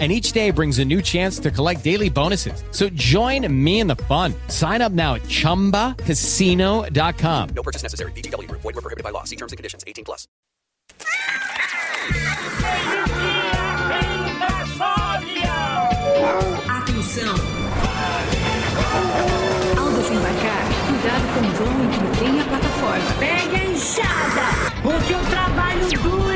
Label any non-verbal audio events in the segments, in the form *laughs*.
and each day brings a new chance to collect daily bonuses. So join me in the fun. Sign up now at ChumbaCasino.com. No purchase necessary. VGW Group. Void were prohibited by law. See terms and conditions. 18 plus. Atenção! Ao desembarcar, cuidado com o vão entre o trem e a plataforma. Pegue a enxada, porque o trabalho duro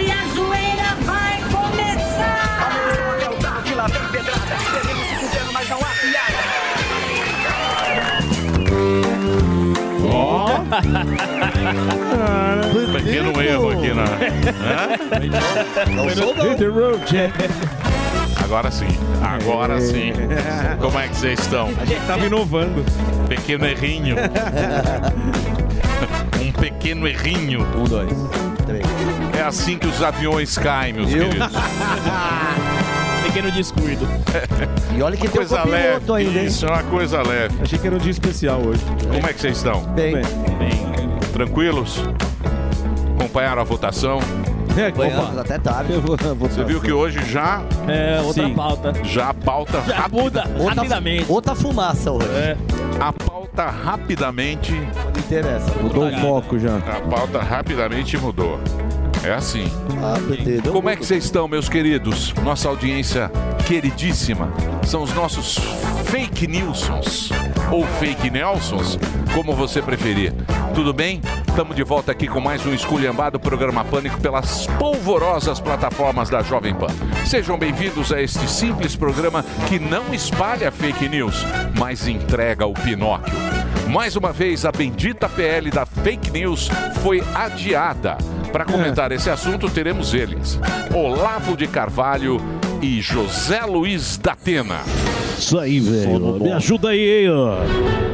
Pequeno erro aqui na. Não sou não. Agora sim, agora sim. Como é que vocês estão? A gente tava inovando. Pequeno errinho. *laughs* Um pequeno errinho. Um, dois, três. É assim que os aviões caem, meus Viu? queridos. *laughs* Pequeno descuido. *laughs* E olha que tem um Coisa copiloto leve. ainda, hein? Isso é uma coisa leve. Achei que era um dia especial hoje. Como é que vocês estão? Bem. Tranquilos? Acompanharam a votação? Acompanhamos até tarde. Você viu que hoje já. É, outra Sim. pauta. Já a pauta. Já muda Outra, rapidamente. outra fumaça hoje. É. A pauta rapidamente. Não interessa. Mudou o foco já. A pauta rapidamente mudou. É assim. Ah, PT, Como é que vocês estão, meus queridos? Nossa audiência queridíssima. São os nossos fake newsons. Ou fake nelsons, como você preferir. Tudo bem? Estamos de volta aqui com mais um esculhambado programa Pânico pelas polvorosas plataformas da Jovem Pan. Sejam bem-vindos a este simples programa que não espalha fake news, mas entrega o Pinóquio. Mais uma vez, a bendita PL da fake news foi adiada. Para comentar esse assunto, teremos eles: Olavo de Carvalho e José Luiz da Atena. Isso aí, velho. Me ajuda aí, hein, ó.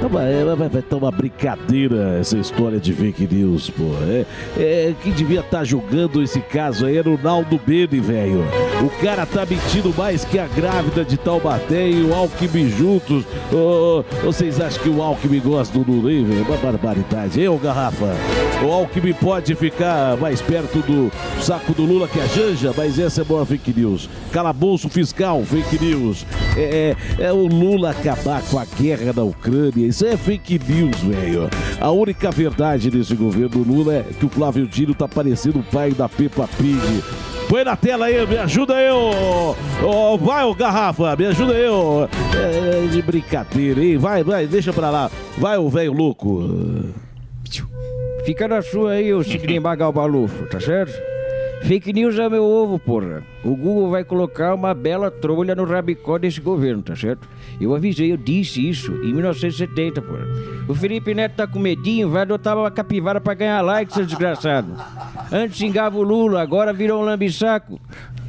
Tá é, vai, tá uma brincadeira essa história de fake news, pô. É, é, quem devia estar julgando esse caso aí era o Naldo Bene, velho. O cara tá mentindo mais que a grávida de Taubaté e o Alckmin juntos. Ô, vocês acham que o Alckmin gosta do Lula, hein, velho? Uma barbaridade. Hein, ô Garrafa? O Alckmin pode ficar mais perto do saco do Lula que a Janja, mas essa é boa fake news. Calabouço fiscal, fake news. É, é, o Lula acabar com a guerra na Ucrânia. Isso é fake news, velho. A única verdade desse governo Lula é que o Flávio Dino tá parecendo o pai da Peppa Pig. Põe na tela aí, me ajuda aí, ô, vai, ô garrafa, me ajuda aí. É, de brincadeira, hein? Vai, vai, deixa pra lá. Vai, ô velho louco. Fica na sua aí, ô Ciclinho Bagal Balufo, tá certo? Fake news é meu ovo, porra. O Google vai colocar uma bela trolha no rabicó desse governo, tá certo? Eu avisei, eu disse isso em 1970, porra. O Felipe Neto tá com medinho, vai adotar uma capivara pra ganhar like, seu desgraçado. Antes xingava o Lula, agora virou um lambisaco.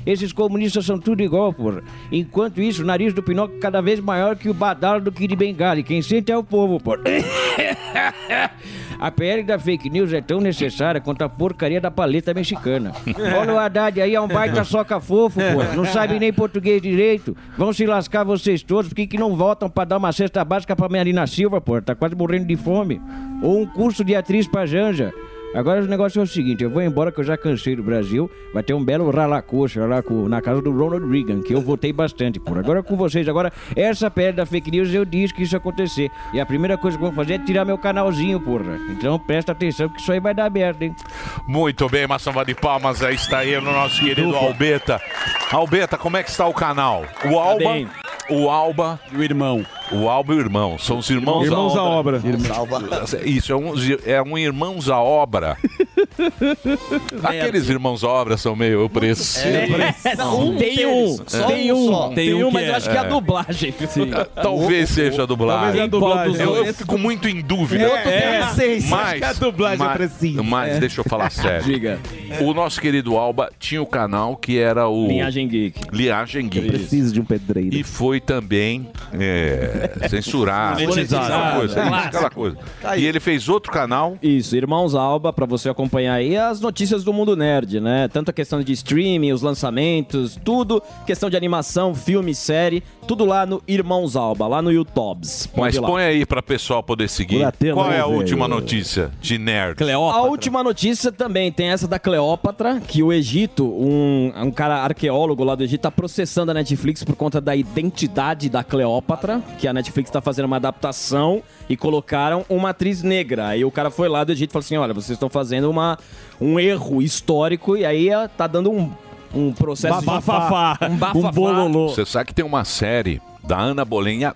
Esses comunistas são tudo igual, porra. Enquanto isso, o nariz do Pinóquio cada vez maior que o badalo do Kid Bengala. E quem sente é o povo, porra. *laughs* A PL da fake news é tão necessária quanto a porcaria da paleta mexicana. Olha o Haddad aí, é um baita soca fofo, pô. Não sabe nem português direito. Vão se lascar vocês todos, por que que não votam pra dar uma cesta básica pra Marina Silva, pô? Tá quase morrendo de fome. Ou um curso de atriz pra Janja. Agora o negócio é o seguinte, eu vou embora que eu já cansei do Brasil. Vai ter um belo ralacoxa lá com, na casa do Ronald Reagan, que eu votei bastante por. Agora com vocês, agora essa pele da fake news eu disse que isso ia acontecer. E a primeira coisa que eu vou fazer é tirar meu canalzinho, porra. Então presta atenção que isso aí vai dar merda, hein? Muito bem, uma salva de palmas aí está aí no nosso querido Albeta. Albeta, como é que está o canal? O Alba, bem. o Alba E o irmão. O Alba e o irmão. São os irmãos, Irmãos à à obra. Isso, é um, é um irmãos à obra. *laughs* Aqueles irmãos à obra são meio eu preciso. Não, Tem um, Só tem um um, só. tem um, mas eu *laughs* *laughs* eu acho que é a dublagem. Talvez seja a dublagem. Talvez a dublagem. Eu, eu fico muito em dúvida. É, mas, a dublagem mas, é precisa. Mas deixa eu falar *laughs* sério. Diga. O nosso querido Alba tinha o canal que era o Linhagem Geek. Linhagem Geek. Preciso de um pedreiro. E foi também é, censurado. Monetizado. Aquela coisa, Clássico. aquela coisa. E ele fez outro canal. Isso, Irmãos Alba, pra você acompanhar acompanhar aí as notícias do mundo nerd, né? Tanto a questão de streaming, os lançamentos, tudo, questão de animação, filme, série, tudo lá no Irmãos Alba, lá no YouTubes. Mas põe aí pra pessoal poder seguir. Qual é aí, a última notícia de nerd? A última notícia também tem essa da Cleópatra, que o Egito, um, um cara arqueólogo lá do Egito, tá processando a Netflix por conta da identidade da Cleópatra, que a Netflix tá fazendo uma adaptação e colocaram uma atriz negra. Aí o cara foi lá do Egito e falou assim: olha, vocês estão fazendo uma, um erro histórico e aí tá dando um, um processo de Bafafá. Um bafafá. Você sabe que tem uma série da Ana Bolenha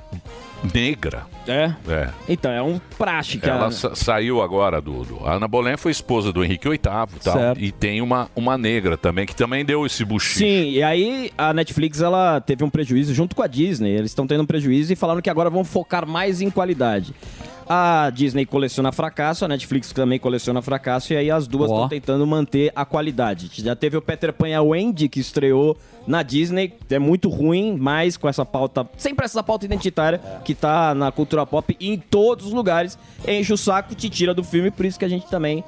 negra. É? É. Então, é um praxe, cara. Ela sa- saiu agora do, do- A Ana Bolenha foi esposa do Henrique VIII e tal. Certo. E tem uma, uma negra também, que também deu esse buchicho. Sim, e aí a Netflix ela teve um prejuízo junto com a Disney. Eles estão tendo um prejuízo e falaram que agora vão focar mais em qualidade. A Disney coleciona fracasso, a Netflix também coleciona fracasso, e aí as duas estão tentando manter a qualidade. Já teve o Peter Pan e a Wendy, que estreou na Disney, é muito ruim, mas com essa pauta, sempre essa pauta identitária que tá na cultura pop em todos os lugares, enche o saco, te tira do filme, por isso que a gente também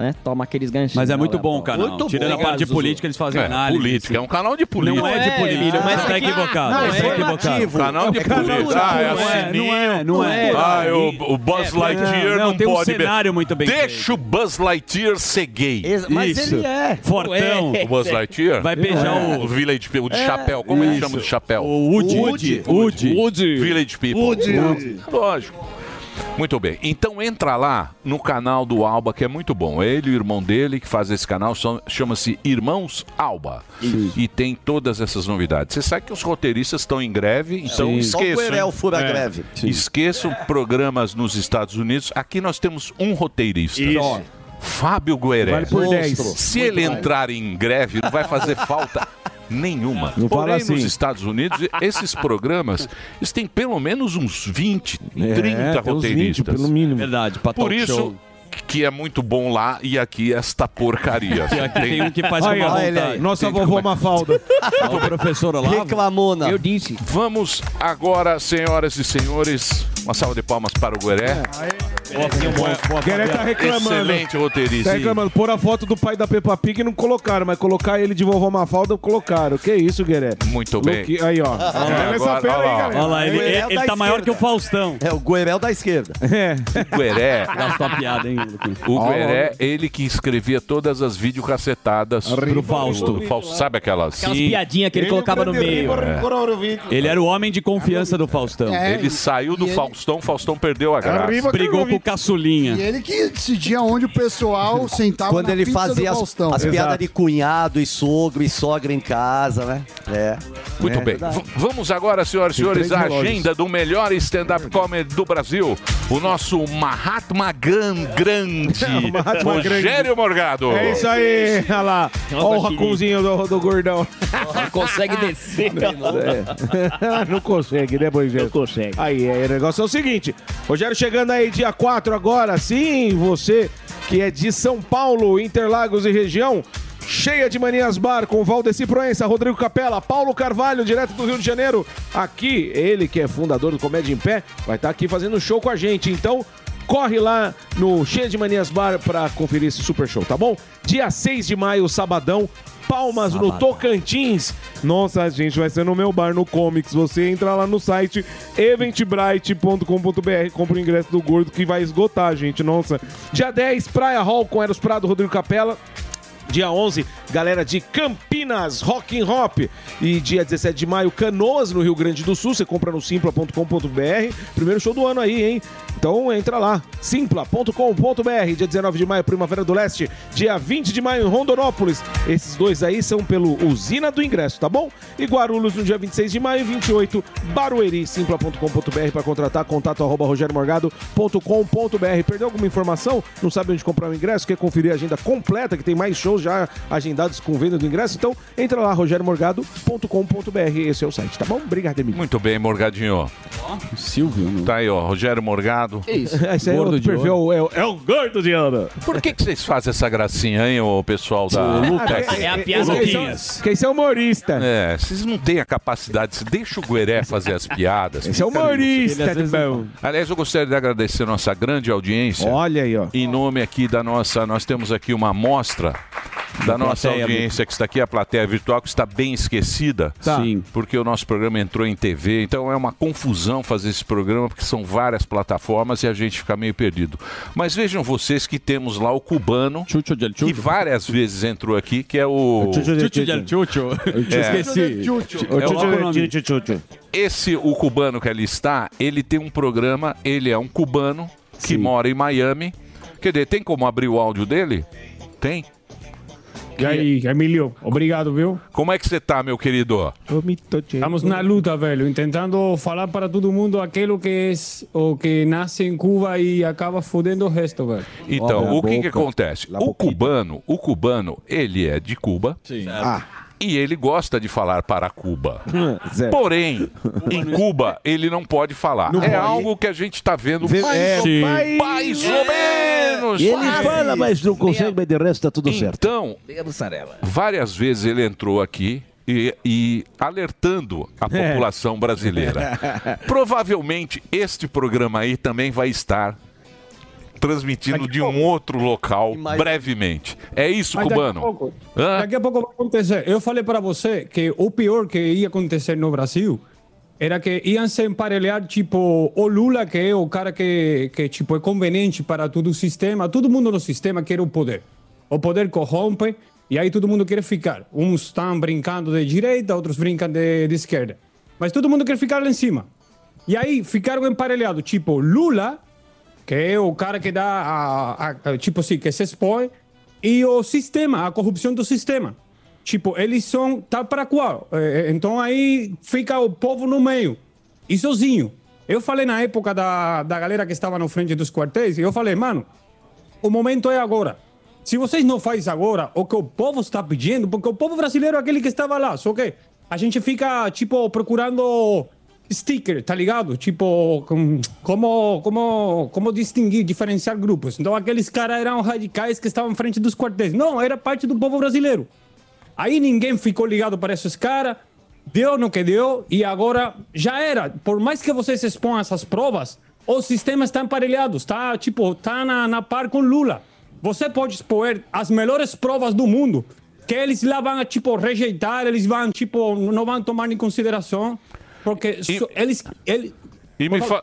né, toma aqueles ganchos. Mas é muito bom o canal. Tirando a parte de política, eles fazem É, análise. política, é um canal de política. Não é de política, mas tá é que- equivocado. Não, é tá equivocado. informativo. Canal de É política. Ah, é não é, não é, não é. Ah, o, Buzz É, Lightyear não, não, tem um pode... cenário muito bem Deixa o Buzz Lightyear ser gay. mas Isso. ele é. Fortão. O Buzz Lightyear? Vai beijar É. o- O Village People, o de chapéu. Como ele chama de chapéu? O Woody. Woody. Woody. Woody. Village People. Woody. Lógico. Muito bem. Então entra lá no canal do Alba, que é muito bom. Ele e o irmão dele que faz esse canal chama-se Irmãos Alba. E tem todas essas novidades. Você sabe que os roteiristas estão em greve, então Sim. Só o esqueçam. Hein? fura a greve. Sim. Esqueçam programas nos Estados Unidos. Aqui nós temos um roteirista. Isso. Fábio Gueré. Vale por 10. Se Muito ele entrar em greve, não vai fazer falta nenhuma. Não fala Porém, assim. nos Estados Unidos, esses *laughs* programas, eles têm pelo menos uns 20, É, 30 tem uns 20, roteiristas. pelo mínimo. Verdade, pra Por isso show. que é muito bom lá e aqui esta porcaria. *laughs* E aqui tem um que faz com aí. vontade. Nossa Tem vovó é- Mafalda. O *laughs* professor Olavo. Reclamona. Eu disse. Vamos agora, senhoras e senhores, uma salva de palmas para o Gueré. O Gueré tá reclamando. Excelente roteirista. Tá reclamando. Pôr a foto do pai da Peppa Pig e não colocaram, mas colocar ele de vovó Mafalda, colocaram. Que isso, Gueré? Muito bem. Aí, ó. Ah, Olha essa agora, fera aí, galera. Olha lá, ele, ele da tá maior que o esquerda. Faustão. É o Guerel da esquerda. É. O Gueré, Gastou a piada, hein, Luquinha? o Gueré, ele que escrevia todas as videocacetadas Pro Fausto. Fausto. Sabe aquelas? Aquelas piadinhas que ele colocava no meio. Ele era o homem de confiança do Faustão. Ele saiu do Faustão, Faustão perdeu a graça. Arriba que Brigou eu com o caçulinha. E ele que decidia onde o pessoal *laughs* sentava Quando na ele fazia as, as piadas de cunhado e sogro e sogra em casa, né? É. Muito É bem. V- vamos agora, senhoras e senhores, relógios. agenda do melhor stand-up comedy do Brasil. O nosso Mahatma Gan Grande, *laughs* Mahatma Rogério Morgado. É isso aí. Olha lá. Olha o racunzinho do, do gordão. Não consegue descer. É. *laughs* não consegue, né, Moisés? Não consegue. Aí, aí, o negócio é o seguinte. Rogério chegando aí dia 4 agora, sim, você que é de São Paulo, Interlagos e região, cheia de manias bar com Valdeci Proença, Rodrigo Capela, Paulo Carvalho, direto do Rio de Janeiro. Aqui, ele que é fundador do Comédia em Pé, vai estar aqui fazendo show com a gente. Então, corre lá no Cheia de Manias Bar pra conferir esse super show, tá bom? Dia 6 de maio, sabadão, Palmas no Tocantins. Nossa, gente, vai ser no meu bar, no Comics. Você entra lá no site eventbrite.com.br, compra o ingresso do gordo que vai esgotar, gente. Nossa. Dia 10, Praia Hall com Eros Prado, Rodrigo Capela. Dia 11, galera de Campinas, Rock and Hop. E dia 17 de maio, Canoas, no Rio Grande do Sul. Você compra no simpla.com.br. Primeiro show do ano aí, hein? Então entra lá, simpla.com.br. Dia 19 de maio, Primavera do Leste. Dia 20 de maio, em Rondonópolis. Esses dois aí são pelo Usina do Ingresso, tá bom? E Guarulhos no dia 26 de maio e 28, Barueri, simpla.com.br para contratar, contato arroba rogeriomorgado.com.br. Perdeu alguma informação? Não sabe onde comprar o ingresso? Quer conferir a agenda completa, que tem mais shows já agendados? com venda do ingresso. Então, entra lá, rogeriomorgado.com.br. Esse é o site, tá bom? Obrigado, Emílio. Muito bem, Morgadinho. Silvio. Tá aí, ó, Rogério Morgado. *laughs* Esse aí é outro perfil, é, o- é o gordo de ouro. Por que, que vocês fazem essa gracinha, hein, ô pessoal da... É a piadinhas. Quem é humorista. É, vocês não têm a capacidade. Deixa o Gueré fazer as piadas. Esse é humorista, Ele às vezes Aliás, eu gostaria de agradecer a nossa grande audiência. Olha aí, ó. Em nome aqui da nossa. Nós temos aqui uma amostra da nossa audiência que está aqui, a plateia virtual, que está bem esquecida. Tá. Sim. Porque o nosso programa entrou em TV. Então é uma confusão fazer esse programa, porque são várias plataformas e a gente fica meio perdido. Mas vejam vocês que temos lá o cubano, que várias vezes entrou aqui, que é o. Del. É. Esqueci. É o- Esse, o cubano que ali está, ele tem um programa, ele é um cubano que mora em Miami. Quer dizer, tem como abrir o áudio dele? Tem. E aí, Emílio, obrigado, viu? Como é que você tá, meu querido? Estamos na luta, velho, tentando falar para todo mundo aquilo que é o que nasce em Cuba e acaba fodendo o resto, velho. Então, o que que acontece? O cubano, o cubano, ele é de Cuba. Ah. E ele gosta de falar para Cuba. *laughs* Zé. Porém, em Cuba, ele não pode falar. Não é pode. algo que a gente está vendo Vê- mais, é, ou, sim. mais ou menos. Ele quase. fala, mas não consegue, mas de resto tá tudo certo. Então, várias vezes ele entrou aqui e, e alertando a É. população brasileira. *laughs* Provavelmente este programa aí também vai estar transmitindo de um outro local brevemente. É isso, Mas daqui a cubano? pouco-? Daqui a pouco vai acontecer. Eu falei para você que o pior que ia acontecer no Brasil era que iam se emparelhar, tipo, o Lula, que é o cara que, que tipo, é conveniente para todo o sistema. Todo mundo no sistema quer o poder. O poder corrompe e aí todo mundo quer ficar. Uns estão brincando de direita, outros brincam de, de esquerda. Mas todo mundo quer ficar lá em cima. E aí ficaram emparelhados, tipo, Lula, que é o cara que dá, a, a- a- tipo assim, que se expõe, e o sistema, a corrupção do sistema. Tipo, eles são tal para qual. É, é, Então aí fica o povo no meio, e sozinho. Eu falei na época da, da galera que estava no frente dos quartéis, eu falei, mano, o momento é agora. Se vocês não fazem agora o que o povo está pedindo, porque o povo brasileiro é aquele que estava lá, só que a gente fica, tipo, procurando sticker, tá ligado? Tipo, com- como, como, como distinguir, diferenciar grupos. Então aqueles caras eram radicais que estavam à frente dos quartéis. Não, era parte do povo brasileiro. Aí ninguém ficou ligado para esses caras, deu no que deu e agora já era. Por mais que vocês exponham essas provas, o sistema está emparelhado, está tipo, tá na, na par com Lula. Você pode expor as melhores provas do mundo, que eles lá vão tipo rejeitar, eles vão tipo não vão tomar em consideração, porque so- eles, eles E me, fa-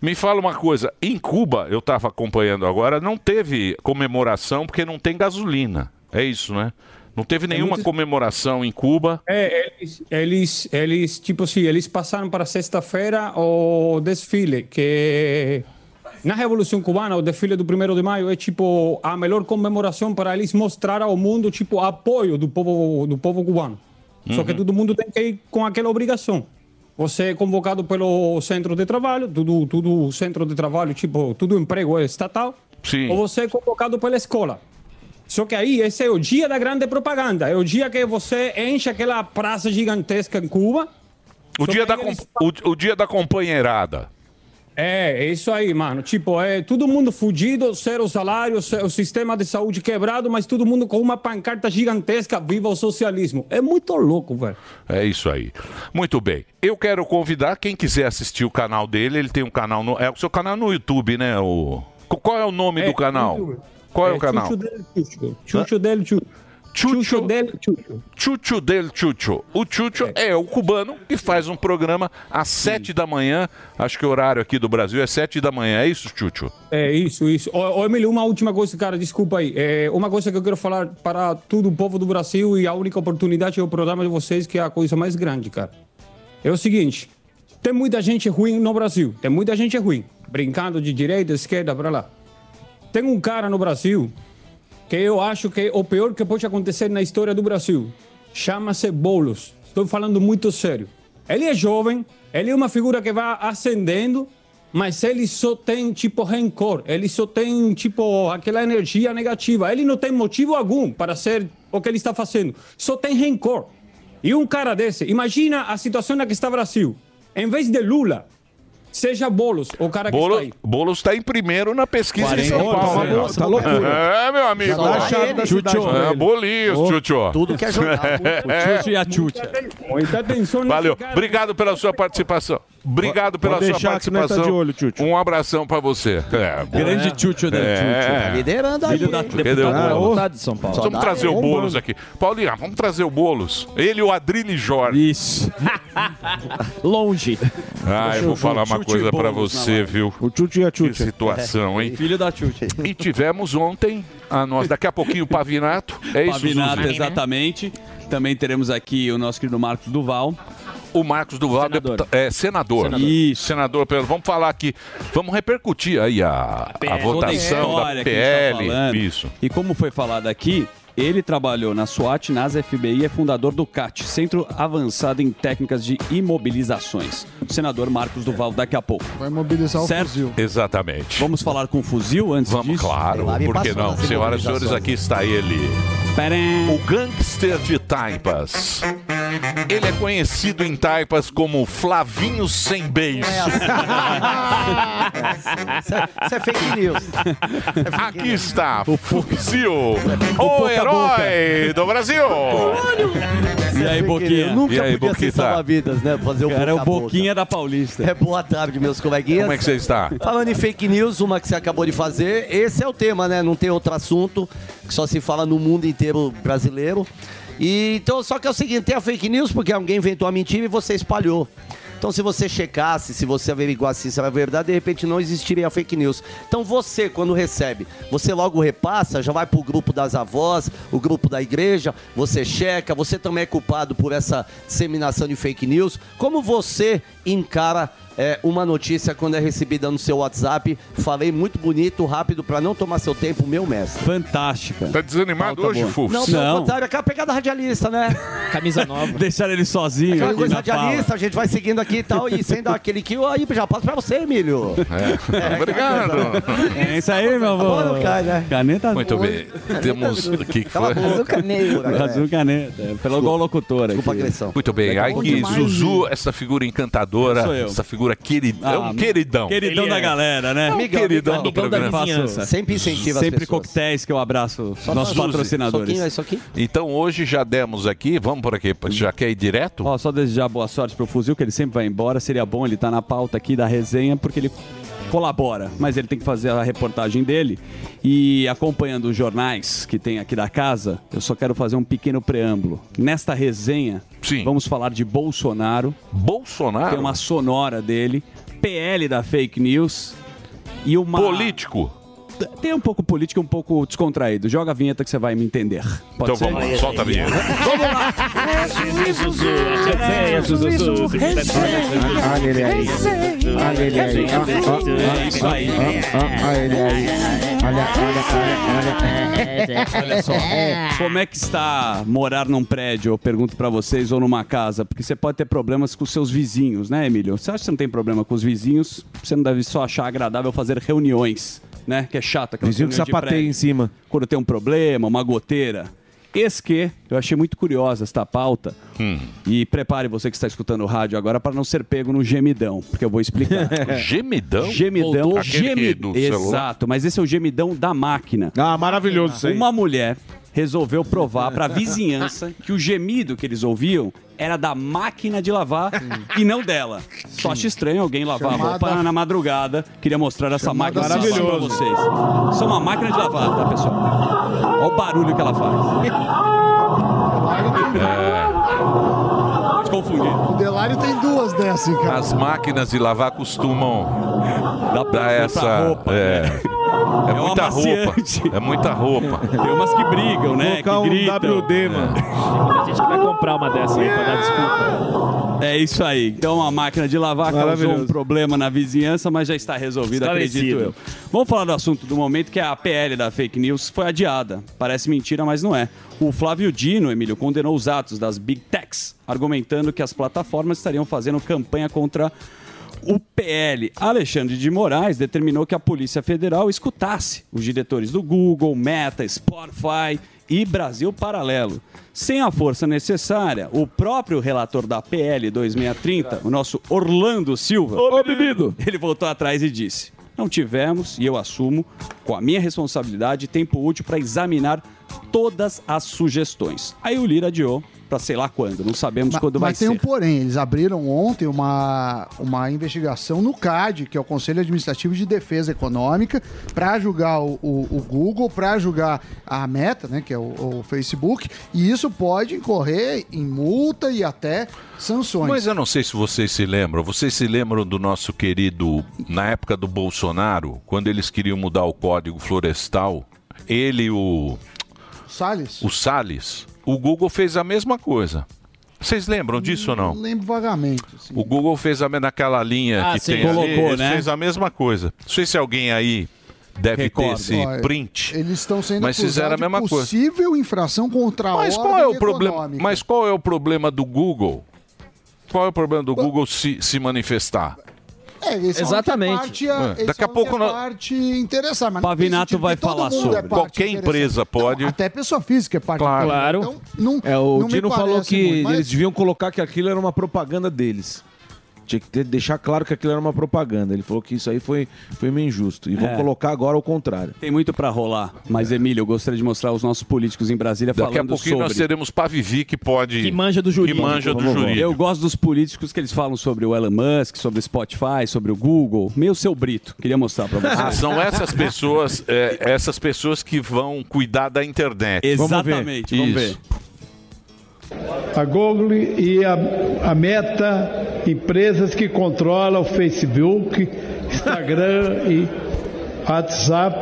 me fala uma coisa, em Cuba, eu estava acompanhando agora, não teve comemoração porque não tem gasolina. É isso, né? Não teve nenhuma muito- comemoração em Cuba. É, eles, eles, eles, tipo assim, eles passaram para sexta-feira o desfile, que na Revolução Cubana, o desfile do 1 de maio é tipo a melhor comemoração para eles mostrar ao mundo, tipo, apoio do povo, do povo cubano. Só que Uhum. todo mundo tem que ir com aquela obrigação. Você é convocado pelo centro de trabalho, tudo, tudo centro de trabalho, tipo, tudo emprego é estatal. Sim. Ou você é convocado pela escola. Só que aí, esse é o dia da grande propaganda. É o dia que você enche aquela praça gigantesca em Cuba. O dia, da, eles- o, o dia da companheirada. É, é isso aí, mano. Tipo, é todo mundo fudido, zero salário, o sistema de saúde quebrado, mas todo mundo com uma pancarta gigantesca, viva o socialismo. É muito louco, velho. É isso aí. Muito bem. Eu quero convidar quem quiser assistir o canal dele. Ele tem um canal no. É o seu canal no YouTube, né? O... Qu- Qual é o nome É, do canal? YouTube. Qual é, É o canal? Chucho del Chucho. Chucho del Chucho. Chucho del Chucho. Chucho del Chucho. O Chucho é. o cubano que faz um programa às sete da manhã. Acho que o horário aqui do Brasil é sete da manhã. É isso, Chucho? É isso, isso. Ô, ô, Emílio, uma última coisa, cara, desculpa aí. É, uma coisa que eu quero falar para todo o povo do Brasil e a única oportunidade é o programa de vocês, que é a coisa mais grande, cara. É o seguinte: tem muita gente ruim no Brasil, tem muita gente ruim, brincando de direita, esquerda, para lá. Tem um cara no Brasil que eu acho que é o pior que pode acontecer na história do Brasil. Chama-se Boulos. Estou falando muito sério. Ele é jovem, ele é uma figura que vai ascendendo mas ele só tem tipo rancor, ele só tem tipo aquela energia negativa. Ele não tem motivo algum para ser o que ele está fazendo, só tem rancor. E um cara desse, imagina a situação na que está o Brasil. Em vez de Lula, seja Bolos, o cara que Bolo, está aí. Bolo está em primeiro na pesquisa em São 40%. Paulo. Tá loucura. É, meu amigo. Tá achado da cidade É, bolinhos, Oh, Chucho. tudo que é jornal. O *laughs* Chucho e a Chucha. Muita atenção Valeu. Obrigado pela sua participação. Obrigado pela sua tá participação. de olho, Chucho. Um abração pra você. É, Grande é. Chucho del É. Chucho. Tá liderando aí. Da Deputado Boulos? De São Paulo. Vamos Só trazer o Boulos aqui. Paulinha, vamos trazer o Boulos. Ele e o Adrilho Jorge. Isso. *laughs* Longe. Ah, eu vou falar uma Chute coisa na você, viu? O Chucho e a Que situação, hein? Filho da Chucha. E tivemos ontem, a nós, daqui a pouquinho o Pavinato. É isso, Pavinato, Zuzu? exatamente. Também teremos aqui o nosso querido Marcos Duval. O Marcos Duval Senador. é senador. Senador. Isso. Senador, Pedro. Vamos falar aqui. Vamos repercutir aí a, a Toda a votação da a gente tá PL. Isso. E como foi falado aqui, ele trabalhou na SWAT, NASA FBI e é fundador do CAT, Centro Avançado em Técnicas de Imobilizações. O senador Marcos Duval daqui a pouco. Vai mobilizar o Certo? fuzil. Exatamente. Vamos falar com o fuzil antes Vamos, disso? claro. Por que não? Senhoras e senhores, aqui está ele. O gangster de Taipas. Ele é conhecido em Taipas como Flavinho Sem Beijo. Isso é fake news. Aqui está, Fuzil, o herói do Brasil. E aí, Boquinha? Nunca E aí, podia ser Boquita? salva-vidas, né? Fazer o Cara, é o. Boquinha da Paulista. É boa tarde, meus coleguinhas. Como é que você está? Falando em fake news, uma que você acabou de fazer, esse é o tema, né? Não tem outro assunto que só se fala no mundo inteiro brasileiro. E então, só que é o seguinte, tem a fake news porque alguém inventou a mentira e você espalhou. Então, se você checasse, se você averiguasse se era verdade, de repente não existiria a fake news. Então, você, quando recebe, você logo repassa, já vai pro grupo das avós, o grupo da igreja, você checa, você também é culpado por essa disseminação de fake news. Como você encara é, uma notícia quando é recebida no seu WhatsApp? Falei muito bonito, rápido, pra não tomar seu tempo, meu mestre. Fantástica. Tá desanimado Pauta hoje, boa. Fufo? Não, pelo contrário, aquela pegada radialista, né? *laughs* Camisa nova. Deixaram ele sozinho. Aquela coisa na fala. radialista, a gente vai seguindo aqui e tal, e sem dar aquele kill, aí já passo pra você, Emílio. É. *laughs* Obrigado. É isso aí, meu não cai, né? Caneta Muito bem. Temos. O que que foi? a boca, Ney. Azul caneta. É Pelo igual locutor aqui. Desculpa a agressão. Muito bem. Aí que Zuzu, essa figura encantadora, Sou eu. essa figura querida, é Ah, um queridão. Queridão da galera, né? É um queridão do programa. Faço Sempre incentiva as Sempre pessoas. coquetéis que eu abraço Só nossos pra- patrocinadores. Soquinho, é isso aqui? Então hoje já demos aqui, vamos por aqui, já quer ir direto? Ó, só desejar boa sorte pro Fuzil, que ele sempre vai embora. Seria bom ele estar na pauta aqui da resenha, porque ele colabora, mas ele tem que fazer a reportagem dele. E acompanhando os jornais que tem aqui da casa, eu só quero fazer um pequeno preâmbulo. Nesta resenha, vamos falar de Bolsonaro. Bolsonaro? Tem uma sonora dele, PL da fake news e uma... Político. Tem um pouco político e um pouco descontraído. Joga a vinheta que você vai me entender. Pode Então ser? vamos lá, solta a vinheta. *laughs* Vamos lá! Olha ele aí. Olha ele aí. Olha ele aí. Olha, olha, olha, olha. Olha só, como é que está morar num prédio, eu pergunto pra vocês, ou numa casa? Porque você pode ter problemas com seus vizinhos, né, Emílio? Você acha que você não tem problema com os vizinhos? Você não deve só achar agradável fazer reuniões, né? Que é chato. aquelas Vizinho que sapateia em cima. Quando tem um problema, uma goteira. Eis que eu achei muito curiosa esta pauta. Hum. E prepare você que está escutando o rádio agora para não ser pego no gemidão, porque eu vou explicar. *laughs* Gemidão? Gemidão. Gemi... Exato, mas esse é o gemidão da máquina. Ah, maravilhoso isso aí. Uma mulher resolveu provar para a *laughs* vizinhança que o gemido que eles ouviam era da máquina de lavar e não dela. Só acho estranho alguém lavar Chamada- roupa na madrugada. Queria mostrar essa Chamada máquina de lavar para vocês. Isso é uma máquina de lavar, tá, pessoal? Olha o barulho que ela faz. Pode confundir. O Delário tem duas dessas, hein, cara. As máquinas de lavar costumam Dá dar essa. roupa, é. né? *laughs* É, É um muita roupa. É muita roupa. Tem umas que brigam, né? Colocar que um gritam. WD, mano. A gente vai comprar uma dessa aí pra dar desculpa. É isso aí. Então a máquina de lavar causou um problema na vizinhança, mas já está resolvido, acredito eu. Vamos falar do assunto do momento, que é a PL da fake news foi adiada. Parece mentira, mas não é. O Flávio Dino, Emílio, condenou os atos das Big Techs, argumentando que as plataformas estariam fazendo campanha contra O PL Alexandre de Moraes determinou que a Polícia Federal escutasse os diretores do Google, Meta, Spotify e Brasil Paralelo. Sem a força necessária, o próprio relator da PL 2630, o nosso Orlando Silva, ele voltou atrás e disse: Não tivemos, e eu assumo, com a minha responsabilidade, tempo útil para examinar todas as sugestões. Aí o Lira adiou para sei lá quando, não sabemos Ma- quando vai mas tem ser. um porém, eles abriram ontem uma, uma investigação no CAD, que é o Conselho Administrativo de Defesa Econômica, para julgar o, o- o Google, para julgar a Meta, né, que é o, o Facebook, e isso pode incorrer em multa e até sanções. Mas eu não sei se vocês se lembram. Vocês se lembram do nosso querido, na época do Bolsonaro, quando eles queriam mudar o código florestal, ele e o, Salles? o Salles, o Google fez a mesma coisa. Vocês lembram disso ou não? Lembro vagamente. assim. O Google fez a, naquela linha Ah, que sim. tem ali, Colocou, ele né? fez a mesma coisa. Não sei se alguém aí deve ter esse Olha, print. Eles estão sendo Mas fizeram a mesma coisa. possível infração contra a Mas ordem qual é o problema? Mas qual é o problema do Google? Qual é o problema do Google se, se manifestar? É, eles falam Exatamente. A parte, É. eles Daqui a pouco parte interessada. Mas não Pavinato vai falar sobre. É Qualquer empresa pode- Até pessoa física é parte Claro. Então, não, É, o não Dino falou que muito, mas- eles deviam colocar que aquilo era uma propaganda deles. Tinha que ter- deixar claro que aquilo era uma propaganda. Ele falou que isso aí foi, foi meio injusto. E vão É. colocar agora ao contrário. Tem muito para rolar, mas Emílio, eu gostaria de mostrar os nossos políticos em Brasília Daqui a falando pouquinho sobre... nós teremos Pavivi que pode. Que manja do jurídico. Que manja do jurídico. Eu gosto dos políticos que eles falam sobre o Elon Musk, sobre o Spotify, sobre o Google. Meio seu Brito. Queria mostrar pra vocês. Ah, são essas pessoas, é, essas pessoas que vão cuidar da internet. Exatamente, vamos ver. Isso. A Google e a, a Meta, empresas que controlam o Facebook, Instagram e WhatsApp.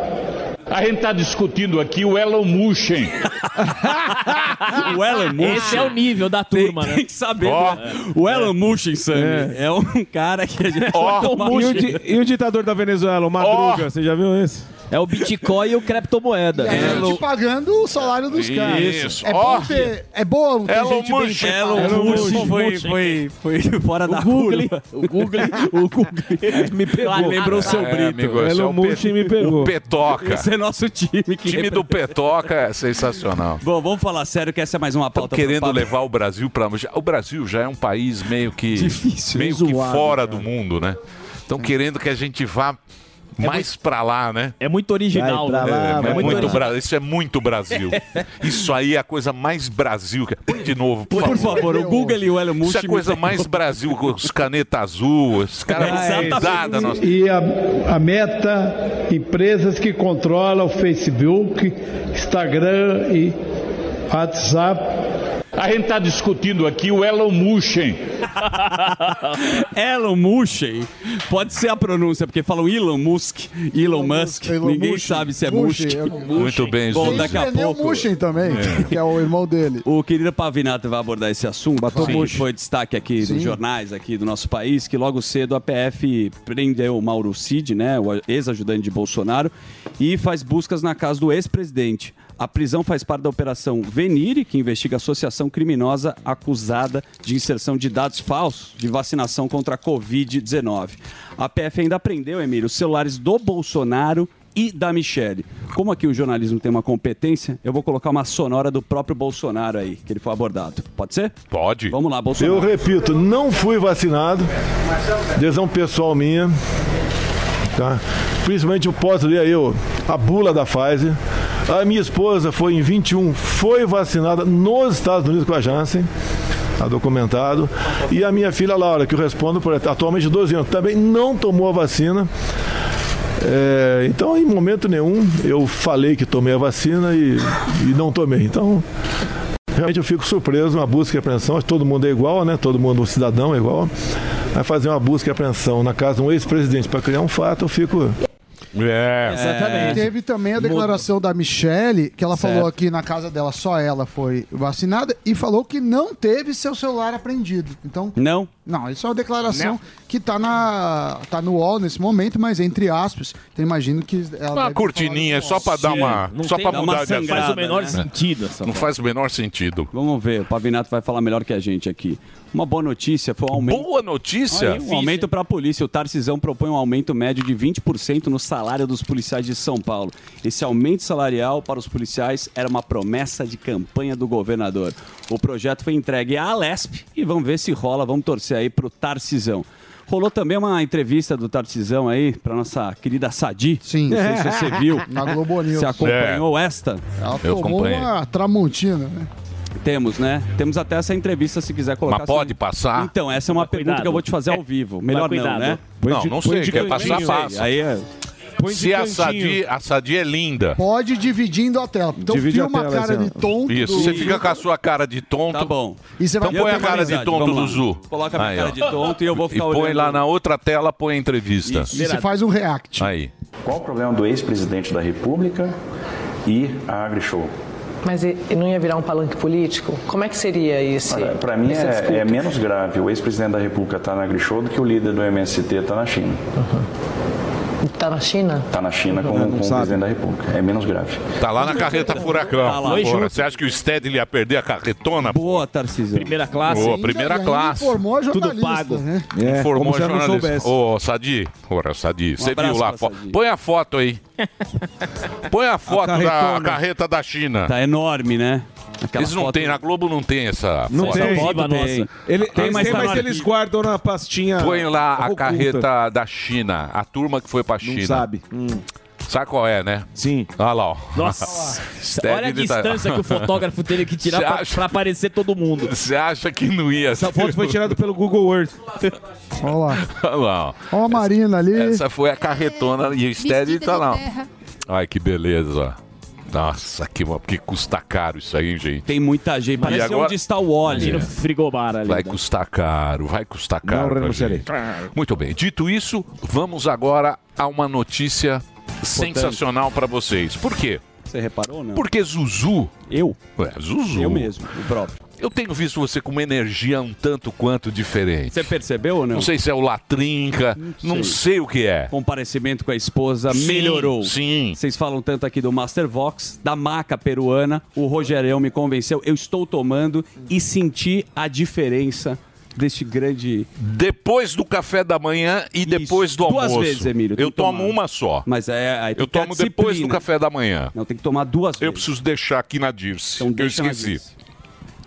A gente está discutindo aqui o Elon Musk. *laughs* o Elon Musk. Esse é o nível da turma, tem, né? Tem que saber. Ó. né? O Elon Musk, Sammy, É. é. um cara que a gente tomar e, o di- e o ditador da Venezuela, o Madruga, você já viu esse? É o Bitcoin e o criptomoeda. E a gente pagando o salário dos caras. Isso. É Ó. bom ter. É bom ter Elon gente bem Musk. Elon Musk foi, foi, foi fora da Google, curva. o Google, o Google me pegou. Ah, lembrou o seu É, Brito. amigo, esse é o Pe- O Petoca. Esse é nosso time. O time do Petoca é sensacional. Bom, vamos falar sério que essa é mais uma Estão pauta. querendo pro Pablo. levar o Brasil para. O Brasil já é um país meio que. Difícil, meio que zoado, fora do mundo, né? Estão querendo que a gente vá mais pra lá, né? É muito original. É, né? é muito original. Bra- Isso é muito Brasil. *laughs* Isso aí é a coisa mais Brasil. que- Põe de novo, por, Por favor, o Google e o Elon Musk Isso é a coisa mais Brasil, com os caneta azul, esses caras É, nossa. E a, a Meta, empresas que controlam o Facebook, Instagram e WhatsApp. A gente está discutindo aqui o Elon Musk. *laughs* Elon Musk pode ser a pronúncia, porque falam Elon Musk, Elon Musk, ninguém sabe se é Musk. Musk, é Muito bem, Bom, daqui a pouco. Mushin também, que é o irmão dele. O querido Pavinato vai abordar esse assunto, Sim. que foi destaque aqui Sim. nos jornais aqui do nosso país, que logo cedo a PF prendeu o Mauro Cid, né, o ex-ajudante de Bolsonaro, e faz buscas na casa do ex-presidente. A prisão faz parte da Operação Venire, que investiga associação criminosa acusada de inserção de dados falsos de vacinação contra a Covid-19. A PF ainda prendeu, Emílio, os celulares do Bolsonaro e da Michelle. Como aqui o jornalismo tem uma competência, eu vou colocar uma sonora do próprio Bolsonaro aí, que ele foi abordado. Pode ser? Pode. Vamos lá, Bolsonaro. Eu repito, não fui vacinado, decisão pessoal minha, tá? Principalmente eu posso ler aí ó, a bula da Pfizer. A minha esposa foi em 21, foi vacinada nos Estados Unidos com a Janssen, tá documentado. E a minha filha Laura, que eu respondo por atualmente 12 anos, também não tomou a vacina. É, então, em momento nenhum, eu falei que tomei a vacina e, e não tomei. Então, realmente eu fico surpreso, uma busca e apreensão, todo mundo é igual, né? Todo mundo, cidadão é igual. Vai fazer uma busca e apreensão na casa de um ex-presidente para criar um fato, eu fico É. E Teve também a declaração da Michelle, que ela Certo. falou que na casa dela só ela foi vacinada e falou que não teve seu celular apreendido. Então, Não? não, isso é uma declaração Não. que tá, na, tá no UOL nesse momento, mas entre aspas. Então imagino que ela. Uma deve cortininha só pra dar uma. Não Só tem- pra dá uma mudar de sangrada, assunto. Faz o menor É. sentido essa Não faz o menor sentido. Vamos ver, o Pavinato vai falar melhor que a gente aqui. Uma boa notícia foi um aumento. Boa notícia? Aí, um aumento para a polícia. O Tarcisão propõe um aumento médio de 20% no salário dos policiais de São Paulo. Esse aumento salarial para os policiais era uma promessa de campanha do governador. O projeto foi entregue à Alesp e vamos ver se rola. Vamos torcer aí para o Tarcisão. Rolou também uma entrevista do Tarcisão aí para nossa querida Sadi. Sim. Não sei se você viu. *laughs* Na Globo News. Você acompanhou esta? Ela tomou uma tramontina, né? Temos, né? Temos até essa entrevista se quiser colocar. Mas pode assim. passar? Então, essa é uma pergunta cuidado. que eu vou te fazer ao vivo. Mas Melhor não, né? Não, não sei. Quer passar, passa. Aí é... Se a Sadi, a Sadi é linda. Pode dividindo a tela. Então Divide a filma a tela, cara assim, de tonto. Isso, do- você fica com a sua cara de tonto. Tá bom. E você vai então põe a cara de tonto do. Zu. Coloca a minha Aí, cara ó. de tonto e eu vou ficar E põe olhando. lá na outra tela, põe a entrevista. E você faz um react. Aí. Qual o problema do ex-presidente da República e a AgriShow? Mas não ia virar um palanque político? Como é que seria esse? Para mim é, é menos grave o ex-presidente da República estar na AgriShow do que o líder do MST estar na China. Tá na China? Está na China com, com o presidente da República. É menos grave. Tá lá na carreta furacão. Tá lá. Você acha que o Stedley ia perder a carretona? Boa, Tarcísio. Primeira classe. Boa, primeira ainda classe. Informou a Tudo jornalista, pago. né? É, Informou como se a jornalista. Ô, Sadi, porra, Sadi, você abraço viu lá a. Põe a foto aí. *laughs* Põe a foto da carretona. carreta da China. Tá enorme, né? Aquela Eles não foto- têm, na Globo não tem essa Não foto. tem. foto tem. Ele, Tem, tem, mas tá no mas eles guardam na pastinha. Põe lá a oculta. carreta da China, a turma que foi pra China. sabe. Sabe qual é, né? Sim. Olha lá, ó. Nossa, *laughs* olha a tá- distância que o fotógrafo teve que tirar pra, acha- pra aparecer todo mundo. Você acha que não ia Essa foto foi tirada pelo Google Earth. *laughs* Olha lá. Olha lá, ó. Olha a Marina ali. Essa foi a carretona e o Stedley tá lá. Ai, que beleza. Nossa, que, que custa caro isso aí, hein, gente? Tem muita gente. Parece E agora- onde está o óleo. Imagina o frigobar ali. Vai custar caro, vai custar caro. pra renunciarei. gente. Muito bem. Dito isso, vamos agora a uma notícia sensacional para vocês. Por quê? Você reparou, não? Porque Zuzu. Eu? Ué, Zuzu. Eu mesmo, o próprio. Eu tenho visto você com uma energia um tanto quanto diferente. Você percebeu ou não? Não sei se é o Latrinca, não sei, o que é. Comparecimento com a esposa Sim, melhorou. Sim. Vocês falam tanto aqui do Master Vox, da maca peruana. O Rogerão me convenceu. Eu estou tomando e senti a diferença deste grande. Depois do café da manhã e depois do Duas almoço. vezes, Emílio, Eu tomo tomar. uma só. Mas é. Eu tomo depois do café da manhã. Não, tem que tomar duas Eu vezes. preciso deixar aqui na Dirce, Então eu esqueci.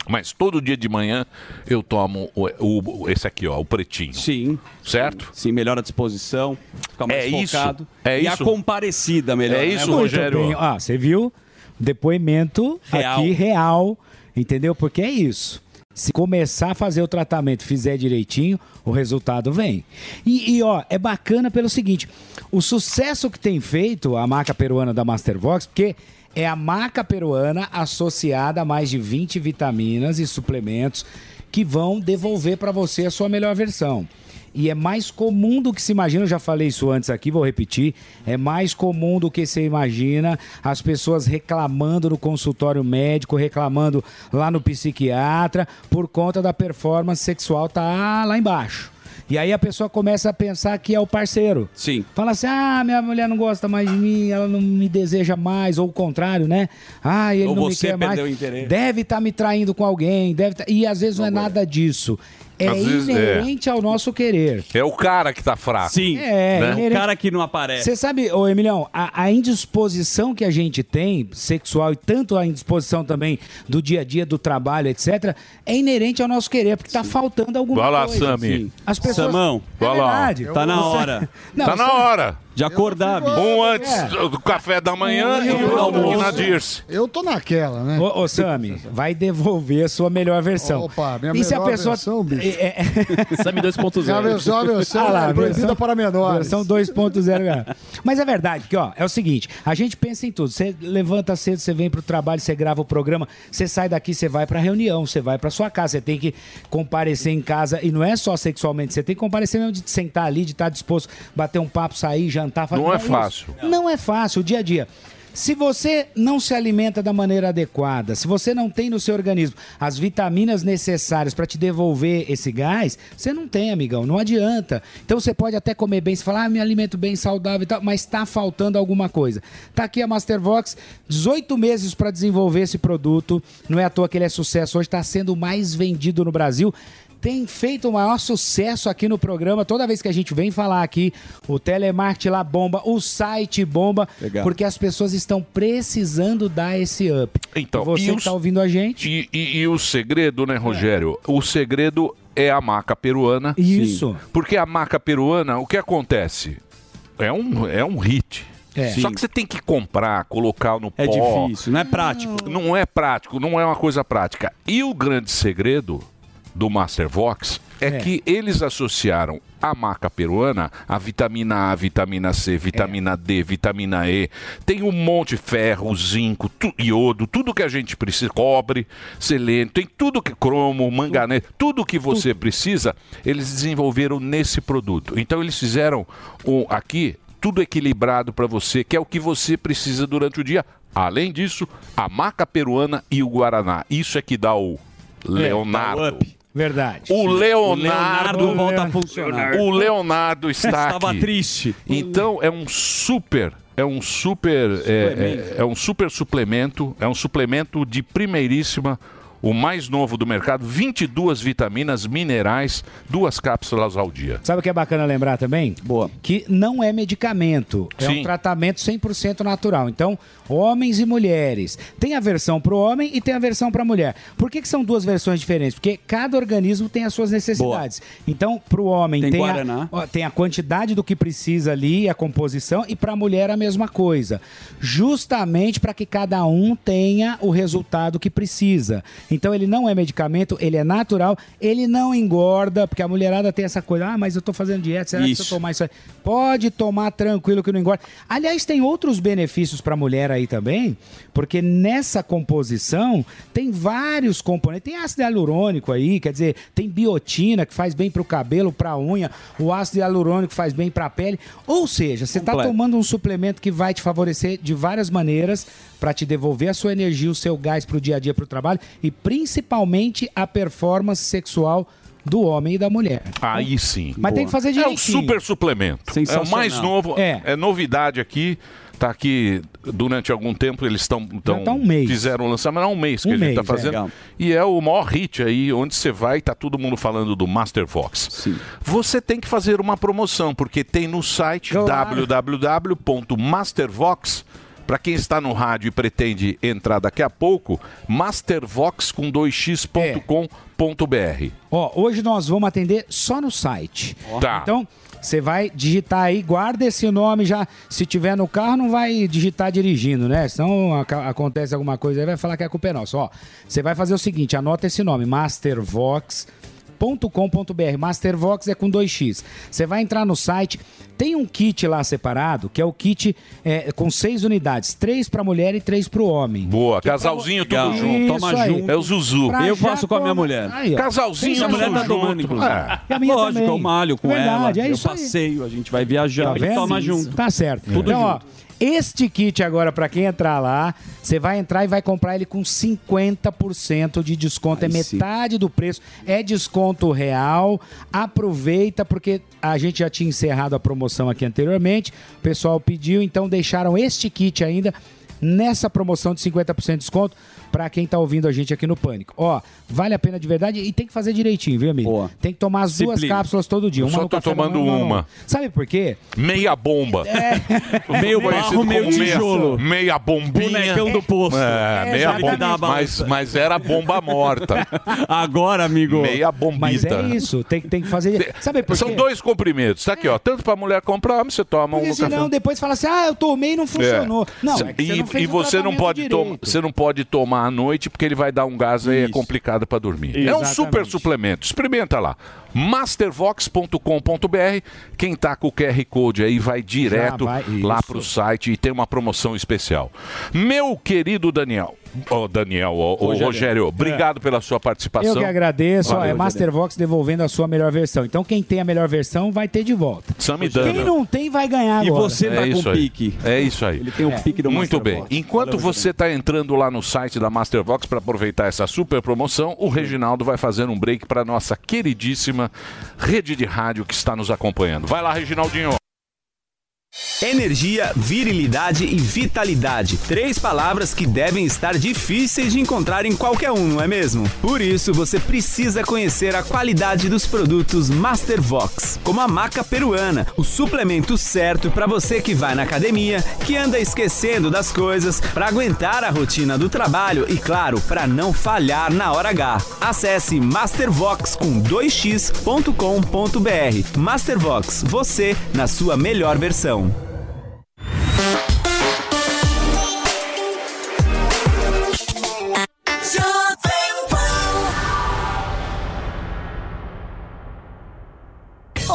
Mas todo dia de manhã eu tomo o, o- esse aqui, ó, o pretinho. Sim. Certo? Sim, melhora a disposição, fica mais É isso, focado. é e isso. a comparecida melhor. É né, isso, amor? Rogério. Bem, ó, você viu? Depoimento Real. aqui real, entendeu? Porque é isso. Se começar a fazer o tratamento, fizer direitinho, o resultado vem. E, e, ó, é bacana pelo seguinte: o sucesso que tem feito a marca peruana da Mastervox, porque é a marca peruana associada a mais de 20 vitaminas e suplementos que vão devolver para você a sua melhor versão. E é mais comum do que se imagina, eu já falei isso antes aqui, vou repetir. É mais comum do que você imagina as pessoas reclamando no consultório médico, reclamando lá no psiquiatra, por conta da performance sexual tá lá embaixo. E aí a pessoa começa a pensar que é o parceiro. Sim. Fala assim: ah, minha mulher não gosta mais de mim, ela não me deseja mais, ou o contrário, né? Ah, ele Ou não me quer mais. perdeu o interesse. Deve estar me traindo com alguém, deve tá- E às vezes não, é nada disso. É Às vezes, é. inerente ao nosso querer. É o cara que tá fraco. Sim. É, né? inerente- O cara que não aparece. Você sabe, ô Emilião, a, a indisposição que a gente tem, sexual, e tanto a indisposição também do dia a dia, do trabalho, etc., é inerente ao nosso querer, porque tá faltando alguma Vai lá, coisa. Sami. As pessoas... Samão, é vai lá. verdade. Tá na Você- hora. Não, tá na hora. De acordar, bicho. Um antes É. do café da manhã Um e outro outro aqui na almoço. Dirce. Eu tô naquela, né? Ô, ô Sami, vai devolver a sua melhor versão. Opa, minha e se a melhor pessoa... versão, bicho. É, é... Sami 2.0. Já versão, a versão Ah lá, é proibida versão- para menores. Versão 2.0. é. Mas é verdade, que ó, é o seguinte, a gente pensa em tudo. Você levanta cedo, você vem pro trabalho, você grava o programa, você sai daqui, você vai pra reunião, você vai pra sua casa, você tem que comparecer em casa e não é só sexualmente, você tem que comparecer mesmo de sentar ali, de estar disposto a bater um papo, sair, jantar jantar. Não é isso. fácil. Não é fácil, o dia a dia. Se você não se alimenta da maneira adequada, se você não tem no seu organismo as vitaminas necessárias para te devolver esse gás, você não tem, amigão, não adianta. Então você pode até comer bem, você fala, ah, me alimento bem, saudável e tal, mas está faltando alguma coisa. Tá aqui a Mastervox, 18 meses para desenvolver esse produto, não é à toa que ele é sucesso, hoje está sendo mais vendido no Brasil tem feito o maior sucesso aqui no programa. Toda vez que a gente vem falar aqui, o telemarketing lá bomba, o site bomba, Legal. porque as pessoas estão precisando dar esse up. Então, E você que está ouvindo a gente. E, e- e o segredo, né, Rogério? O segredo é a maca peruana. Isso. Porque a maca peruana, o que acontece? É um, é um hit. É. Só que você tem que comprar, colocar no É pó. difícil, não é prático. Não é prático, não é uma coisa prática. E o grande segredo do Mastervox é, É. que eles associaram a maca peruana a vitamina A, vitamina C, vitamina D, vitamina E. Tem um monte de ferro, zinco, tu, iodo, tudo que a gente precisa, cobre, selênio, tem tudo que cromo, manganês, tudo que você precisa, eles desenvolveram nesse produto. Então eles fizeram um, aqui tudo equilibrado para você, que é o que você precisa durante o dia. Além disso, a maca peruana e o guaraná. Isso é que dá o Leonardo. Verdade. O Leonardo, Leonardo volta a funcionar. O Leonardo está Estava aqui. triste. Então é um super, é um super, é, é- é um super suplemento, é um suplemento de primeiríssima, o mais novo do mercado, 22 vitaminas, minerais, duas cápsulas ao dia. Sabe o que é bacana lembrar também? Boa. Que não é medicamento, é Sim. um tratamento 100% natural. Então, homens e mulheres. Tem a versão para o homem e tem a versão para a mulher. Por que, que são duas versões diferentes? Porque cada organismo tem as suas necessidades. Então, para o homem Tem tem, Guaraná. a, ó, tem a quantidade do que precisa ali, a composição, e para a mulher a mesma coisa. Justamente para que cada um tenha o resultado que precisa. Então ele não é medicamento, ele é natural, ele não engorda, porque a mulherada tem essa coisa, ah, mas eu tô fazendo dieta, será que se Isso. eu tomar isso aí? Pode tomar tranquilo que não engorda. Aliás, tem outros benefícios para a mulher aí também, porque nessa composição tem vários componentes. Tem ácido hialurônico aí, quer dizer, tem biotina que faz bem para o cabelo, para a unha, o ácido hialurônico faz bem para a pele. Ou seja, você está tomando um suplemento que vai te favorecer de várias maneiras para te devolver a sua energia, o seu gás para o dia a dia, para o trabalho e principalmente a performance sexual do homem e da mulher. Aí sim. Mas tem que fazer É um direitinho. super suplemento. É o mais novo. É. É. novidade aqui. Tá aqui durante algum tempo, eles estão. Tá um mês. Fizeram o lançamento há um mês que Um a gente mês, tá é. fazendo. Legal. E é o maior hit aí, onde você vai, tá todo mundo falando do Master Vox. Você tem que fazer uma promoção, porque tem no site www.mastervox. Para quem está no rádio e pretende entrar daqui a pouco, mastervox com 2x.com.br. Ó, hoje nós vamos atender só no site. Tá. Então, você vai digitar aí, guarda esse nome já. Se tiver no carro, não vai digitar dirigindo, né? Senão acontece alguma coisa aí, vai falar que a culpa é nossa. Ó, você vai fazer o seguinte, anota esse nome, Mastervox .com.br. Mastervox é com 2x. Você vai entrar no site, tem um kit lá separado, que é o kit é, com seis unidades, três para mulher e três para o homem. Boa, casalzinho tudo junto. Toma aí. junto. É o Zuzu. Pra Eu faço com a minha mulher. Aí, ó. Casalzinho, a mulher tá tomando, inclusive. É. E a minha Lógico, também. eu malho com Verdade, ela, é eu isso aí. passeio, a gente vai viajar Tá toma junto. Tá certo. Tudo então, ó, junto. Este kit agora, pra quem entrar lá, você vai entrar e vai comprar ele com 50% de desconto. é metade do preço. É desconto real. Aproveita, porque a gente já tinha encerrado a promoção aqui anteriormente. O pessoal pediu, então deixaram este kit ainda nessa promoção de 50% de desconto pra quem tá ouvindo a gente aqui no Pânico. Ó, vale a pena de verdade e tem que fazer direitinho, viu, amigo? Tem que tomar as duas Disciplina. cápsulas todo dia. Eu Uma só no tô café da tomando manhã, uma. Sabe por quê? Meia bomba. *laughs* *laughs* Meio Conhecido barro, meio como meia- tijolo. Meia bombinha. Bonecão do poço. É, É, meia exatamente. bomba. Mas, mas era bomba morta. *laughs* Agora, amigo. Meia bombita. Mas é isso, tem, tem que fazer. Sabe por São quê? dois comprimidos. Tá aqui, ó. Tanto pra mulher comprar, homem, você toma um Porque no senão café. depois fala assim, ah, eu tomei e não funcionou. Não, Cê- é que você e, não fez e o você não tratamento pode tomar, você não pode tomar à noite porque ele vai dar um gás aí é complicado para dormir. É um Exatamente. super suplemento. Experimenta lá. mastervox.com.br. Quem tá com o QR Code aí vai direto vai, lá isso. pro site e tem uma promoção especial. Meu querido Daniel, Ô, Daniel, ô, ô, Rogério. Rogério, obrigado pela sua participação. Eu que agradeço. ó, Valeu, é. Mastervox devolvendo a sua melhor versão. Então quem tem a melhor versão vai ter de volta. Samidana. Quem não tem vai ganhar agora. é isso aí. É isso aí. Ele tem o pique do Muito Mastervox. bem. Enquanto você está entrando lá no site da Mastervox para aproveitar essa super promoção, o Reginaldo vai fazer um break para nossa queridíssima rede de rádio que está nos acompanhando. Vai lá, Reginaldinho. Energia, virilidade e vitalidade. Três palavras que devem estar difíceis de encontrar em qualquer um, não é mesmo? Por isso, você precisa conhecer a qualidade dos produtos Mastervox, como a maca peruana, o suplemento certo para você que vai na academia, que anda esquecendo das coisas, para aguentar a rotina do trabalho e, claro, para não falhar na hora H. Acesse mastervox com 2x.com.br. Mastervox, você na sua melhor versão.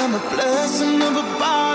I'm a blessing of a body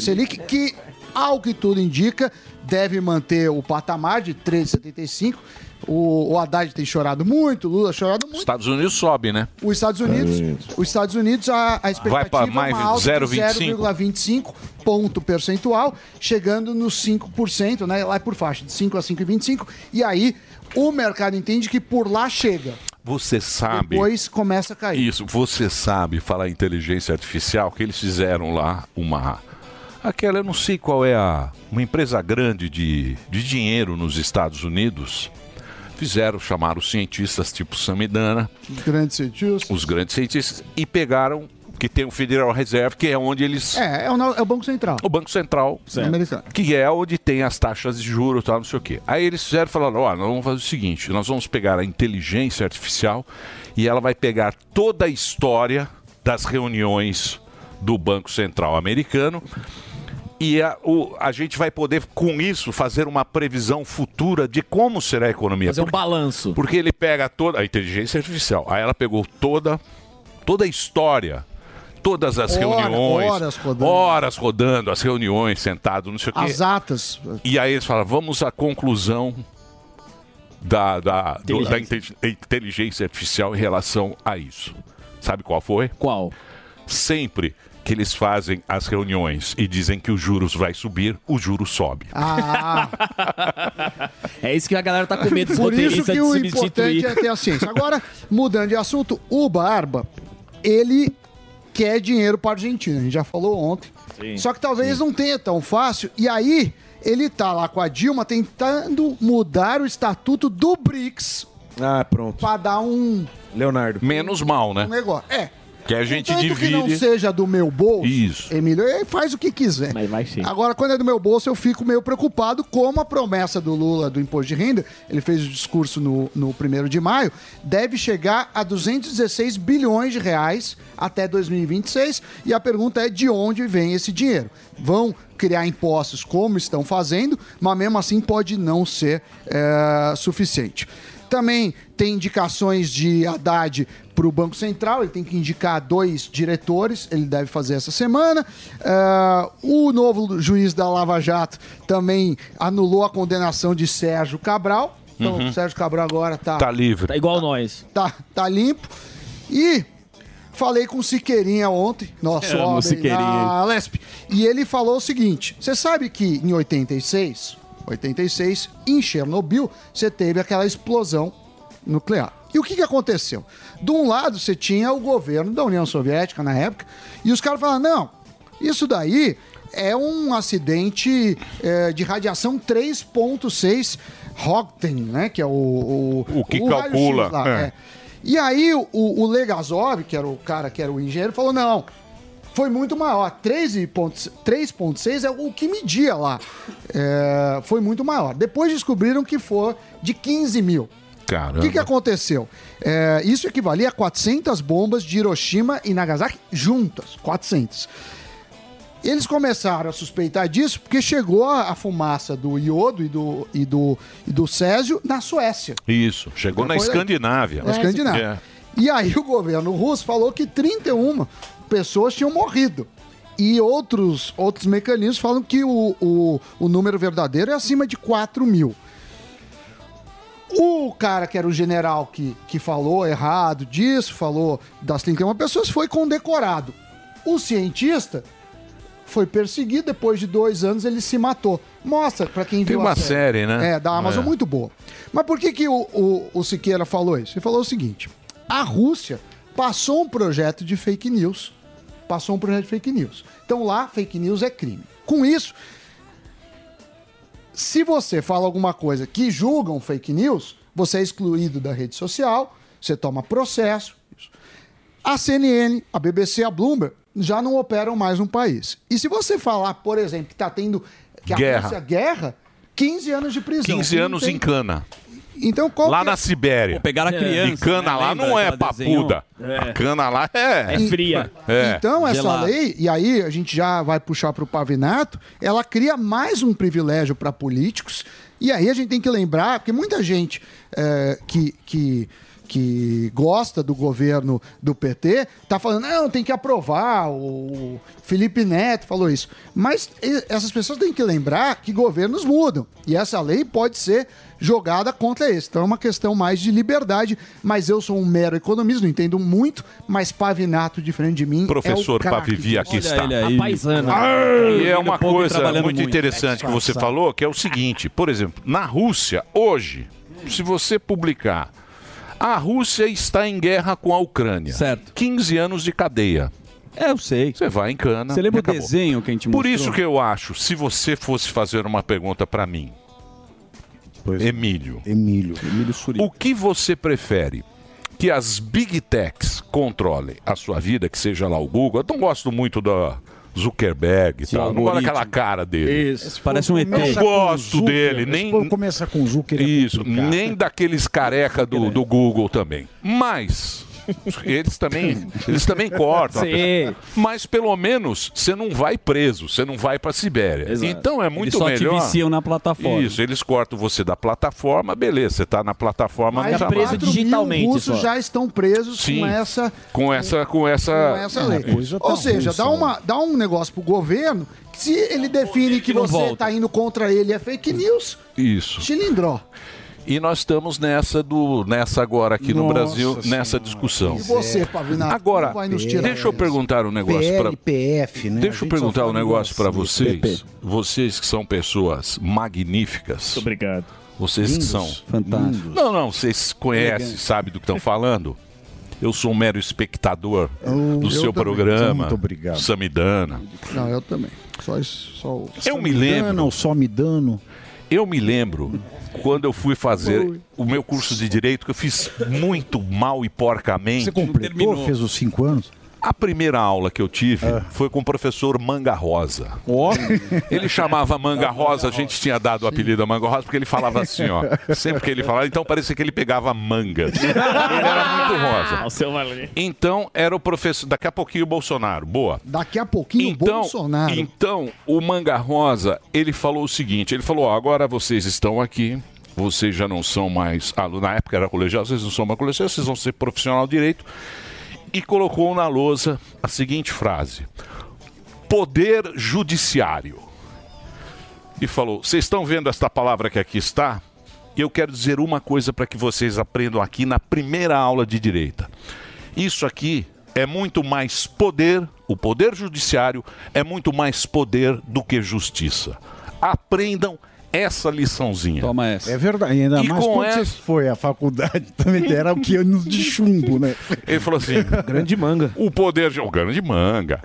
Selic, que, ao que tudo indica, deve manter o patamar de 13,75. O, o Haddad tem chorado muito, o Lula chorado muito. Estados Unidos sobe, né? Os Estados Unidos, os Estados Unidos a, a expectativa Vai mais é uma alta de 0,25. 0,25 ponto percentual, chegando nos 5%, né? Lá por faixa, de 5 a 5,25. E aí o mercado entende que por lá chega. Você sabe. Depois começa a cair. Isso, você sabe falar em inteligência artificial que eles fizeram lá uma. Aquela, eu não sei qual é a. Uma empresa grande de, de dinheiro nos Estados Unidos. Fizeram, chamaram os cientistas tipo Samidana, Os grandes cientistas. os grandes cientistas, e pegaram. Que tem o Federal Reserve, que é onde eles. É, é o, é o Banco Central. O Banco Central, Americano. que é onde tem as taxas de juros e tal, não sei o quê. Aí eles fizeram e falaram: ó, nós vamos fazer o seguinte: nós vamos pegar a inteligência artificial e ela vai pegar toda a história das reuniões do Banco Central americano. E a, o- a gente vai poder, com isso, fazer uma previsão futura de como será a economia. Fazer um Porque- balanço. Porque ele pega toda a inteligência artificial. Aí ela pegou toda, toda a história, todas as Hora- reuniões, horas rodando. horas rodando, as reuniões, sentado, não sei o quê. As atas. E aí eles falam, vamos à conclusão da, da, do- da inte- inteligência artificial em relação a isso. Sabe qual foi? Qual? Sempre que eles fazem as reuniões e dizem que os juros vai subir, o juro sobe. Ah, *laughs* É isso que a galera tá com medo por isso que de o importante é ter a ciência. Agora, mudando de assunto, o Barba, ele quer dinheiro para a Argentina. A gente já falou ontem. Sim, Só que talvez não tenha tão fácil. E aí, ele tá lá com a Dilma tentando mudar o estatuto do BRICS Ah, pronto. para dar um, Leonardo. Menos mal, né? um negócio. É. Que a gente Tanto que não divide. seja do meu bolso, Isso. Emílio, ele faz o que quiser. Mas vai sim. Agora, quando é do meu bolso, eu fico meio preocupado como a promessa do Lula do imposto de renda, ele fez o discurso no, no 1 de maio, deve chegar a 216 bilhões de reais até 2026. E a pergunta é de onde vem esse dinheiro? Vão criar impostos como estão fazendo, mas mesmo assim pode não ser é, suficiente. Também tem indicações de Haddad para o Banco Central, ele tem que indicar dois diretores, ele deve fazer essa semana. Ah, o novo juiz da Lava Jato também anulou a condenação de Sérgio Cabral. Então, Uhum. o Sérgio Cabral agora tá, Tá livre. Tá igual nós. tá, tá limpo. E falei com o Siqueirinha ontem, nosso homem Siqueirinha, da Lesp. E ele falou o seguinte: você sabe que em 86, 86, em Chernobyl, você teve aquela explosão nuclear. E o que, que aconteceu? De um lado, você tinha o governo da União Soviética na época, e os caras falaram: não, isso daí é um acidente é, de radiação 3,6 Rogten, né? Que é o. O, O que raio-x calcula, lá, é. é. E aí o, o Legazov, que era o cara que era o engenheiro, falou: não, foi muito maior. 13,6 3,6 é o que media lá. É, foi muito maior. Depois descobriram que foi de 15 mil. Caramba. O que, que aconteceu? É, isso equivalia a 400 bombas de Hiroshima e Nagasaki juntas. 400. Eles começaram a suspeitar disso porque chegou a, a fumaça do iodo e do, e, do, e do césio na Suécia. Isso, chegou na Foi- Escandinávia. Na Escandinávia. É. E aí o governo russo falou que 31 pessoas tinham morrido. E outros, outros mecanismos falam que o, o, o número verdadeiro é acima de 4 mil. O cara que era o general que, que falou errado disso, falou das 31 pessoas, foi condecorado. O cientista foi perseguido, depois de dois anos ele se matou. Mostra pra quem Tem viu uma a série, né? É, da Amazon, É. muito boa. Mas por que, que o, o, o Siqueira falou isso? Ele falou o seguinte: a Rússia passou um projeto de fake news. Passou um projeto de fake news. Então lá, fake news é crime. Com isso, se você fala alguma coisa que julgam fake news, você é excluído da rede social, você toma processo. A CNN, a BBC, a Bloomberg já não operam mais no país. E se você falar, por exemplo, que está tendo que a Guerra. Rússia guerra, 15 anos de prisão. 15 Não anos tem- em cana. Então, qual Lá que é- na Sibéria. Pô, pegaram a criança, E cana né? lá Lembra não é aquela desenho? papuda. É. A cana lá é... É fria. É. Então, essa Gelado. lei, e aí a gente já vai puxar para o Pavinato, ela cria mais um privilégio para políticos. E aí a gente tem que lembrar, porque muita gente é, que, que que gosta do governo do PT, tá falando, não, tem que aprovar. O Felipe Neto falou isso. Mas essas pessoas têm que lembrar que governos mudam. E essa lei pode ser jogada contra esse. Então é uma questão mais de liberdade. Mas eu sou um mero economista, não entendo muito, mas Pavinato, diferente de mim. Professor é o craque Pavivi aqui está. Arr! E é uma coisa muito muito. interessante que você falou, que é o seguinte, por exemplo, na Rússia, hoje, se você publicar, a Rússia está em guerra com a Ucrânia. Certo. 15 anos de cadeia. É, eu sei. Você vai em cana. Você lembra o acabou. desenho que a gente Por mostrou? isso que eu acho, se você fosse fazer uma pergunta para mim, Emílio. Emílio. Emílio Suri. O que você prefere? Que as big techs controlem a sua vida, que seja lá o Google. Eu não gosto muito da Zuckerberg e Sim, tal. Não gosto algoritmo. daquela cara dele. Isso, parece um ET. Não Começa gosto dele, Zucker, nem. esse Começa com Zucker. é Isso, nem daqueles careca do, do Google também. Mas eles também, eles também cortam. a. Mas pelo menos você não vai preso, você não vai para Sibéria. Exato. Então é muito Eles só melhor. viciam na plataforma. Isso, eles cortam você da plataforma, beleza, você tá na plataforma, Mais não tá mais. 4 mil russos já estão presos Sim. com essa com essa com essa com essa lei. Ou seja, dá, uma, dá um negócio pro governo que se ele define que você volta. tá indo contra ele é fake news, Isso. cilindró. E nós estamos nessa do nessa agora aqui no Nossa Brasil, nessa discussão. E você, Pavinato, Agora, nos tirar deixa eu perguntar um negócio para PF, né? Deixa eu perguntar um negócio para vocês. PP. Vocês que são pessoas magníficas. Muito obrigado. Vocês que Lindos. são Fantástico. Não, não, vocês conhecem, sabem do que estão falando. Eu sou um mero espectador Eu- do eu seu também. programa. Muito obrigado. Samidana. Não, eu também. Só isso, só o... Eu me lembro. Dano, só me dano. Eu me lembro quando eu fui fazer o meu curso de direito, que eu fiz muito mal e porcamente. Você completou, fez os cinco anos? A primeira aula que eu tive foi com o professor Manga Rosa. Ele chamava Manga Rosa, a gente tinha dado o apelido a Manga Rosa porque ele falava assim, ó. Sempre que ele falava, então parecia que ele pegava mangas. Ele era muito rosa. Então era o professor. Daqui a pouquinho o Bolsonaro. Boa. Daqui a pouquinho Então, Bolsonaro. então, o Manga Rosa, ele falou o seguinte: ele falou, ó, agora vocês estão aqui, vocês já não são mais aluno, na época era colegial, vocês não são mais colegial, vocês vão ser profissional de direito. E colocou na lousa a seguinte frase: Poder Judiciário. E falou: Vocês estão vendo esta palavra que aqui está? Eu quero dizer uma coisa para que vocês aprendam aqui na primeira aula de direita. Isso aqui é muito mais poder, o poder judiciário é muito mais poder do que justiça. Aprendam essa liçãozinha. Toma essa. É verdade. E ainda E mais com quando essa- você foi à faculdade, *laughs* também era o que anos de chumbo, né? Ele falou assim: Grande manga. O poder, o grande manga.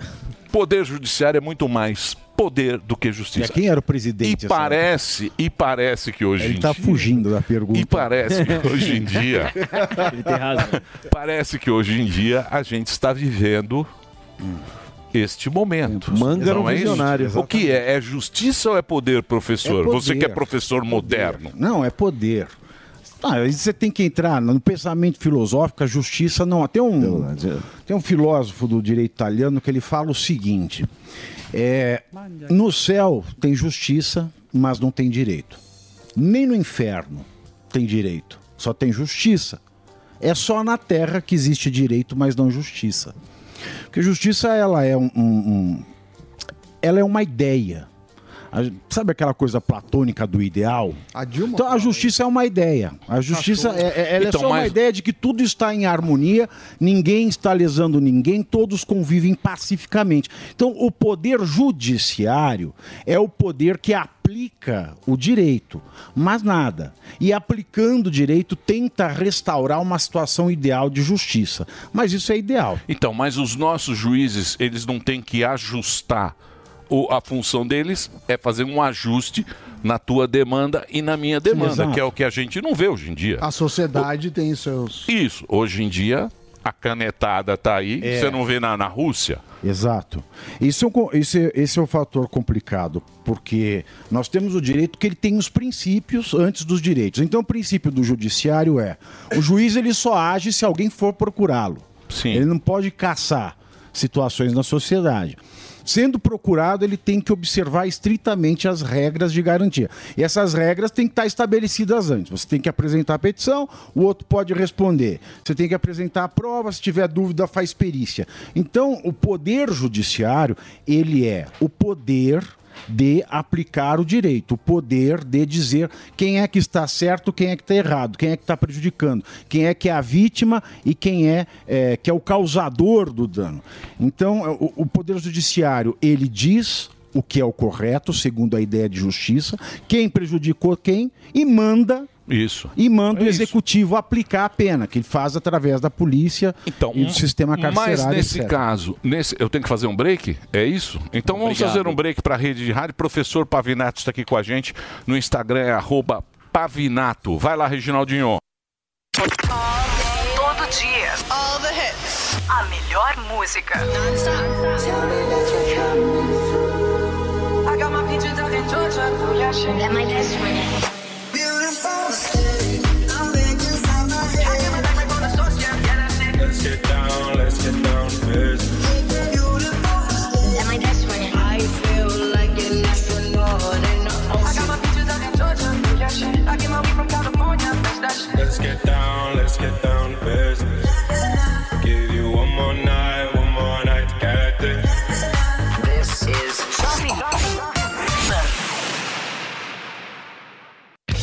Poder judiciário é muito mais poder do que E justiça. quem era o presidente? E parece, e parece que hoje Ele tá dia, fugindo da pergunta. e parece que hoje em dia, Ele tem razão. parece que hoje em dia a gente está vivendo este momento. Manga Não é isso? visionário, O que é? É justiça ou é poder, professor? É poder. Você que é professor moderno. Não, é poder. Ah, você tem que entrar no pensamento filosófico, a justiça não. Tem um, tem um filósofo do direito italiano que ele fala o seguinte: é, no céu tem justiça, mas não tem direito. Nem no inferno tem direito, só tem justiça. É só na terra que existe direito, mas não justiça. Porque justiça ela é um- um- um ela é uma ideia. A- Sabe aquela coisa platônica do ideal? A Dilma Então a justiça é uma ideia. A justiça é, é- ela Então, é só uma mas- ideia de que tudo está em harmonia, ninguém está lesando ninguém, todos convivem pacificamente. Então o poder judiciário é o poder que aplica o direito, mas nada. E aplicando o direito tenta restaurar uma situação ideal de justiça. Mas isso é ideal. Então, mas os nossos juízes, eles não têm que ajustar. O, a função deles é fazer um ajuste na tua demanda e na minha demanda, que é o que a gente não vê hoje em dia. A sociedade tem seus. Isso, hoje em dia a canetada tá aí, É. você não vê na, na Rússia. Exato. Isso é um esse, é- esse é o fator complicado, porque nós temos o direito que ele tem os princípios antes dos direitos. Então, o princípio do judiciário é: o juiz ele só age se alguém for procurá-lo. Ele não pode caçar situações na sociedade. Sendo procurado, ele tem que observar estritamente as regras de garantia. E essas regras têm que estar estabelecidas antes. Você tem que apresentar a petição, o outro pode responder. Você tem que apresentar a prova, se tiver dúvida, faz perícia. Então, o poder judiciário, ele é o poder de aplicar o direito, o poder de dizer quem é que está certo, quem é que está errado, quem é que está prejudicando, quem é que é a vítima e quem é, é, que é o causador do dano. Então, o, o poder judiciário ele diz o que é o correto, segundo a ideia de justiça, quem prejudicou quem e manda Isso. e manda o executivo aplicar a pena, que ele faz através da polícia e do sistema carcerário. Então, Mas nesse etc. caso, nesse, eu tenho que fazer um break? É isso? Então vamos Obrigado. fazer um break para a rede de rádio. Professor Pavinato está aqui com a gente. No Instagram é arroba Pavinato. Vai lá, Reginaldinho. Todo dia. All the hits. A melhor música. I got my peaches out in Georgia. Yeah, shit. That my best friend. California.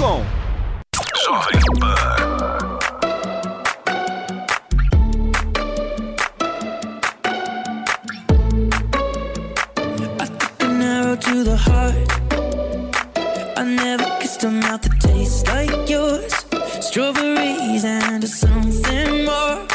Jovem An arrow to the heart. I never kissed a mouth that tastes like yours. Strawberries and something more.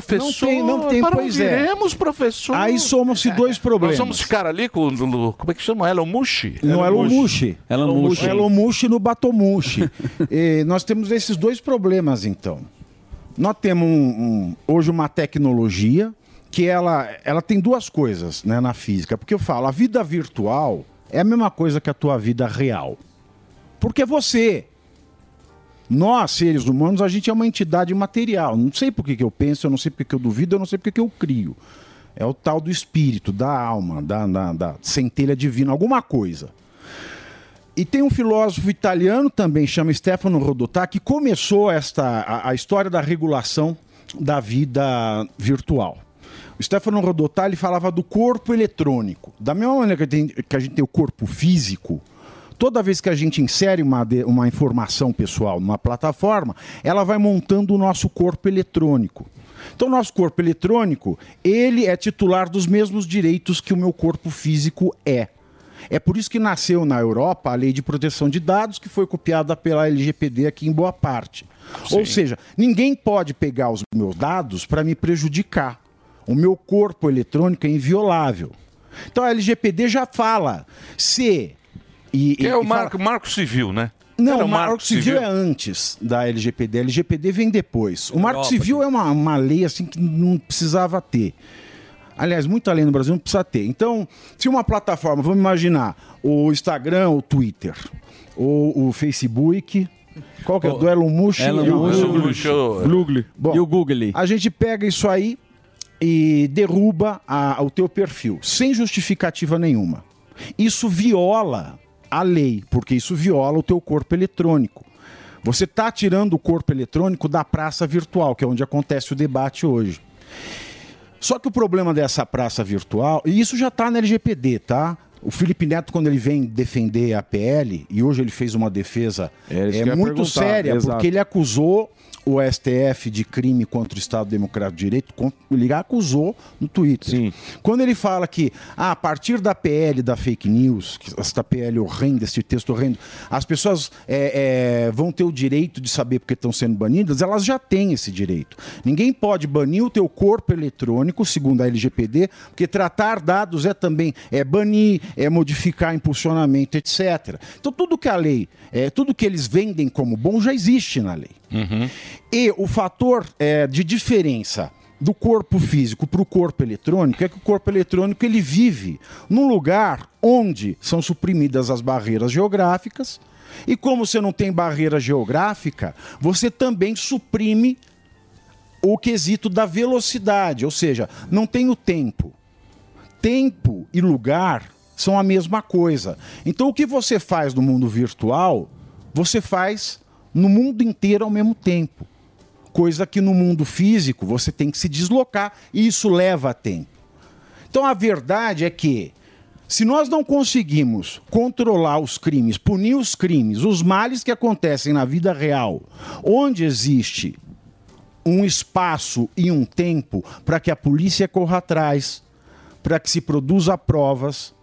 Professor? Não tem, não tem, Para pois onde é. iremos, professor? Aí somam-se dois problemas. Nós somos ficar ali com o. Como é que chama? Elon Mushi? No Elon Mushi. Elon Mushi. Elon Mushi no Batomushi. *laughs* e nós temos esses dois problemas, então. Nós temos um- um- hoje uma tecnologia que ela, ela tem duas coisas né, na física. Porque eu falo, a vida virtual é a mesma coisa que a tua vida real. Porque é você. Nós, seres humanos, a gente é uma entidade material. Não sei por que, eu penso, eu não sei por que, eu duvido, eu não sei por que eu crio. É o tal do espírito, da alma, da, da, da centelha divina, alguma coisa. E tem um filósofo italiano também, chama Stefano Rodotà, que começou esta, a, a história da regulação da vida virtual. O Stefano Rodotà ele falava do corpo eletrônico. Da mesma maneira que, tem- que a gente tem o corpo físico, toda vez que a gente insere uma, uma informação pessoal numa plataforma, ela vai montando o nosso corpo eletrônico. Então, nosso corpo eletrônico, ele é titular dos mesmos direitos que o meu corpo físico é. É por isso que nasceu na Europa a Lei de Proteção de Dados, que foi copiada pela LGPD aqui em boa parte. Ou seja, ninguém pode pegar os meus dados para me prejudicar. O meu corpo eletrônico é inviolável. Então a LGPD já fala se. E, Que e- é o e fala- marco, marco civil, né? não, Era o Marco Civil, é antes da LGPD. A LGPD vem depois. O Marco Europa, Civil é uma, uma lei assim que não precisava ter. Aliás, muita lei no Brasil não precisa ter. Então, se uma plataforma, vamos imaginar, o Instagram, o Twitter, ou o Facebook, qual que é? O- Do Elon Musk? Elon e. Google. Musk. Google. Bom, E o Google. A gente pega isso aí e derruba a- o teu perfil, sem justificativa nenhuma. Isso viola a lei, porque isso viola o teu corpo eletrônico. Você está tirando o corpo eletrônico da praça virtual, que é onde acontece o debate hoje. Só que o problema dessa praça virtual, e isso já está na LGPD, tá? O Felipe Neto, quando ele vem defender a PL, e hoje ele fez uma defesa é, ia muito séria, exato. porque ele acusou o STF de crime contra o Estado Democrático de Direito, ele acusou no Twitter. Quando ele fala que ah, a partir da PL da fake news, esta PL horrenda, este texto horrendo, as pessoas é, é, vão ter o direito de saber porque estão sendo banidas, elas já têm esse direito. Ninguém pode banir o teu corpo eletrônico, segundo a LGPD, porque tratar dados é também é banir, é modificar impulsionamento, etc. Então tudo que a lei, é, tudo que eles vendem como bom já existe na lei. E o fator é, de diferença do corpo físico para o corpo eletrônico é que o corpo eletrônico ele vive num lugar onde são suprimidas as barreiras geográficas e como você não tem barreira geográfica, você também suprime o quesito da velocidade, ou seja, não tem o tempo. Tempo e lugar são a mesma coisa. Então o que você faz no mundo virtual, você faz no mundo inteiro ao mesmo tempo. Coisa que no mundo físico você tem que se deslocar e isso leva tempo. Então a verdade é que se nós não conseguimos controlar os crimes, punir os crimes, os males que acontecem na vida real, onde existe um espaço e um tempo para que a polícia corra atrás, para que se produza provas,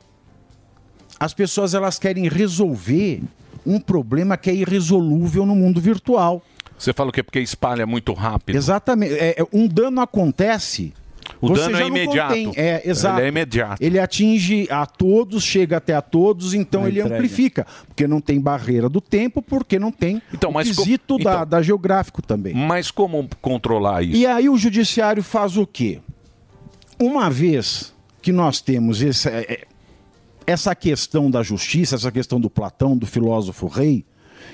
as pessoas elas querem resolver um problema que é irresolúvel no mundo virtual. Você fala o quê? Porque espalha muito rápido. Exatamente. É, é, um dano acontece. O você dano já é imediato. contém. É, exato. Ele é imediato. Ele atinge a todos, chega até a todos, então A ele entrega. amplifica. Porque não tem barreira do tempo, porque não tem Então, o quesito da, então- da geográfico também. Mas como controlar isso? E aí o judiciário faz o quê? Uma vez que nós temos esse- é, essa questão da justiça, essa questão do Platão, do filósofo rei,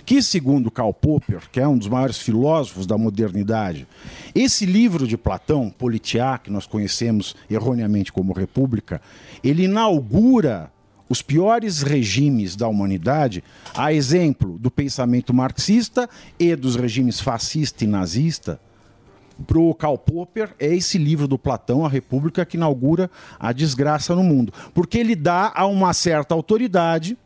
que segundo Karl Popper, que é um dos maiores filósofos da modernidade, esse livro de Platão, Politiá, que nós conhecemos erroneamente como República, ele inaugura os piores regimes da humanidade, a exemplo do pensamento marxista e dos regimes fascista e nazista, para o Karl Popper é esse livro do Platão, A República, que inaugura a desgraça no mundo. Porque ele dá a uma certa autoridade,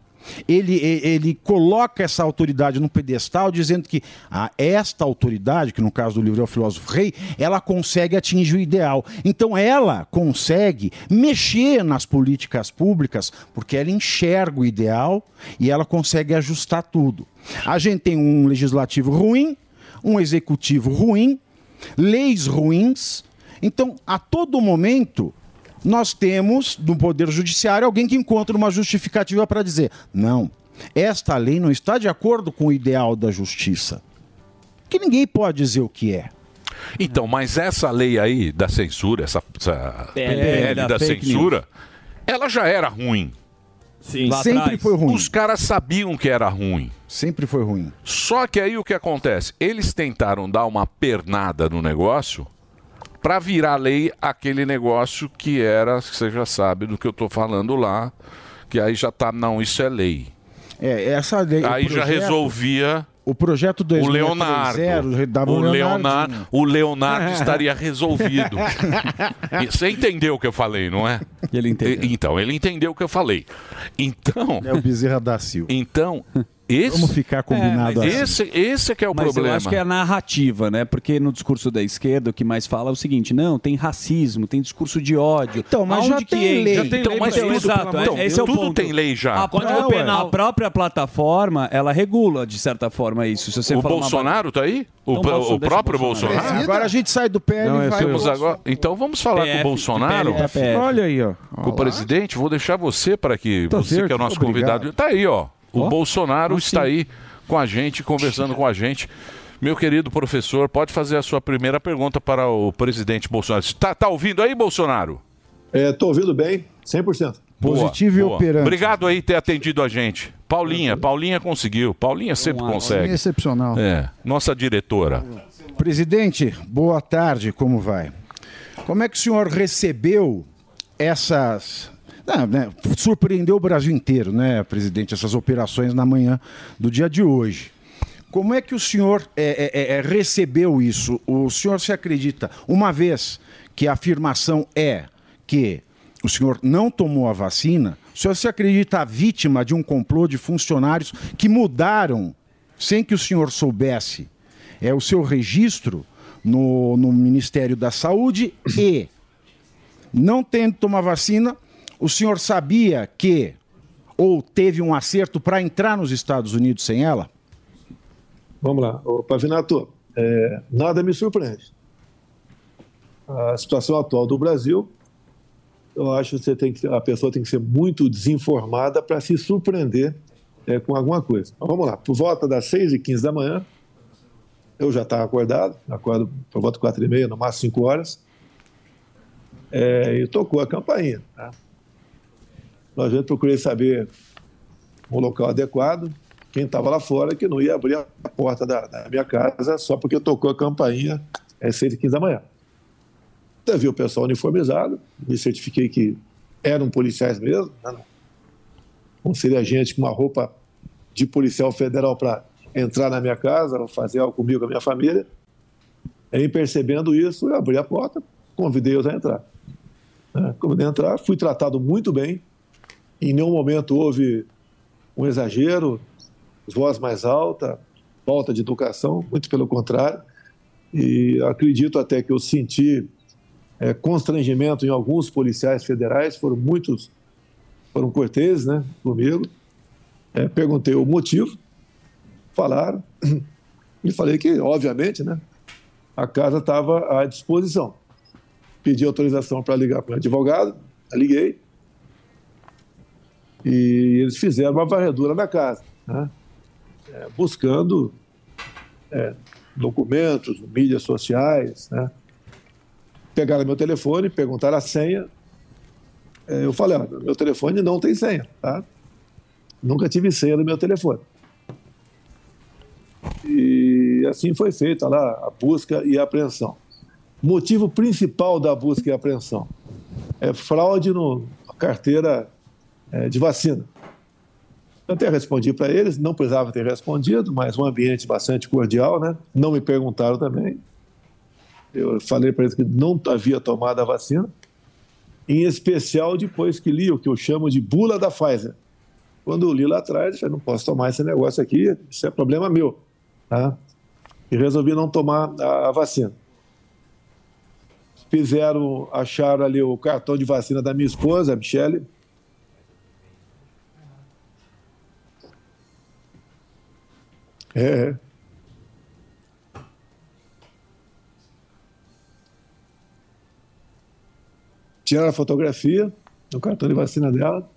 ele, ele coloca essa autoridade no pedestal, dizendo que ah, esta autoridade, que no caso do livro é o filósofo rei, ela consegue atingir o ideal. Então ela consegue mexer nas políticas públicas, porque ela enxerga o ideal e ela consegue ajustar tudo. A gente tem um legislativo ruim, um executivo ruim, leis ruins. Então, a todo momento, nós temos no Poder Judiciário alguém que encontra uma justificativa para dizer: não, esta lei não está de acordo com o ideal da justiça. Que ninguém pode dizer o que é. Então, mas essa lei aí da censura, essa, essa PL PL da da censura, ela já era ruim. Sim, Lá sempre atrás. foi ruim. Os caras sabiam que era ruim. Sempre foi ruim. Só que aí o que acontece? Eles tentaram dar uma pernada no negócio para virar lei aquele negócio que era, você já sabe do que eu tô falando lá, que aí já tá, não, isso é lei. É, essa lei. Aí já projeto- resolvia O projeto o 2630 Leonardo. O um Leonardo, o Leonardo *laughs* estaria resolvido. Você entendeu o que eu falei, não é? Ele entendeu. Então, ele entendeu o que eu falei. Então. É o Bezerra da Silva. Então, esse. Vamos ficar combinado É, assim. Esse, esse é que é o Mas problema. eu acho que é a narrativa, né? Porque no discurso da esquerda o que mais fala é o seguinte: não, tem racismo, tem discurso de ódio. Então, mas Aonde já que tem lei. Já tem Então, lei, mas então, tudo, exato, de esse é o tudo ponto. tem lei já. A própria, a própria plataforma, ela regula de certa forma isso. Se você O uma- Bolsonaro tá aí? O, Então, o deixa próprio o Bolsonaro. Bolsonaro? É, agora a gente sai do PL Não, e é vai. pro- agora, então vamos falar com PF, o Bolsonaro. Olha aí, ó. Com o presidente, vou deixar você para que Tá você certo, que é o nosso obrigado. convidado. Tá aí, ó. O Ó, Bolsonaro está aí com a gente, conversando com a gente. Meu querido professor, pode fazer a sua primeira pergunta para o presidente Bolsonaro. Tá, tá ouvindo aí, Bolsonaro? Estou ouvindo bem, 100%. Positivo e operante. Obrigado aí por ter atendido a gente. Paulinha, Paulinha conseguiu. Paulinha sempre consegue. Excepcional. É, nossa diretora. Presidente, boa tarde, como vai? Como é que o senhor recebeu essas. Ah, né, surpreendeu o Brasil inteiro, né, presidente, essas operações na manhã do dia de hoje. Como é que o senhor é, é, é, recebeu isso? O senhor se acredita, uma vez que a afirmação é que o senhor não tomou a vacina, o senhor se acredita vítima de um complô de funcionários que mudaram, sem que o senhor soubesse, é o seu registro no, no Ministério da Saúde e, não tendo tomado vacina, o senhor sabia que, ou teve um acerto para entrar nos Estados Unidos sem ela? Vamos lá. Ô, Pavinato, é, nada me surpreende. A situação atual do Brasil, eu acho que você tem que, a pessoa tem que ser muito desinformada para se surpreender é, com alguma coisa. Então, vamos lá. Por volta das 6 e 15 da manhã, eu já estava acordado, acordo por volta de 4 e meia, no máximo 5 horas, é, e tocou a campainha. Tá? Nós já procurei saber um local adequado, quem estava lá fora, que não ia abrir a porta da, da minha casa só porque tocou a campainha às 6 e 15 da manhã. Até vi o pessoal uniformizado, me certifiquei que eram policiais mesmo, né? não seria gente com uma roupa de policial federal para entrar na minha casa, ou fazer algo comigo, com a minha família. Em percebendo isso, eu abri a porta, convidei-os a entrar. Né? Convidei a entrar, fui tratado muito bem, em nenhum momento houve um exagero, voz mais alta, falta de educação, muito pelo contrário. E acredito até que eu senti é, constrangimento em alguns policiais federais, foram muitos, foram corteses né, comigo. É, perguntei o motivo, falaram, *clears throat* e falei que, obviamente, né, a casa estava à disposição. Pedi autorização para ligar para o advogado, liguei, e eles fizeram uma varredura na casa, né? É, buscando é, documentos, mídias sociais, né? Pegaram meu telefone, perguntaram a senha. É, eu falei, ó, meu telefone não tem senha, tá? Nunca tive senha no meu telefone. E assim foi feita lá a busca e a apreensão. Motivo principal da busca e apreensão é fraude no- na carteira de vacina. Eu até respondi para eles, não precisava ter respondido, mas um ambiente bastante cordial, né? Não me perguntaram também. Eu falei para eles que não havia tomado a vacina, em especial depois que li o que eu chamo de bula da Pfizer. Quando eu li lá atrás, eu falei, não posso tomar esse negócio aqui, isso é problema meu. Tá? E resolvi não tomar a, a vacina. Fizeram, acharam ali o cartão de vacina da minha esposa, a Michele, É. Tiraram a fotografia do cartão de vacina dela.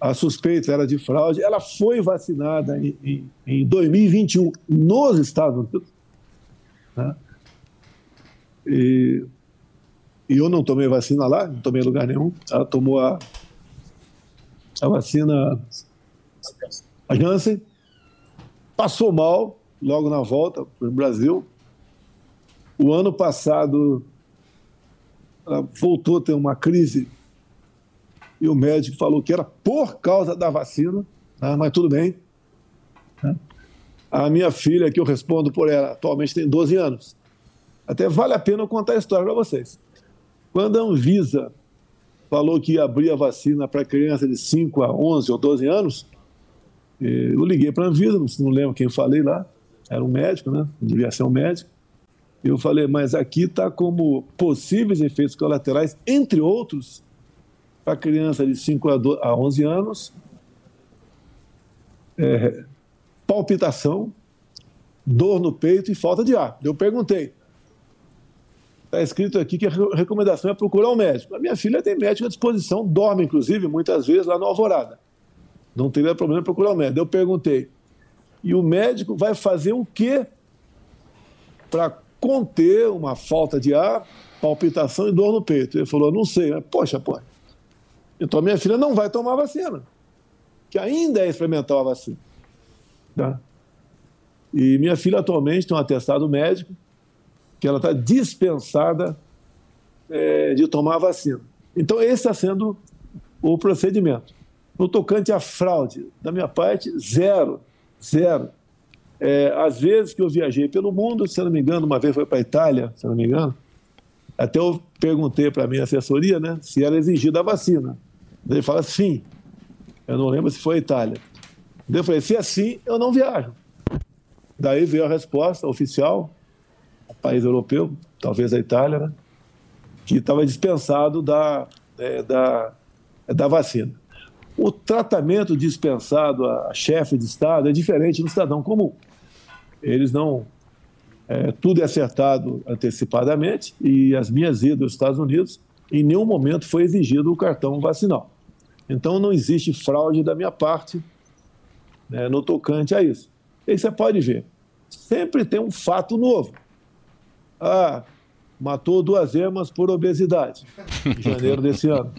A suspeita era de fraude. Ela foi vacinada em, em, em 2021 nos Estados Unidos. Né? E, e, eu não tomei vacina lá, não tomei lugar nenhum. Ela tomou a, a vacina a Janssen passou mal logo na volta para o Brasil. O ano passado, voltou a ter uma crise e o médico falou que era por causa da vacina, né, mas tudo bem. né. A minha filha, que eu respondo por ela, atualmente tem 12 anos. Até vale a pena eu contar a história para vocês. Quando a Anvisa falou que ia abrir a vacina para criança de 5 a 11 ou 12 anos, eu liguei para a Anvisa, não- lembro quem eu falei lá, era um médico, né? Devia ser um médico. Eu falei, mas aqui está como possíveis efeitos colaterais, entre outros, para criança de 5 a, do- a 11 anos, é, palpitação, dor no peito e falta de ar. Eu perguntei. Está escrito aqui que a re- recomendação é procurar um médico. A minha filha tem médico à disposição, dorme, inclusive, muitas vezes lá no Alvorada. Não teria problema em procurar um médico. Eu perguntei. E o médico vai fazer o quê para conter uma falta de ar, palpitação e dor no peito? Ele falou, não sei. Eu, Poxa, pô. Então a minha filha não vai tomar vacina, que ainda é experimental a vacina. Tá? E minha filha atualmente tem um atestado médico que ela está dispensada eh, de tomar a vacina. Então esse está sendo o procedimento. No tocante à fraude, da minha parte, zero, zero. É, às vezes que eu viajei pelo mundo, se eu não me engano, uma vez foi para a Itália, se eu não me engano, até eu perguntei para a minha assessoria né, se era exigida a vacina. Ele fala sim. Eu não lembro se foi a Itália. Eu falei, se é assim, eu não viajo. Daí veio a resposta oficial, país europeu, talvez a Itália, né, que estava dispensado da, é, da, da vacina. O tratamento dispensado a chefe de Estado é diferente do cidadão comum. Eles não. é, tudo é acertado antecipadamente e as minhas idas aos Estados Unidos, em nenhum momento foi exigido o cartão vacinal. Então não existe fraude da minha parte né, no tocante a isso. E você pode ver, sempre tem um fato novo. Ah, matou duas emas por obesidade, em janeiro desse ano.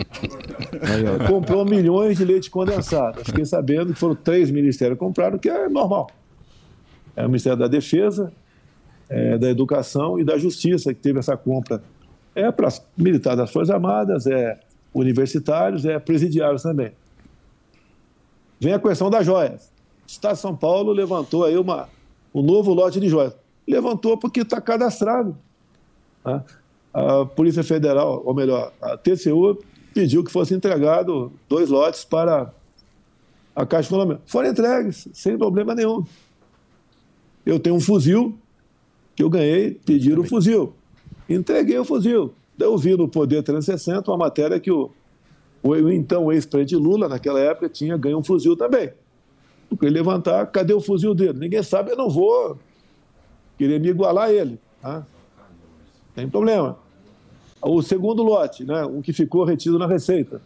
Comprou milhões de leite condensado. Fiquei sabendo que foram três ministérios que compraram, que é normal. É o Ministério da Defesa, é, da Educação e da Justiça que teve essa compra. É para militares das Forças Armadas, é universitários, é presidiários também. Vem a questão das joias. O Estado de São Paulo levantou aí uma, um novo lote de joias. Levantou porque está cadastrado. Né? A Polícia Federal, ou melhor, a TCU pediu que fosse entregado dois lotes para a Caixa Econômica. Foram entregues, sem problema nenhum. Eu tenho um fuzil que eu ganhei, pediram o fuzil. Entreguei o fuzil. Eu vi no Poder 360 uma matéria que o, o então ex-presidente Lula, naquela época, tinha ganho um fuzil também. Porque ele levantar, cadê o fuzil dele? Ninguém sabe, eu não vou querer me igualar a ele. Tá? Tem problema. O segundo lote, né, um que ficou retido na Receita,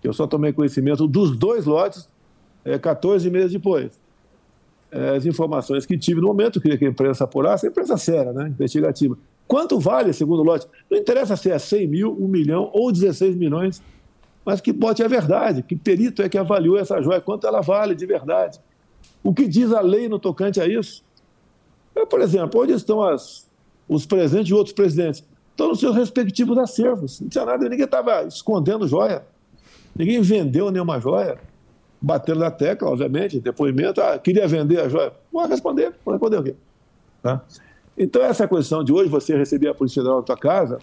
que eu só tomei conhecimento dos dois lotes é, 14 meses depois. É, as informações que tive no momento, queria que a imprensa apurasse, a imprensa séria, né, investigativa. Quanto vale esse segundo lote? Não interessa se é 100 mil, 1 milhão ou 16 milhões, mas que bote a verdade, que perito é que avaliou essa joia, quanto ela vale de verdade. O que diz a lei no tocante a isso? É, por exemplo, onde estão as, os presentes de outros presidentes? Estão nos seus respectivos acervos. Não tinha nada, ninguém estava escondendo joia. Ninguém vendeu nenhuma joia. Bateram na tecla, obviamente, depoimento. Ah, queria vender a joia. Vou responder. Vou responder o quê? Tá? Então, essa questão de hoje você receber a Polícia Federal na tua casa,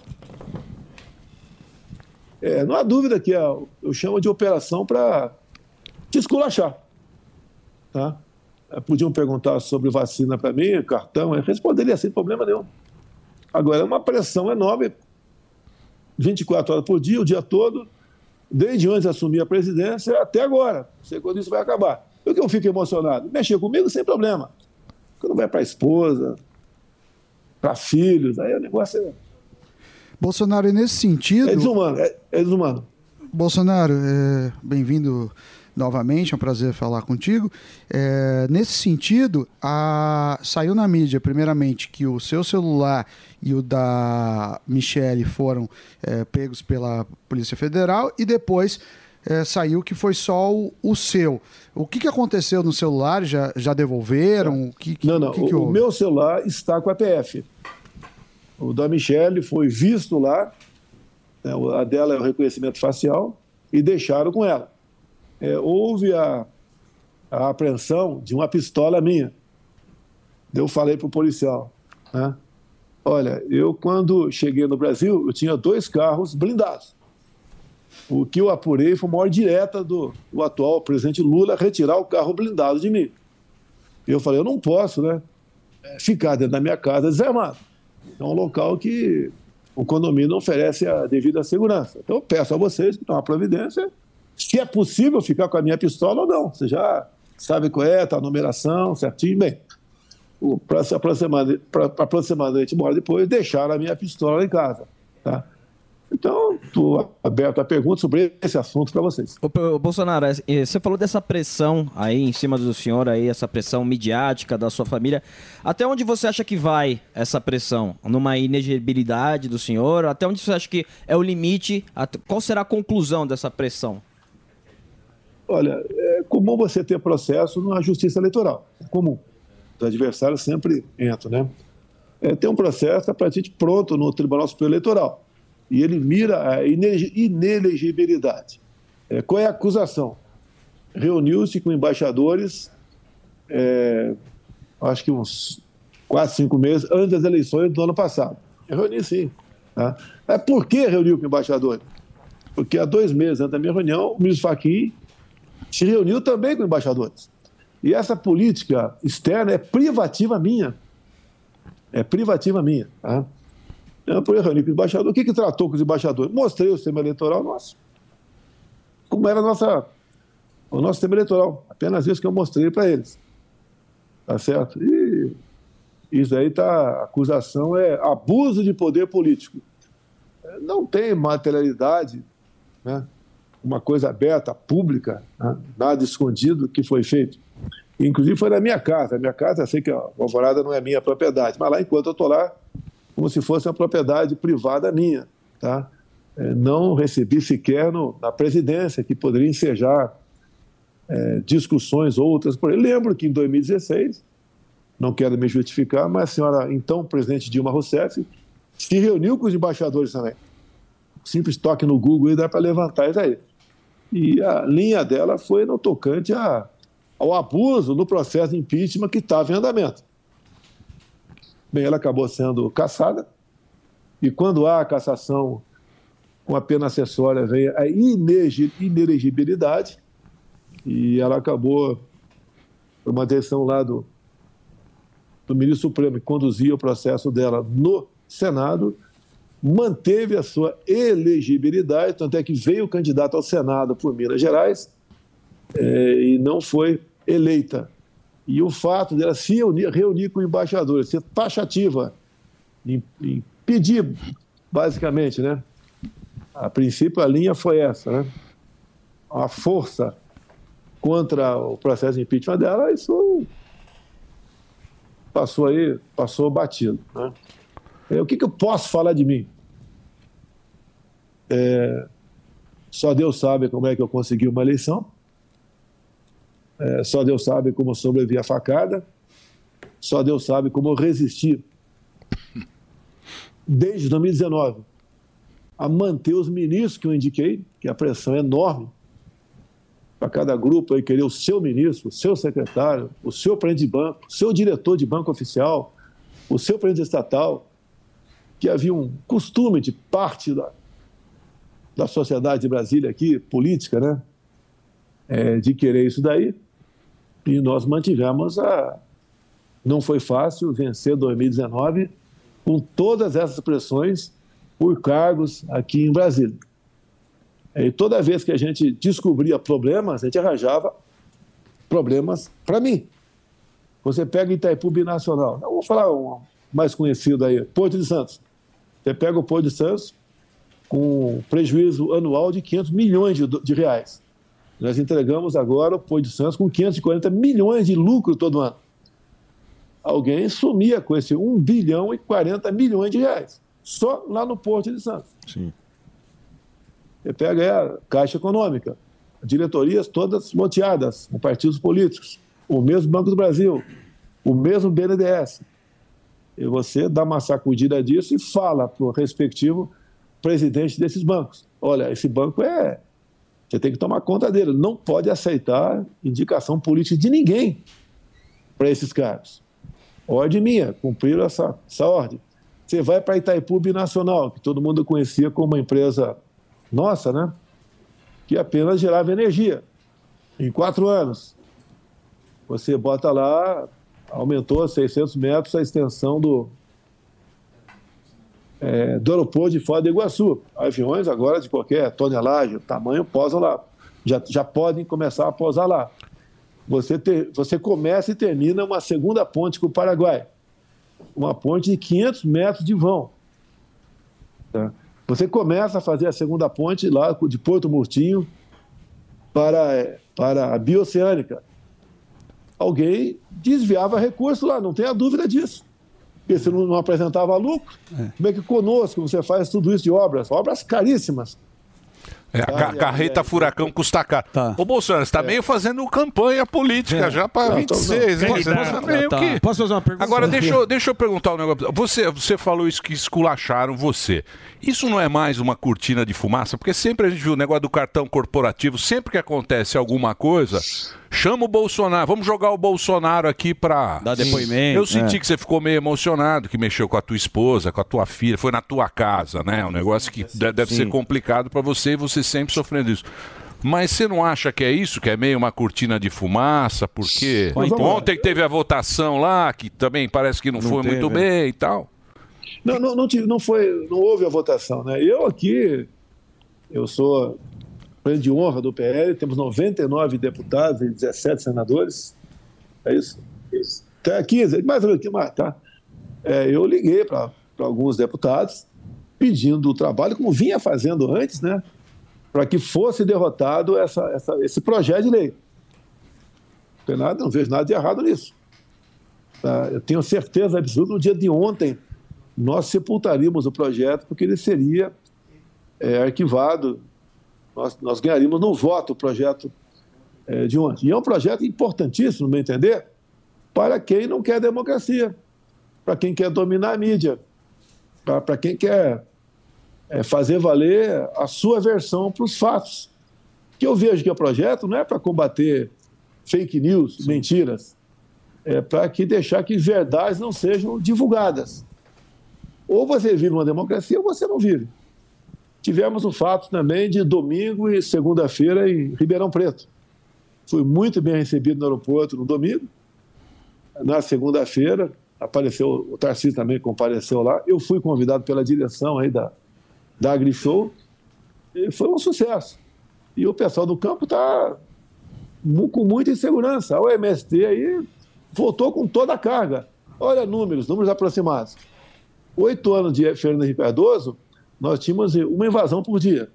é, não há dúvida que é, eu chamo de operação para te esculachar. Tá? É, Podiam perguntar sobre vacina para mim, cartão, eu responderia sem problema nenhum. Agora, é uma pressão enorme, 24 horas por dia, o dia todo, desde antes de assumir a presidência até agora. Não sei quando isso vai acabar. Por que eu fico emocionado? Mexer comigo sem problema. Quando vai para a esposa, para filhos, aí o negócio é. Bolsonaro, nesse sentido. É desumano, é, é desumano. Bolsonaro, é, bem-vindo novamente, é um prazer falar contigo. É, nesse sentido, a- saiu na mídia, primeiramente, que o seu celular e o da Michele foram é, pegos pela Polícia Federal e depois é, saiu que foi só o, o seu. O que, que aconteceu no celular? Já, já devolveram? O que, que, Não, não. o que, que o, meu celular está com a PF. O da Michelle foi visto lá, né, a dela é o reconhecimento facial, e deixaram com ela. É, houve a, a apreensão de uma pistola minha. Eu falei para o policial, né? Olha, eu quando cheguei no Brasil, eu tinha dois carros blindados. O que eu apurei foi uma ordem direta do, do atual presidente Lula retirar o carro blindado de mim. Eu falei, eu não posso, né? é, Ficar dentro da minha casa desarmado. É um local que o condomínio não oferece a devida segurança. Então eu peço a vocês que tomem uma providência, se é possível ficar com a minha pistola ou não. Você já sabe qual é, tá a numeração, certinho, bem. O, pra- aproximadamente, aproximadamente uma hora depois, deixaram a minha pistola em casa. Tá? Então, estou aberto a perguntas sobre esse assunto para vocês. Ô, Bolsonaro, é, é, você falou dessa pressão aí em cima do senhor, aí, essa pressão midiática da sua família. Até onde você acha que vai essa pressão? Numa inegibilidade do senhor? Até onde você acha que é o limite? Qual será a conclusão dessa pressão? Olha, é comum você ter processo na justiça eleitoral. É comum. Os adversários sempre entram, né? É, tem um processo praticamente pronto no Tribunal Superior Eleitoral. E ele mira a ine- inelegibilidade. É, qual é a acusação? Reuniu-se com embaixadores, é, acho que uns quatro, cinco meses antes das eleições do ano passado. Eu reuni sim. Tá? É por que reuniu com embaixadores? Porque há dois meses antes da minha reunião, o ministro Fachin se reuniu também com embaixadores. E essa política externa é privativa minha. É privativa minha. Tá? Eu fui reunir com o embaixador. O que, que tratou com os embaixadores? Mostrei o sistema eleitoral nosso. Como era nossa, o nosso sistema eleitoral. Apenas isso que eu mostrei para eles. Tá certo? E isso aí tá. A acusação é abuso de poder político. Não tem materialidade, né? Uma coisa aberta, pública, né? nada escondido que foi feito. Inclusive foi na minha casa. A minha casa, eu sei que a Alvorada não é minha propriedade, mas lá, enquanto eu estou lá, como se fosse uma propriedade privada minha. Tá? É, não recebi sequer no, na presidência, que poderia ensejar é, discussões outras. Exemplo, lembro que em 2016, não quero me justificar, mas a senhora, então presidente Dilma Rousseff, se reuniu com os embaixadores também. Simples toque no Google e dá para levantar isso aí. E a linha dela foi no tocante a, ao abuso no processo de impeachment que estava em andamento. Bem, ela acabou sendo cassada, e quando há a cassação com a pena acessória, vem a inelegibilidade, e ela acabou, por uma decisão lá do, do ministro Supremo, que conduzia o processo dela no Senado, manteve a sua elegibilidade, tanto é que veio candidato ao Senado por Minas Gerais eh, e não foi eleita. E o fato dela se reunir, reunir com embaixadores, ser taxativa, em, em pedir, basicamente, né? A princípio a linha foi essa, né? A força contra o processo de impeachment dela, isso passou aí, passou batido, né? É, O que, que eu posso falar de mim? É, só Deus sabe como é que eu consegui uma eleição. É, só Deus sabe como sobrevivi à facada. Só Deus sabe como eu resisti desde 2019 a manter os ministros que eu indiquei, que a pressão é enorme para cada grupo aí querer o seu ministro, o seu secretário, o seu presidente de banco, o seu diretor de banco oficial, o seu presidente estatal, que havia um costume de parte da, da sociedade de Brasília aqui, política, né? É, de querer isso daí. E nós mantivemos a. Não foi fácil vencer 2019 com todas essas pressões por cargos aqui em Brasília. E toda vez que a gente descobria problemas, a gente arranjava problemas para mim. Você pega Itaipu Binacional, eu vou falar um mais conhecido aí, Porto de Santos. Você pega o Porto de Santos com prejuízo anual de 500 milhões de, de reais. Nós entregamos agora o Porto de Santos com 540 milhões de lucro todo ano. Alguém sumia com esse 1 bilhão e 40 milhões de reais, só lá no Porto de Santos. Sim. Você pega a Caixa Econômica, diretorias todas loteadas com partidos políticos, o mesmo Banco do Brasil, o mesmo BNDES. E você dá uma sacudida disso e fala para o respectivo presidente desses bancos: olha, esse banco é. Você tem que tomar conta dele, não pode aceitar indicação política de ninguém para esses cargos. Ordem minha, cumpriram essa, essa ordem. Você vai para Itaipu Binacional, que todo mundo conhecia como uma empresa nossa, né? Que apenas gerava energia. Em quatro anos, você bota lá, aumentou a 600 metros a extensão do, é, do aeroporto de Foz do Iguaçu. Aviões agora de qualquer tonelagem, tamanho, posam lá. Já, já podem começar a posar lá. Você, ter, você começa e termina uma segunda ponte com o Paraguai. Uma ponte de 500 metros de vão. Tá? Você começa a fazer a segunda ponte lá de Porto Murtinho para, para a Bioceânica. Alguém desviava recurso lá, não tenha dúvida disso. Porque você não, apresentava lucro. Como é que conosco você faz tudo isso de obras? Obras caríssimas. É, a ca- carreta furacão custa caro. Ô, Bolsonaro, você está meio fazendo campanha política É. já para Não, tô- 26. não. hein? Você tá meio tá. que- Posso fazer uma pergunta? Agora, deixa eu, deixa eu perguntar um negócio. Você, você falou isso que esculacharam você. Isso não é mais uma cortina de fumaça? Porque sempre a gente viu o negócio do cartão corporativo, sempre que acontece alguma coisa, chama o Bolsonaro. Vamos jogar o Bolsonaro aqui para Dar depoimento, Eu senti é. que você ficou meio emocionado, que mexeu com a tua esposa, com a tua filha, foi na tua casa, né? Um negócio que de- deve Sim. ser complicado para você e você sempre sofrendo isso. Mas você não acha que é isso, que é meio uma cortina de fumaça? Porque ontem teve a votação lá, que também parece que não, Não foi teve, muito é. bem e tal. Não, não, não, tive- não foi, não houve a votação, né? Eu aqui, eu sou presidente de honra do PL, temos 99 deputados e 17 senadores, é isso? Isso. Até 15, mais ou menos, que mais, tá? É, eu liguei para alguns deputados pedindo o trabalho, como vinha fazendo antes, né? Para que fosse derrotado essa, essa- esse projeto de lei. Não, tem nada, não vejo nada de errado nisso. Tá? Eu tenho certeza absoluta, no dia de ontem, nós sepultaríamos o projeto porque ele seria é, arquivado. Nós, nós ganharíamos no voto o projeto é, de ontem. E é um projeto importantíssimo, no meu entender, para quem não quer democracia, para quem quer dominar a mídia, para quem quer é, fazer valer a sua versão para os fatos. Que eu vejo que o projeto não é para combater fake news, mentiras, é para que deixar que verdades não sejam divulgadas. Ou você vive uma democracia ou você não vive. Tivemos o fato também de domingo e segunda-feira em Ribeirão Preto. Fui muito bem recebido no aeroporto no domingo. Na segunda-feira, apareceu, o Tarcísio também compareceu lá. Eu fui convidado pela direção aí da, da AgriShow e foi um sucesso. E o pessoal do campo está com muita insegurança. O MST aí voltou com toda a carga. Olha números, números aproximados. Oito anos de Fernando Henrique Cardoso, nós tínhamos uma invasão por dia.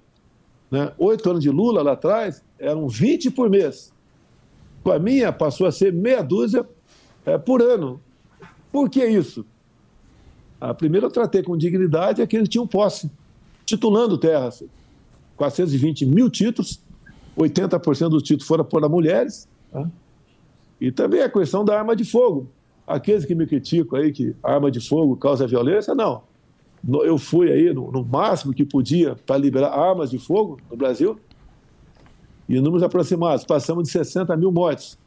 Né? Oito anos de Lula lá atrás, eram 20 por mês. Com a minha, passou a ser meia dúzia é, por ano. Por que isso? A primeira eu tratei com dignidade aqueles que tinham posse, titulando terras. 420 mil títulos, 80% dos títulos foram para mulheres. Tá? E também a questão da arma de fogo. Aqueles que me criticam aí que a arma de fogo causa violência, não. Eu fui aí no, no máximo que podia para liberar armas de fogo no Brasil. E números aproximados, passamos de 60 mil mortes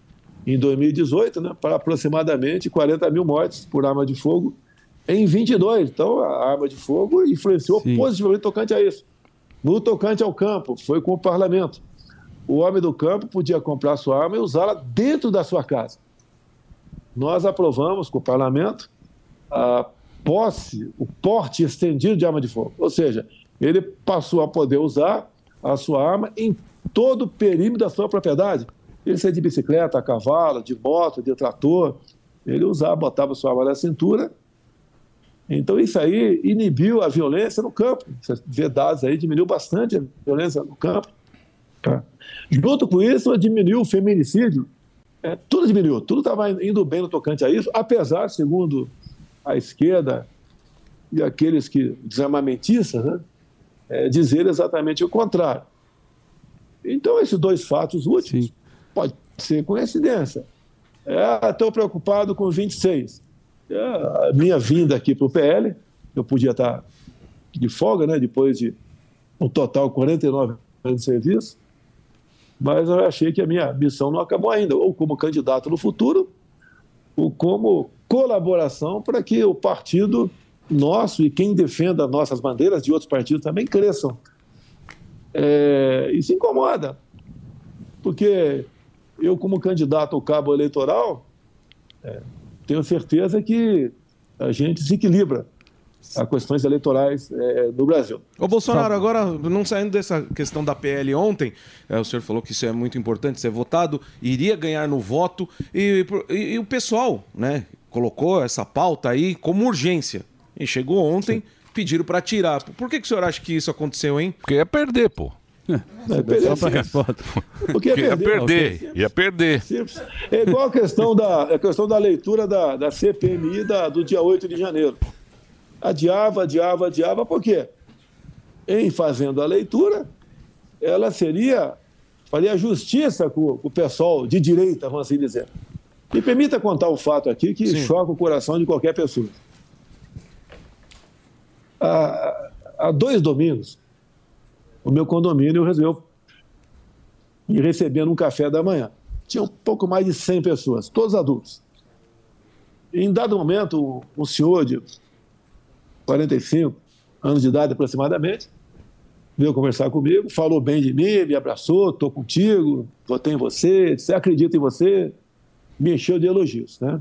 em 2018 né, para aproximadamente 40 mil mortes por arma de fogo em 22. Então, a arma de fogo influenciou positivamente tocante a isso. No tocante ao campo, foi com o parlamento. O homem do campo podia comprar sua arma e usá-la dentro da sua casa. Nós aprovamos com o parlamento a posse, o porte estendido de arma de fogo. Ou seja, ele passou a poder usar a sua arma em todo o perímetro da sua propriedade. Ele saía de bicicleta, a cavalo, de moto, de trator. Ele usava, botava sua arma na cintura Então, isso aí inibiu a violência no campo. Você vê dados aí, diminuiu bastante a violência no campo. tá? Junto com isso, diminuiu o feminicídio. É, tudo diminuiu, tudo estava indo bem no tocante a isso, apesar, segundo a esquerda e aqueles que desarmamentistas, né, é, dizer exatamente o contrário. Então, esses dois fatos últimos pode ser coincidência. Estou preocupado com 26. É, a minha vinda aqui para o PL, eu podia estar de folga, né, depois de um total 49 anos de serviço, mas eu achei que a minha missão não acabou ainda, ou como candidato no futuro, ou como colaboração para que o partido nosso e quem defenda nossas bandeiras de outros partidos também cresçam. É, isso incomoda, porque eu, como candidato ao cabo eleitoral, é, tenho certeza que a gente se equilibra a questões eleitorais é, no Brasil. Ô Bolsonaro, agora, não saindo dessa questão da PL ontem, é, o senhor falou que isso é muito importante ser votado, iria ganhar no voto, e, e- e o pessoal, né, colocou essa pauta aí como urgência. E chegou ontem, pediram para tirar. Por que, que o senhor acha que isso aconteceu, hein? Porque ia perder, pô. É, perder, Só pra sim. resposta. Porque ia ia perder, perder. ia perder. Simples. É igual a questão da, a questão da leitura da, da CPMI da- do dia 8 de janeiro. Adiava, adiava, adiava, por quê? Em fazendo a leitura, ela seria, faria justiça com, com o pessoal de direita, vamos assim dizer. Me permita contar um fato aqui que Sim. choca o coração de qualquer pessoa. Há, há dois domingos, o meu condomínio resolveu me receber num café da manhã. Tinha um pouco mais de 100 pessoas, todos adultos. Em dado momento, um- senhor de 45 anos de idade aproximadamente veio conversar comigo, falou bem de mim, me abraçou, estou contigo, votei em você, acredita em você, me encheu de elogios. Né?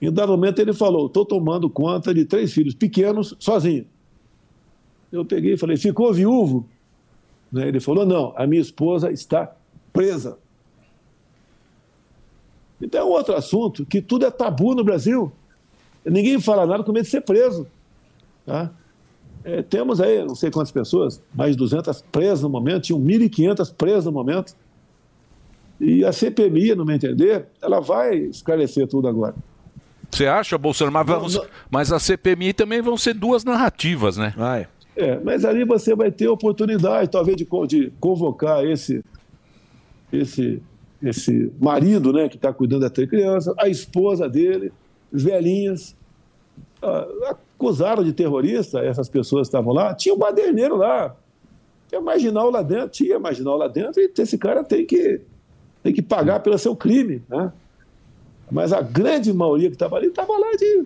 Em dado momento ele falou, estou tomando conta de três filhos pequenos sozinho. Eu peguei e falei, ficou viúvo? Né? Ele falou, não, a minha esposa está presa. Então é um outro assunto que tudo é tabu no Brasil. Ninguém fala nada com medo de ser preso. Tá? É, temos aí, não sei quantas pessoas, mais de 200 presas no momento, tinham 1.500 presas no momento. E a CPMI, no meu entender, ela vai esclarecer tudo agora. Você acha, Bolsonaro? Mas, vamos- mas a CPMI também vão ser duas narrativas, né? É, mas ali você vai ter oportunidade, talvez, de, de convocar esse, esse, esse marido né, que está cuidando da três crianças, a esposa dele, velhinhas. Ah, acusaram de terrorista essas pessoas que estavam lá. Tinha um baderneiro lá. Tinha marginal lá dentro, tinha marginal lá dentro, e esse cara tem que, tem que pagar pelo seu crime. Né? Mas a grande maioria que estava ali estava lá de,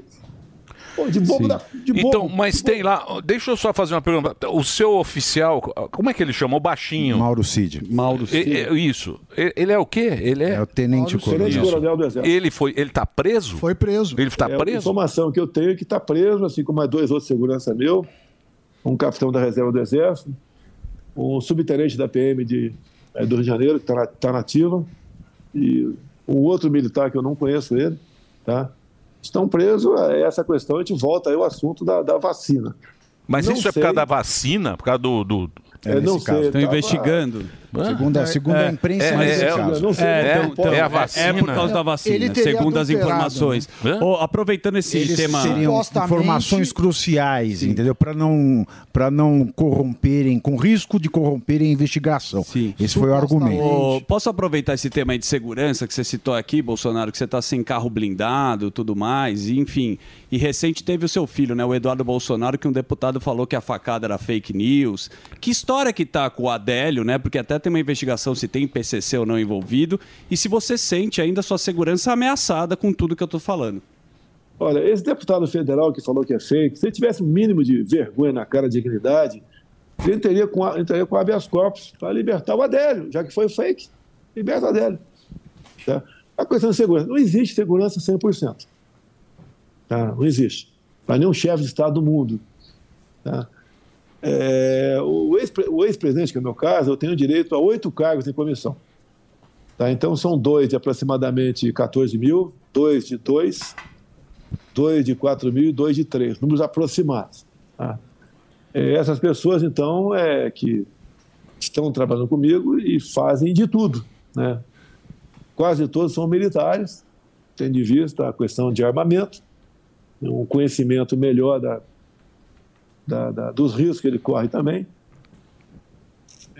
pô, de bobo da, de bobo. Então, mas tem lá. Deixa eu só fazer uma pergunta. O seu oficial, como é que ele chamou? Baixinho. Mauro Cid. Mauro Cid. Isso. E- Ele é o quê? Ele é. É o tenente coronel do Exército. Ele foi. Ele tá preso? Foi preso. Ele tá É, A preso? informação que eu tenho é que está preso, assim como mais dois outros segurança meu, um capitão da reserva do Exército, um subtenente da PM de, eh, do Rio de Janeiro, que está na, tá na ativa, e um outro militar que eu não conheço ele, tá? Estão presos a essa questão, a gente volta aí ao assunto da, da vacina. Mas Não isso é por sei. causa da vacina? Por causa do. do... É, não sei, Estão tava- investigando. Segundo a- segundo a imprensa, é, é, é, É, então, é a é- vacina. É por causa da Ele vacina, teria segundo as adulterado, informações. né? Ô, aproveitando esse Eles tema. seriam Supostamente- informações cruciais, entendeu? Para não, para não corromperem, com risco de corromperem a investigação. Esse foi o argumento. Ô, posso aproveitar esse tema aí de segurança que você citou aqui, Bolsonaro, que você está sem carro blindado tudo mais, enfim. E recente teve o seu filho, né, o Eduardo Bolsonaro, que um deputado falou que a facada era fake news. Que história que tá com o Adélio, né? Porque até tem uma investigação se tem PCC ou não envolvido. E se você sente ainda sua segurança ameaçada com tudo que eu tô falando. Olha, esse deputado federal que falou que é fake, se ele tivesse um mínimo de vergonha na cara, dignidade, ele entraria com, entraria com habeas corpus para libertar o Adélio, já que foi fake. Liberta o Adélio. Tá? A questão de segurança. Não existe segurança 100%. Tá? Não existe. Para nenhum chefe de Estado do mundo. Tá? É, o ex-pre- o ex-presidente, que é o meu caso, eu tenho direito a oito cargos em comissão. Tá? Então, são dois de aproximadamente 14 mil, dois de dois, dois de 4 mil e dois de 3, números aproximados. tá? É, essas pessoas, então, é que estão trabalhando comigo e fazem de tudo. Né? Quase todos são militares, tendo em vista a questão de armamento, um conhecimento melhor da, da- da- dos riscos que ele corre também.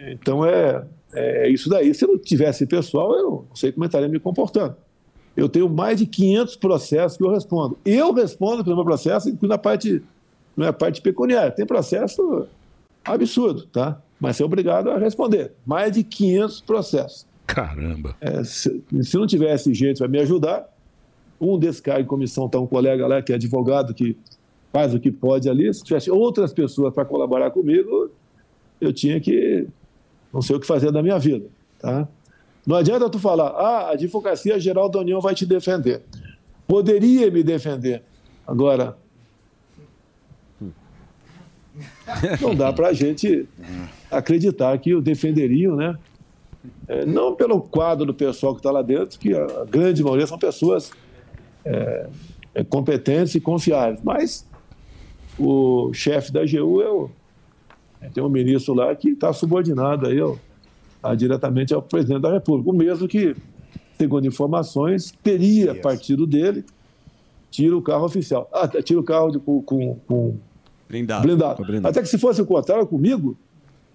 Então é, é isso daí. Se eu não tivesse pessoal, eu não sei como eu estaria me comportando. Eu tenho mais de 500 processos que eu respondo. Eu respondo pelo meu processo, inclusive na parte, na parte pecuniária. Tem processo absurdo, tá? Mas é obrigado a responder. Mais de 500 processos. Caramba. É, se, se não tivesse gente para me ajudar, um desses caras em comissão está um colega lá que é advogado que faz o que pode ali. Se tivesse outras pessoas para colaborar comigo, eu tinha que não sei o que fazer da minha vida, tá? Não adianta tu falar, ah, a Advocacia Geral da União vai te defender. Poderia me defender. Agora, *laughs* não dá para a gente acreditar que o defenderiam, né? É, não pelo quadro do pessoal que está lá dentro, que a grande maioria são pessoas é, é, competentes e confiáveis, mas o chefe da AGU é o, é, tem um ministro lá que está subordinado aí ao- a- diretamente ao presidente da República, o mesmo que, segundo informações, teria partido dele, tira o carro oficial. Ah, tira o carro de- com, com- com Blindado. blindado. Até que se fosse o contrário comigo,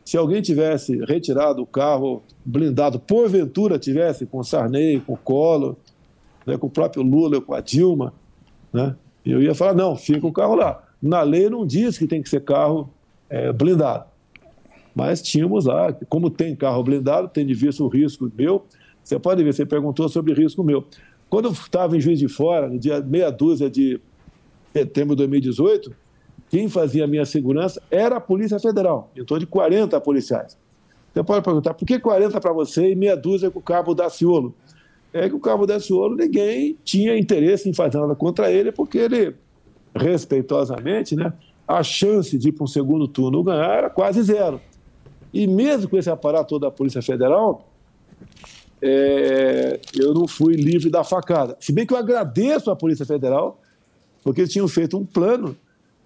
se alguém tivesse retirado o carro blindado, porventura tivesse com o Sarney, com o Collor, né, com o próprio Lula, com a Dilma, né, eu ia falar, não, fica o carro lá. Na lei não diz que tem que ser carro eh, blindado. Mas tínhamos lá, como tem carro blindado, tem de vista o risco meu. Você pode ver, você perguntou sobre risco meu. Quando eu estava em Juiz de Fora, no dia meia dúzia de setembro de 2018, quem fazia a minha segurança era a Polícia Federal, em torno de 40 policiais. Você pode perguntar, por que 40 para você e meia dúzia com o Cabo Daciolo? É que o Cabo Daciolo, ninguém tinha interesse em fazer nada contra ele, porque ele, respeitosamente, né, a chance de ir para um segundo turno ganhar era quase zero. E mesmo com esse aparato da Polícia Federal, é, eu não fui livre da facada. Se bem que eu agradeço à Polícia Federal, porque eles tinham feito um plano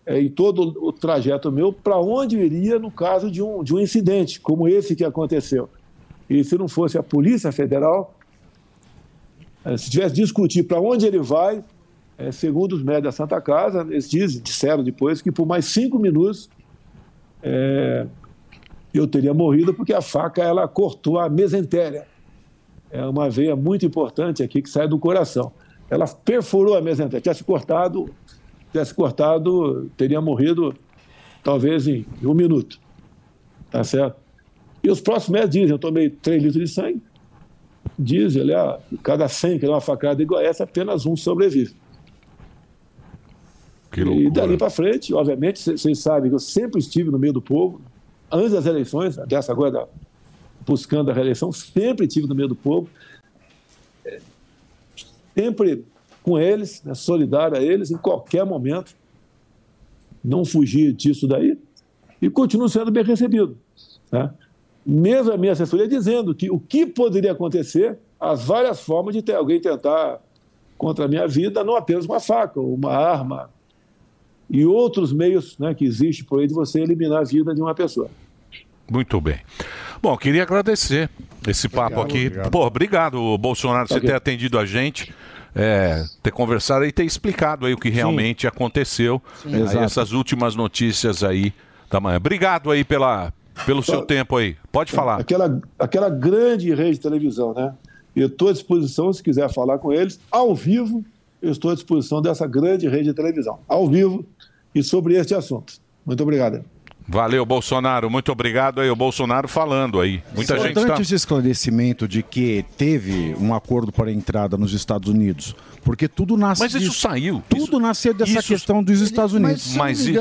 é, em todo o trajeto meu para onde eu iria no caso de um, de um incidente como esse que aconteceu. E se não fosse a Polícia Federal, é, se tivesse discutir para onde ele vai, é, segundo os médicos da Santa Casa, eles dizem, disseram depois que por mais cinco minutos é, eu teria morrido porque a faca ela cortou a mesentéria. É uma veia muito importante aqui que sai do coração. Ela perfurou a mesentéria. Tivesse cortado, tivesse cortado, teria morrido talvez em um minuto. Tá certo? E os próximos médicos dizem, eu tomei 3 litros de sangue. Dizem, olha, cada 100 que dá uma facada igual a essa, apenas um sobrevive. E dali para frente, obviamente, vocês sabem que eu sempre estive no meio do povo, antes das eleições, dessa agora da, buscando a reeleição, sempre estive no meio do povo, sempre com eles, né, solidário a eles, em qualquer momento, não fugir disso daí, e continuo sendo bem recebido. Né? Mesmo a minha assessoria dizendo que o que poderia acontecer, as várias formas de ter alguém tentar contra a minha vida, não apenas uma faca, uma arma, e outros meios né, que existem por aí de você eliminar a vida de uma pessoa. Muito bem. Bom, queria agradecer esse papo aqui. obrigado. Pô, obrigado, Bolsonaro, por você Ok. ter atendido a gente, é, ter conversado e ter explicado aí o que realmente aconteceu. Sim. Aí Exato. essas últimas notícias aí da manhã. Obrigado aí pela, pelo seu tempo aí. Pode falar. Aquela, aquela grande rede de televisão, né? Eu estou à disposição, se quiser falar com eles, ao vivo, eu estou à disposição dessa grande rede de televisão, ao vivo, e sobre este assunto. Muito obrigado. Valeu, Bolsonaro. Muito obrigado aí, o Bolsonaro falando aí. Muita gente Importante está. esse esclarecimento de que teve um acordo para a entrada nos Estados Unidos, porque tudo nasce Mas isso disso. saiu. Tudo nasceu dessa isso- questão dos Estados Unidos. Mas i-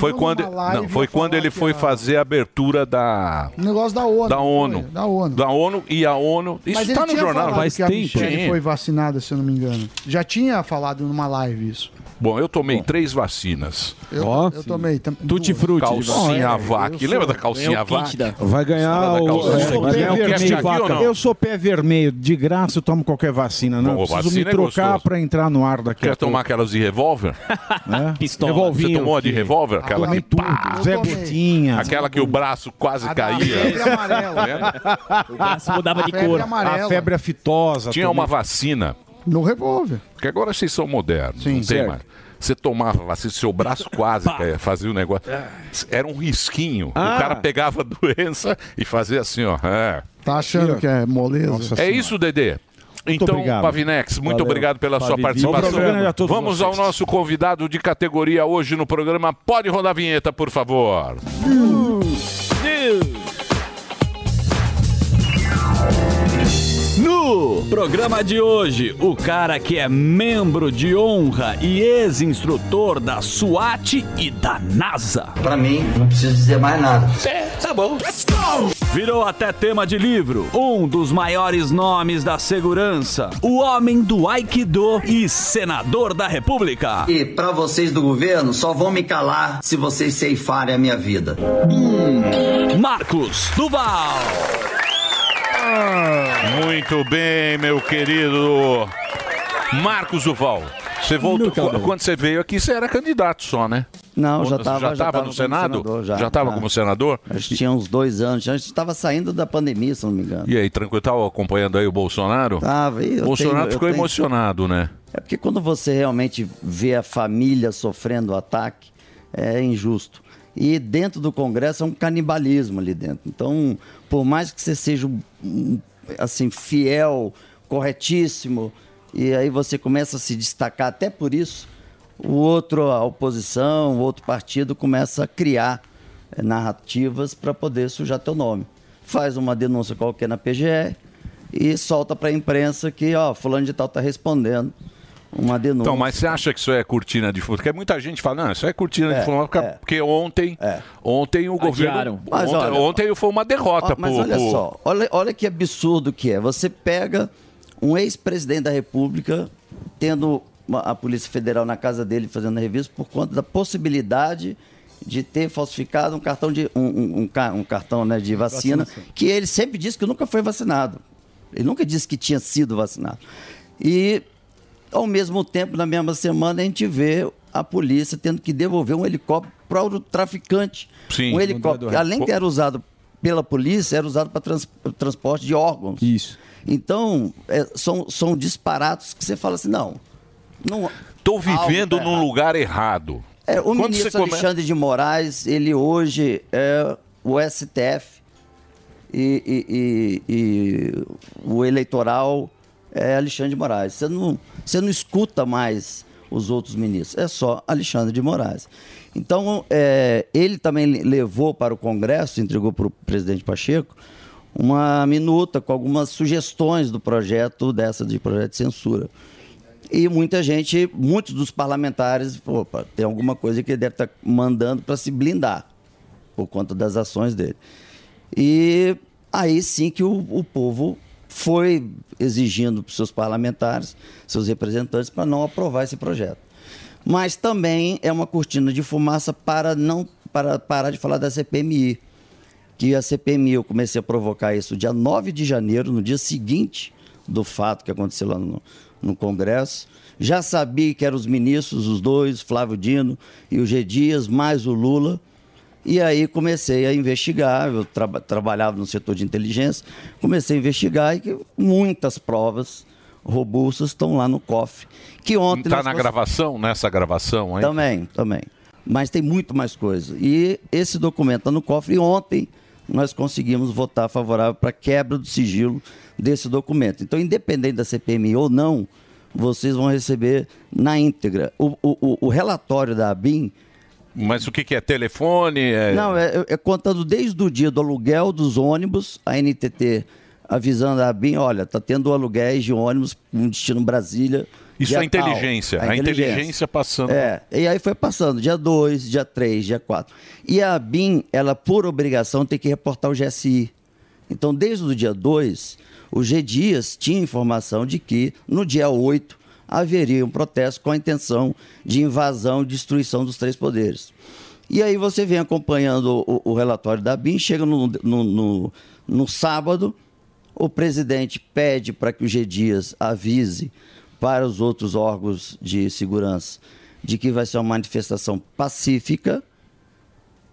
foi quando, não, foi quando ele foi fazer a abertura da O negócio da ONU. da foi, ONU. Da ONU. Da ONU e a ONU. Isso Mas ele está no jornal a tempo. Michelle foi vacinada, se eu não me engano. Já tinha falado numa live isso. Bom, eu tomei três vacinas. Eu, eu tomei. Tutti duas. Calcinha vac. eu Lembra sou- da calcinha é vac? da- Vai ganhar o. calcinha. é, vai ganhar o Quer kit aqui? Eu sou pé vermelho, de graça eu tomo qualquer vacina. Não, Bom, eu preciso vacina me é trocar pra entrar no ar daqui Quer a pouco. tomar aquelas de revólver? *laughs* *laughs* Pistola. Você tomou a de revólver? Aquela que tudo. pá, Zé Botinha. Aquela que o braço quase caía. febre amarela. *laughs* O braço mudava de cor. A febre aftosa. Tinha uma vacina. No revólver. Porque agora vocês são modernos. Sim, não tem certo. mais. Você tomava vacina, seu braço quase caía, fazia o negócio. Era um risquinho. Ah. O cara pegava a doença e fazia assim, ó. É, Tá achando que é moleza? é isso, Dedê. Então, obrigado. Pavinex, muito Valeu. obrigado pela sua participação. Vamos ao vocês. nosso convidado de categoria hoje no programa. Pode rodar a vinheta, por favor. Programa de hoje, o cara que é membro de honra e ex-instrutor da SWAT e da NASA. Pra mim, não preciso dizer mais nada. É, tá bom. Virou até tema de livro. Um dos maiores nomes da segurança. O homem do Aikido e senador da República. E pra vocês do governo, só vão me calar se vocês ceifarem a minha vida. Marcos Duval. Muito bem, meu querido Marcos Duval. Você voltou. Nunca Quando você veio aqui, você era candidato só, né? Não, já estava já já tava no Senado? senador, já. Estava como senador? Acho que tinha uns dois anos. Já estava saindo da pandemia, se não me engano. E aí, tranquilo? Estava acompanhando aí o Bolsonaro? Tava, eu Bolsonaro tenho- ficou tenho- emocionado, né? É porque quando você realmente vê a família sofrendo o ataque, é injusto. E dentro do Congresso é um canibalismo ali dentro. Então, por mais que você seja assim fiel, corretíssimo, e aí você começa a se destacar até por isso, o outro, a oposição, o outro partido começa a criar eh, narrativas para poder sujar teu nome. Faz uma denúncia qualquer na PGE e solta para a imprensa que, ó, fulano de tal tá respondendo uma denúncia. Então, mas você acha que isso é cortina de fumo? Porque muita gente fala, não, isso é cortina É, de porque, é. porque ontem, ontem o governo. Mas ontem, olha- ontem foi uma derrota Ó, Mas pro- olha pro- só, olha, olha que absurdo que é. Você pega um ex-presidente da República tendo uma- a Polícia Federal na casa dele fazendo revista por conta da possibilidade de ter falsificado um cartão de um, um- um um cartão né, de vacina, Vacinação. que ele sempre disse que nunca foi vacinado. Ele nunca disse que tinha sido vacinado. E ao mesmo tempo, na mesma semana, a gente vê a polícia tendo que devolver um helicóptero para o traficante. Sim. Um helicóptero, que além de era usado pela polícia, era usado para trans- transporte de órgãos. Isso. Então, é, são, são disparatos que você fala assim, não. não Tô vivendo num errado. lugar errado. É, o Quando ministro come- Alexandre de Moraes, ele hoje é o STF e, e- e- e o eleitoral é Alexandre de Moraes. Você não, você não escuta mais os outros ministros, é só Alexandre de Moraes. Então, é, ele também le- levou para o Congresso, entregou para o presidente Pacheco, uma minuta com algumas sugestões do projeto dessa de projeto de censura. E muita gente, muitos dos parlamentares, opa, tem alguma coisa que ele deve estar mandando para se blindar por conta das ações dele. E aí sim que o, o povo foi exigindo para seus parlamentares, seus representantes, para não aprovar esse projeto. Mas também é uma cortina de fumaça para não para parar de falar da CPMI. Que a CPMI, eu comecei a provocar isso dia 9 de janeiro, no dia seguinte do fato que aconteceu lá no, no Congresso. Já sabia que eram os ministros, os dois, Flávio Dino e o G. Dias, mais o Lula. E aí comecei a investigar, eu traba- trabalhava no setor de inteligência, comecei a investigar e que muitas provas robustas estão lá no cofre. Que ontem Tá nós na gravação, nessa gravação aí? também, também. Mas tem muito mais coisa. E esse documento está no cofre e ontem nós conseguimos votar favorável para quebra do sigilo desse documento. Então, independente da CPMI ou não, vocês vão receber na íntegra. O, o- o- o relatório da ABIN. Mas o que, que é? Telefone? É... Não, é, é- é contando desde o dia do aluguel dos ônibus, a NTT avisando a ABIN, olha, está tendo aluguéis de ônibus com destino Brasília. Isso é inteligência. tal. A inteligência passando. É, e aí foi passando, dia 2, dia 3, dia 4. E a BIM, ela, por obrigação, tem que reportar o GSI. Então, desde o dia 2, o G Dias tinha informação de que no dia 8 haveria um protesto com a intenção de invasão e destruição dos três poderes. E aí você vem acompanhando o, o relatório da BIM, chega no, no, no- no sábado, o presidente pede para que o G Dias avise para os outros órgãos de segurança de que vai ser uma manifestação pacífica.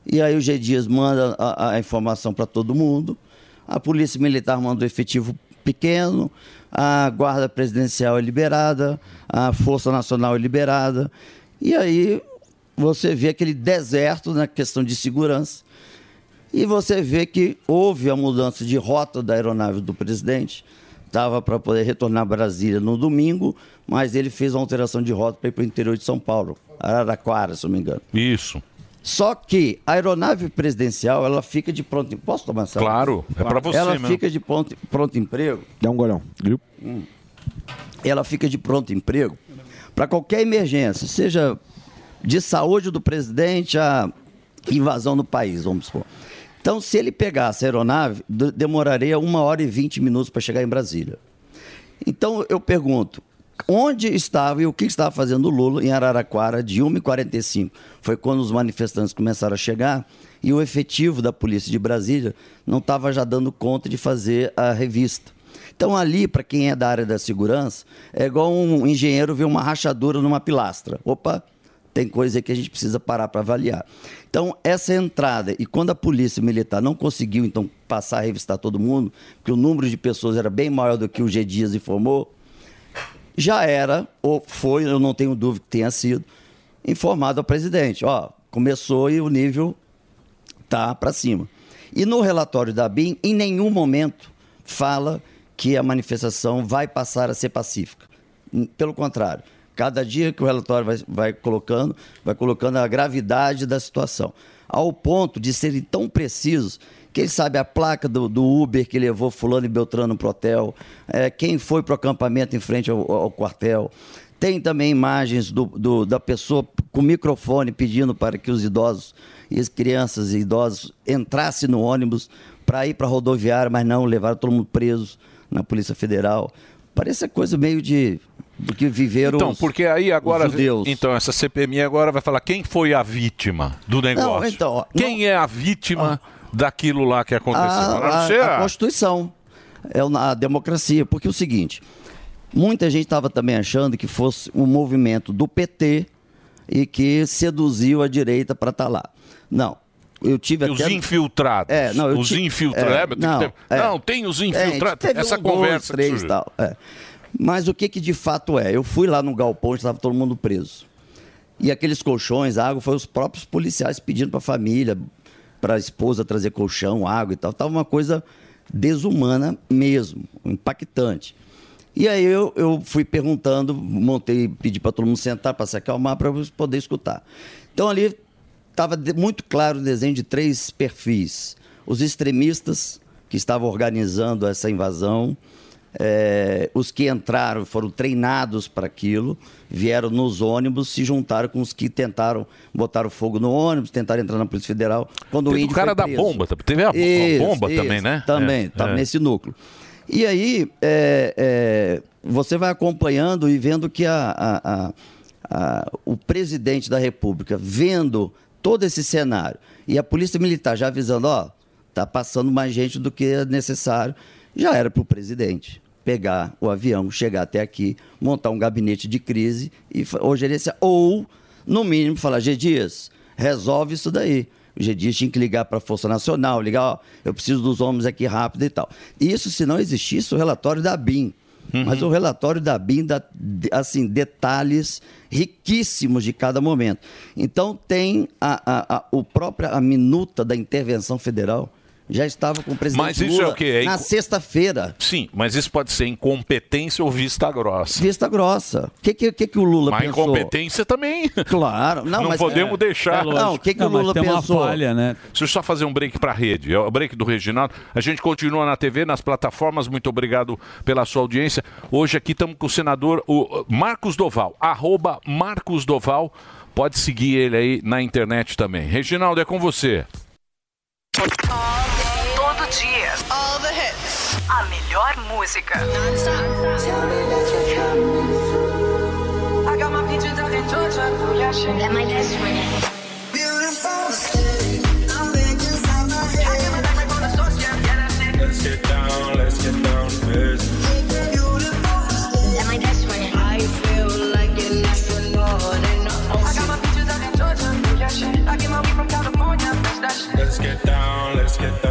E aí o G Dias manda a, a informação para todo mundo. A Polícia Militar manda um efetivo pequeno, a Guarda Presidencial é liberada, a Força Nacional é liberada. E aí você vê aquele deserto na questão de segurança. E você vê que houve a mudança de rota da aeronave do presidente. Estava para poder retornar a Brasília no domingo, mas ele fez uma alteração de rota para ir para o interior de São Paulo, Araraquara, se não me engano. Isso. Só que a aeronave presidencial, ela fica de pronto... Posso tomar essa? Claro, é pra você Ela mesmo. fica de pronto, pronto emprego. Dá um golão. Hum. Ela fica de pronto emprego para qualquer emergência, seja de saúde do presidente a invasão no país, vamos supor. Então, se ele pegasse a aeronave, de- demoraria uma hora e vinte minutos para chegar em Brasília. Então, eu pergunto, onde estava e o que estava fazendo o Lula em Araraquara de 1h45? Foi quando os manifestantes começaram a chegar e o efetivo da polícia de Brasília não estava já dando conta de fazer a revista. Então, ali, para quem é da área da segurança, é igual um engenheiro ver uma rachadura numa pilastra. Opa, tem coisa aí que a gente precisa parar para avaliar. Então, essa entrada, e quando a polícia militar não conseguiu, então, passar a revistar todo mundo, porque o número de pessoas era bem maior do que o G Dias informou, já era, ou foi, eu não tenho dúvida que tenha sido, informado ao presidente. Ó, começou e o nível tá para cima. E no relatório da BIM, em nenhum momento fala que a manifestação vai passar a ser pacífica. Pelo contrário, cada dia que o relatório vai, vai colocando, vai colocando a gravidade da situação. Ao ponto de serem tão precisos que ele sabe a placa do, do Uber que levou fulano e Beltrano para o hotel, é, quem foi para o acampamento em frente ao, ao quartel. Tem também imagens do, do- da pessoa com microfone pedindo para que os idosos e as crianças e idosos entrassem no ônibus para ir para a rodoviária, mas não, levaram todo mundo preso na Polícia Federal. Parece coisa meio de do que viveram Então, os- porque aí agora. Então, essa CPMI agora vai falar quem foi a vítima do negócio. então, ó, quem é a vítima daquilo lá que aconteceu? a, A não a- Constituição, é a democracia. Porque é o seguinte, muita gente estava também achando que fosse um movimento do PT e que seduziu a direita para estar lá. Não. Eu tive Os até... infiltrados. É, não, eu os ti- infiltrados. é, não, é. não, tem os É, infiltrados. teve Essa um, dois, conversa. que três tal. é. Mas o que, que de fato é? Eu fui lá no galpão, estava todo mundo preso. E aqueles colchões, a água, foi os próprios policiais pedindo para a família, para a esposa trazer colchão, água e tal. Tava uma coisa desumana mesmo, impactante. E aí eu, eu fui perguntando, montei, pedi para todo mundo sentar para se acalmar, para poder escutar. Então ali estava muito claro o desenho de três perfis. Os extremistas que estavam organizando essa invasão, é, os que entraram foram treinados para aquilo, vieram nos ônibus, se juntaram com os que tentaram botar o fogo no ônibus, tentaram entrar na Polícia Federal. Quando o Teve o índio cara da bomba, teve a- a Isso, bomba isso, também, né? Também, É, estava é. nesse núcleo. E aí, é, é, você vai acompanhando e vendo que a- a- a- a- o presidente da República, vendo todo esse cenário, e a Polícia Militar já avisando, ó, tá passando mais gente do que é necessário, já era para o presidente pegar o avião, chegar até aqui, montar um gabinete de crise e ou gerência, ou, no mínimo, falar, G Dias, resolve isso daí. O G Dias tinha que ligar para a Força Nacional, ligar, ó, eu preciso dos homens aqui rápido e tal. Isso se não existisse o relatório da BIM. Mas o relatório da BIM dá, assim, detalhes riquíssimos de cada momento. Então tem a, a, a, o própria, a minuta da intervenção federal já estava com o presidente Mas isso Lula é o quê? É na inco- sexta-feira. Sim, mas isso pode ser incompetência ou vista grossa. Vista grossa. O que, que, que, que o Lula Mas pensou? incompetência também. Claro. Não, Não, mas- podemos É, deixar. é. Não, o que que o Não, mas Lula tem uma pensou? falha, né? Deixa eu só fazer um break para a rede. É o break do Reginaldo. A gente continua na TV, nas plataformas. Muito obrigado pela sua audiência. Hoje aqui estamos com o senador o Marcos Doval. Arroba Marcos Doval. Pode seguir ele aí na internet também. Reginaldo, é com você. Todo dia. All the hits. A melhor música. That my best friend. Beautiful mistake. I'm making inside my head. Let's get down, let's get down to business. That my best friend. I feel like an astronaut in the ocean. I got my peaches out in Georgia. Yeah, shit. I get my weed from California. That's that shit. Let's get down, let's get down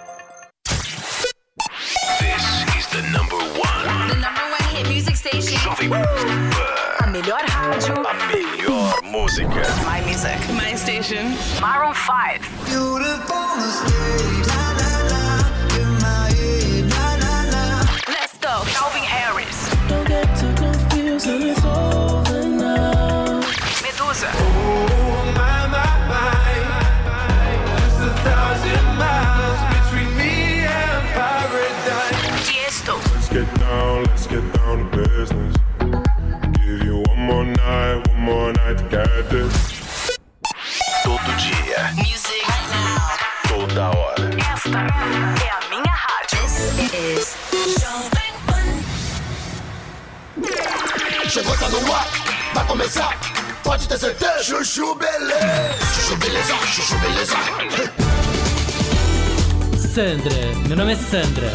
A melhor rádio. A melhor música. My music. My station. Maroon 5. Beautiful night, one more night to get this. Todo dia. Music. Right now. Toda hora. Esta é a minha rádio. This is Chegou, tá no ar, vai começar, pode ter certeza. Chuchu beleza, chuchu beleza, chuchu beleza. Sandra, meu nome é Sandra.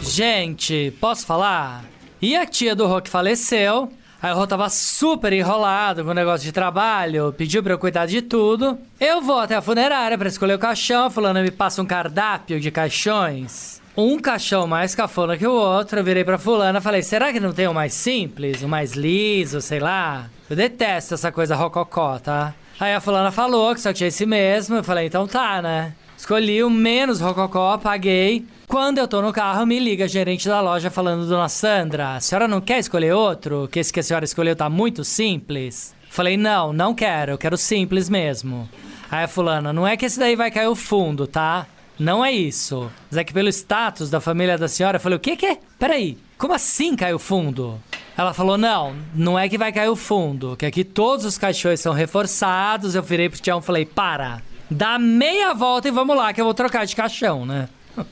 Gente, posso falar? E a tia do que faleceu? Aí o Rô tava super enrolado com o negócio de trabalho, pediu pra eu cuidar de tudo. Eu vou até a funerária pra escolher o caixão, a fulana me passa um cardápio de caixões. Um caixão mais cafona que o outro, eu virei pra fulana e falei, será que não tem um mais simples, um mais liso, sei lá? Eu detesto essa coisa rococó, tá? Aí a fulana falou que só tinha esse mesmo, eu falei, então tá, né? Escolhi o menos rococó, paguei. Quando eu tô no carro, me liga a gerente da loja falando, Dona Sandra, a senhora não quer escolher outro? Que esse que a senhora escolheu tá muito simples? Falei, não, não quero, eu quero simples mesmo. Aí a fulana, não é que esse daí vai cair o fundo, tá? Não é isso. Mas é que pelo status da família da senhora, eu falei, o que que é? Peraí, como assim cai o fundo? Ela falou, não, não é que vai cair o fundo, que aqui todos os caixões são reforçados. Eu virei pro Tião e falei, para, dá meia volta e vamos lá que eu vou trocar de caixão, né? *laughs*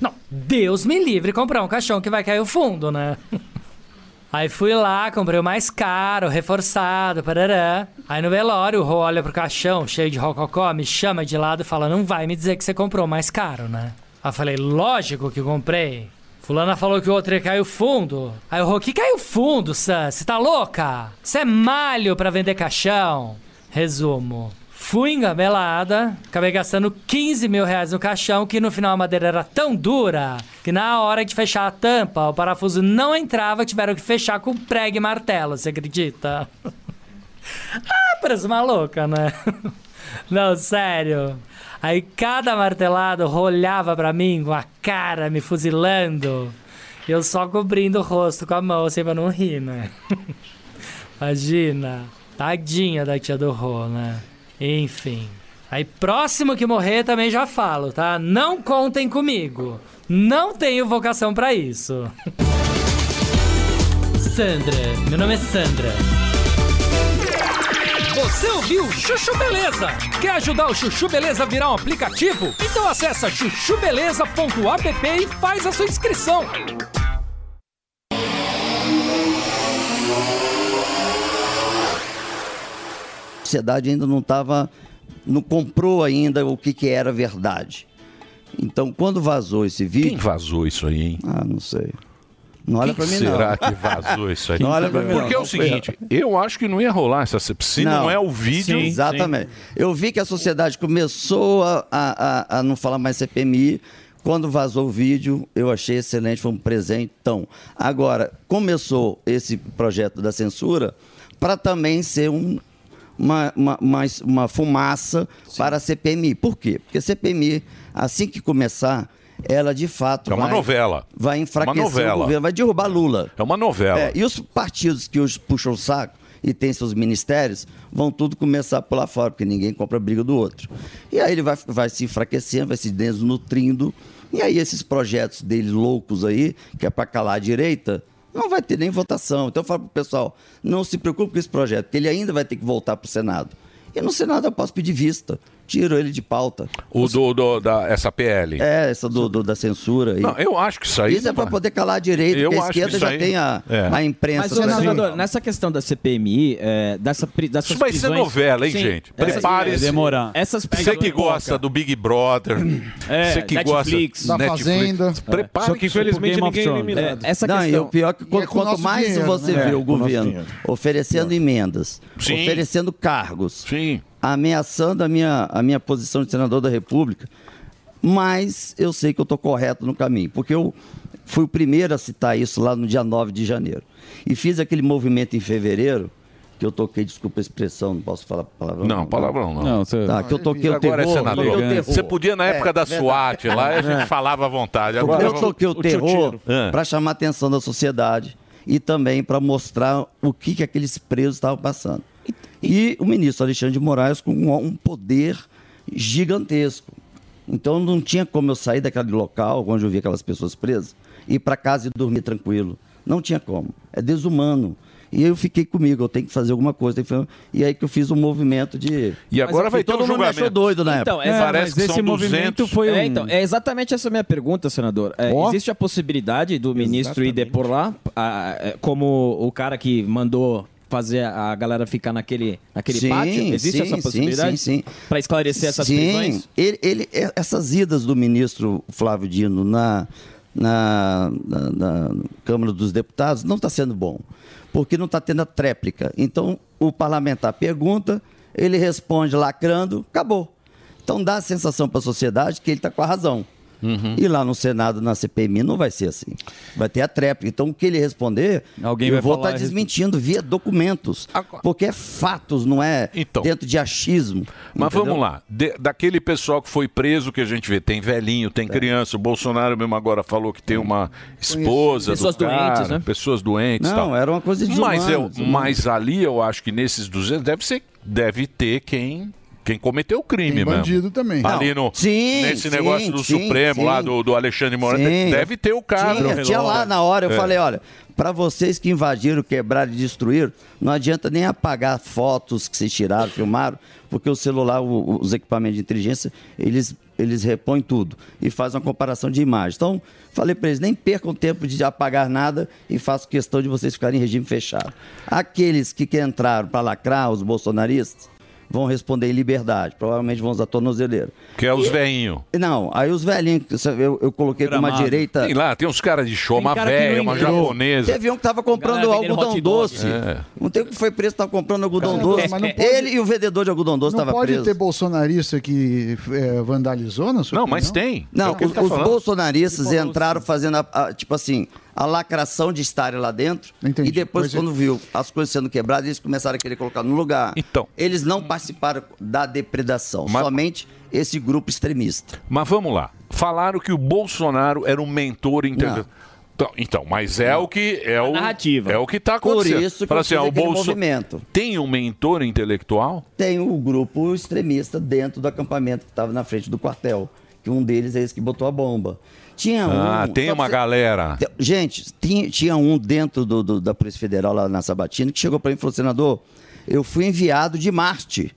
Não, Deus me livre comprar um caixão que vai cair o fundo, né? *laughs* Aí fui lá, comprei o mais caro, reforçado, parará. Aí no velório, o Rô olha pro caixão, cheio de rococó, me chama de lado e fala: Não vai me dizer que você comprou o mais caro, né? Aí falei: Lógico que comprei. Fulana falou que o outro ia cair o fundo. Aí o Rô: Que caiu fundo, Sam? Você tá louca? Você é malho pra vender caixão? Resumo. Fui engabelada, acabei gastando 15 mil reais no caixão, que no final a madeira era tão dura que na hora de fechar a tampa, o parafuso não entrava, tiveram que fechar com prego e martelo, você acredita? *laughs* ah, parece uma louca, né? *laughs* não, sério. Aí cada martelado rolhava pra mim com a cara me fuzilando. Eu só cobrindo o rosto com a mão, assim, pra não rir, né? *laughs* Imagina. Tadinha da tia do Rô, né? Enfim. Aí próximo que morrer também já falo, tá? Não contem comigo. Não tenho vocação pra isso. *laughs* Sandra, meu nome é Sandra. Você ouviu Chuchu Beleza? Quer ajudar o Chuchu Beleza a virar um aplicativo? Então acessa chuchubeleza.app e faz a sua inscrição. Sociedade ainda não estava, não comprou ainda o que, que era verdade. Então, quando vazou esse vídeo. Quem vazou isso aí, hein? Ah, não sei. Não olha pra mim, não. será que vazou isso aí? Não olha pra mim, não. Porque é o Não foi seguinte, eu acho que não ia rolar essa... Se não, é o vídeo... Sim, exatamente. Eu vi que a sociedade começou a, a, a, não falar mais CPMI. Quando vazou o vídeo, eu achei excelente, foi um presentão. Agora, começou esse projeto da censura para também ser um, uma, uma, uma, uma fumaça para a CPMI. Por quê? Porque a CPMI, assim que começar, ela de fato É uma vai, novela. vai enfraquecer Uma novela. o governo, vai derrubar Lula. É uma novela. É, e os partidos que hoje puxam o saco e têm seus ministérios vão tudo começar a pular fora, porque ninguém compra a briga do outro. E aí ele vai, vai se enfraquecendo, vai se desnutrindo. E aí esses projetos deles loucos aí, que é para calar a direita, não vai ter nem votação. Então eu falo pro pessoal, não se preocupe com esse projeto, porque ele ainda vai ter que voltar pro Senado. E no Senado eu posso pedir vista. Tiro ele de pauta. O do, do- da, essa PL. É, essa do, do- da censura. aí. Não, eu acho que isso aí. Isso é para poder calar a direita, Eu porque a esquerda já aí- tem a, é. a imprensa. Mas, senador, nessa questão da CPMI, é, dessa, dessas Isso vai ser prisões- novela, hein, Sim, gente? Prepare-se. Essas Você que gosta do Big Brother. É, você que Netflix. gosta Da Fazenda. Prepare Só que, infelizmente, ninguém é eliminado. É, essa não, questão- e o pior é que é quanto, quanto mais dinheiro, você né? vê É, o nosso governo oferecendo emendas, Sim. oferecendo cargos, Sim. Ameaçando a minha, a minha posição de senador da República, mas eu sei que eu estou correto no caminho, porque eu fui o primeiro a citar isso lá no dia 9 de janeiro. E fiz aquele movimento em fevereiro, que eu toquei, desculpa a expressão, não posso falar palavrão. Não, palavrão não. Não, você- Tá, que eu toquei o Agora terror. é senador. o terror. Você podia na época É, da verdade. SWAT lá, a gente É. falava à vontade. Agora eu toquei o, terror É. para chamar a atenção da sociedade e também para mostrar o que, que aqueles presos estavam passando. E o ministro Alexandre de Moraes com um, um poder gigantesco. Então não tinha como eu sair daquele local onde eu vi aquelas pessoas presas ir para casa e dormir tranquilo. Não tinha como. É desumano. E eu fiquei comigo, eu tenho que fazer alguma coisa. E aí que eu fiz um movimento de. E agora vai ter todo um mundo me achou julgamento. doido na Então, época. é, Parece que são 200. É, então, é exatamente essa minha pergunta, senador. É, Ó. Existe a possibilidade do ministro ir depor lá, ah, é, como o cara que mandou fazer a galera ficar naquele, naquele Sim, pátio? Existe sim, essa sim, possibilidade? sim, sim. Para esclarecer essas Sim, prisões? Ele, ele- é- essas idas do ministro Flávio Dino na, na, na- na Câmara dos Deputados não está sendo bom, porque não está tendo a tréplica. Então, o parlamentar pergunta, ele responde lacrando, acabou. Então, dá a sensação para a sociedade que ele está com a razão. Uhum. E lá no Senado, na CPMI, não vai ser assim. Vai ter a tréplica. Então, o que ele responder, Alguém eu vai vou estar a desmentindo via documentos. Porque é fatos, não é dentro de achismo. Mas entendeu? vamos lá, De- daquele pessoal que foi preso, que a gente vê, tem velhinho, É. tem criança, o Bolsonaro mesmo agora falou que tem uma esposa Pessoas do cara, doentes, né? pessoas doentes Não, tal. era uma coisa mas, desumana, eu, desumana. mas ali eu acho que nesses 200 deve, ser, deve ter quem... Quem cometeu o crime Tem mesmo. bandido também. Ali no, Não, sim, nesse sim, negócio do sim, Supremo, sim. lá do, do Alexandre de Moraes, deve ter o cara. Tinha, tinha lá na hora, eu É. falei, olha, para vocês que invadiram, quebraram e destruíram, não adianta nem apagar fotos que vocês tiraram, filmaram, porque o celular, o- os equipamentos de inteligência, eles, eles repõem tudo e fazem uma comparação de imagens. Então, falei para eles, nem percam tempo de apagar nada e faço questão de vocês ficarem em regime fechado. Aqueles que, que entraram para lacrar, os bolsonaristas, vão responder em liberdade, provavelmente vão usar tornozeleira. Que é os velhinhos. Não, aí os velhinhos, eu, eu coloquei com uma direita. Tem lá, tem uns caras de show, uma cara que velha, não uma japonesa. Teve um que tava comprando Galera vendendo algodão doce. É. Um tempo que foi preso, tava comprando algodão doce. mas não pode- Ele e o vendedor de algodão doce Não estavam pode presos. ter bolsonarista que é, vandalizou na sua Não, mas opinião? tem. Não, É os, tá os bolsonaristas entraram fazendo, a, a- tipo assim, a lacração de estarem lá dentro. E depois, Pois é. quando viu as coisas sendo quebradas, eles começaram a querer colocar no lugar. Então. Eles não participaram da depredação, Mas- somente esse grupo extremista. Mas vamos lá. Falaram que o Bolsonaro era um mentor intelectual. Então, então, mas é o que é o narrativa. É o que está Por acontecendo. isso que Fala assim, ó, o Bolso movimento. tem um mentor intelectual? Tem o grupo extremista dentro do acampamento que estava na frente do quartel. Que um deles é esse que botou a bomba. Tinha Ah, um. tem uma você- galera. Te- Gente, tinha, tinha um dentro do- do- da Polícia Federal lá na Sabatina que chegou para mim e falou: senador, eu fui enviado de Marte.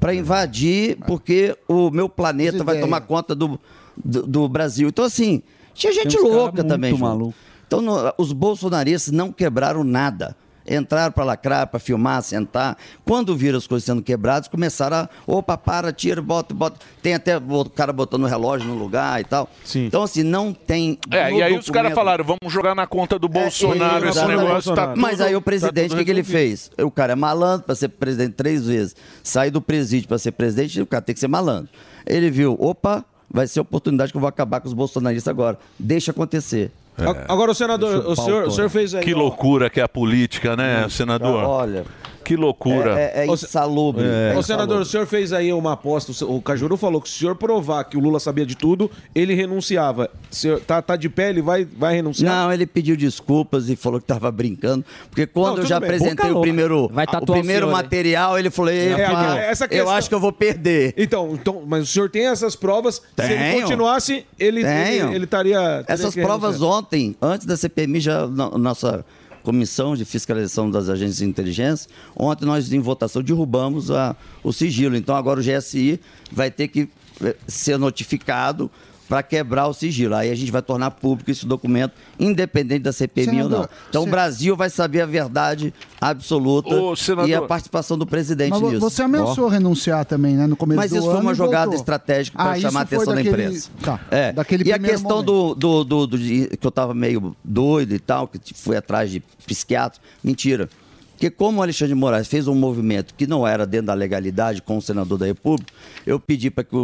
Para invadir, porque o meu planeta vai tomar conta do, do, do Brasil. Então, assim, tinha gente louca também. maluco. Então, no- os bolsonaristas não quebraram nada. Entraram para lacrar, para filmar, sentar. Quando viram as coisas sendo quebradas, começaram a. Opa, para, tira, bota, bota. Tem até o cara botando o relógio no lugar e tal. Então, assim, não tem. É, e aí os caras documento- falaram, vamos jogar na conta do Bolsonaro esse Exatamente. negócio. Tá Mas tudo- aí o tá presidente, tudo o que, que ele fez? O cara é malandro para ser presidente três vezes. Sair do presídio para ser presidente, o cara tem que ser malandro. Ele viu, opa, vai ser a oportunidade que eu vou acabar com os bolsonaristas agora. Deixa acontecer. A- Agora, o senador, o senhor, o senhor fez aí. Que ó, loucura que é a política, né, senador? Olha, Que loucura. É, é insalubre. É Ô, senador, o senhor fez aí uma aposta. o Cajuru falou que se o senhor provar que o Lula sabia de tudo, ele renunciava. O senhor tá, tá de pé, ele vai, vai renunciar? Não, ele pediu desculpas e falou que estava brincando. Porque quando Não, eu já bem. apresentei Boca o primeiro, Vai o tatuar o primeiro senhor, hein? material, ele falou: É, "Epa, essa eu acho que eu vou perder. Então, então, mas o senhor tem essas provas? Se ele Tenho. continuasse, ele ele- Tenho. ele estaria. Essas provas renunciar. ontem, antes da CPMI, já na- nossa comissão de fiscalização das agências de inteligência, ontem nós em votação derrubamos a- o sigilo. Então agora o GSI vai ter que eh, ser notificado para quebrar o sigilo. Aí a gente vai tornar público esse documento, independente da CPMI ou não. Senador, Então se- o Brasil vai saber a verdade absoluta Ô, senador- e a participação do presidente Mas nisso. você ameaçou renunciar também, né? No começo Mas do isso foi ano uma e jogada voltou. estratégica para Ah, chamar a foi atenção daquele- da imprensa. Tá, É. daquele e a questão do, do, do, do- que eu estava meio doido e tal, que fui atrás de psiquiatra, mentira. Porque como o Alexandre de Moraes fez um movimento que não era dentro da legalidade com o senador da República, eu pedi para que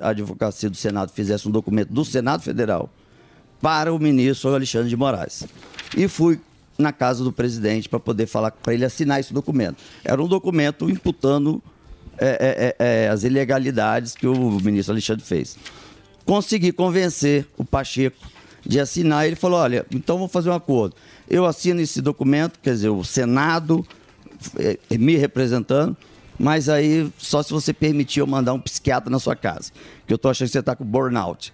a advocacia do Senado fizesse um documento do Senado Federal para o ministro Alexandre de Moraes. E fui na casa do presidente para poder falar para ele assinar esse documento. Era um documento imputando é, é, é, é, as ilegalidades que o ministro Alexandre fez. Consegui convencer o Pacheco de assinar. Ele falou: olha, então vamos fazer um acordo. Eu assino esse documento, quer dizer, o Senado é, é, me representando, mas aí só se você permitir eu mandar um psiquiatra na sua casa, que eu tô achando que você está com burnout.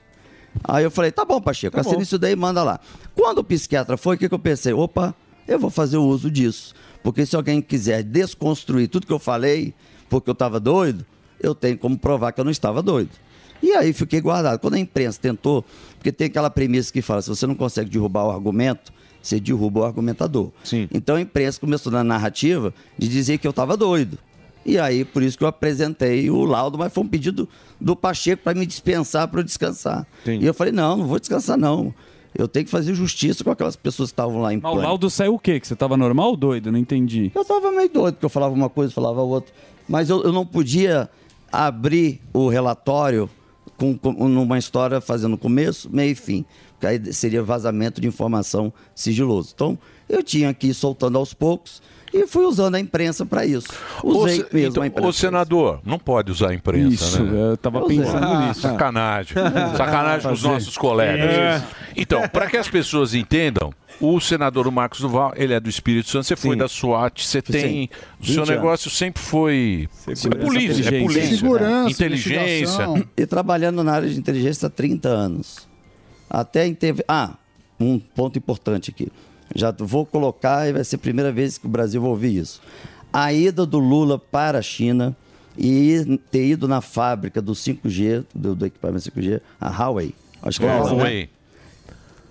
Aí eu falei, tá bom, Pacheco, Tá assina bom. isso daí e manda lá. Quando o psiquiatra foi, o que, que eu pensei? Opa, eu vou fazer o uso disso. Porque se alguém quiser desconstruir tudo que eu falei, porque eu estava doido, eu tenho como provar que eu não estava doido. E aí fiquei guardado. Quando a imprensa tentou, porque tem aquela premissa que fala, se você não consegue derrubar o argumento, você derruba o argumentador. Então a imprensa começou na narrativa de dizer que eu estava doido. E aí, por isso que eu apresentei o laudo, mas foi um pedido do Pacheco para me dispensar para eu descansar. E eu falei, não, não vou descansar não. Eu tenho que fazer justiça com aquelas pessoas que estavam lá em Mas o laudo saiu o quê? Que você tava normal ou doido? Não entendi. Eu tava meio doido, porque eu falava uma coisa, falava outra. Mas eu, eu não podia abrir o relatório com, com- numa história fazendo começo, meio e fim. Porque aí seria vazamento de informação sigiloso. Então, eu tinha que ir soltando aos poucos e fui usando a imprensa para isso. Usei se- mesmo então, a imprensa. Ô, senador, não pode usar a imprensa, Isso, né? eu tava Eu usei. pensando Ah, nisso. Sacanagem. Sacanagem com os Fazer. nossos colegas. É. Então, para que as pessoas entendam, o senador Marcos Duval, ele é do Espírito Santo, você foi da SWAT, você tem. O seu 20 negócio sempre foi. É polícia, é polícia. Segurança, inteligência. E trabalhando na área de inteligência há 30 anos. Até TV. Ah, um ponto importante aqui. Já vou colocar e vai ser a primeira vez que o Brasil vai ouvir isso. A ida do Lula para a China e ter ido na fábrica do 5G, do, do equipamento 5G, a Huawei. Acho que é essa, né? Huawei.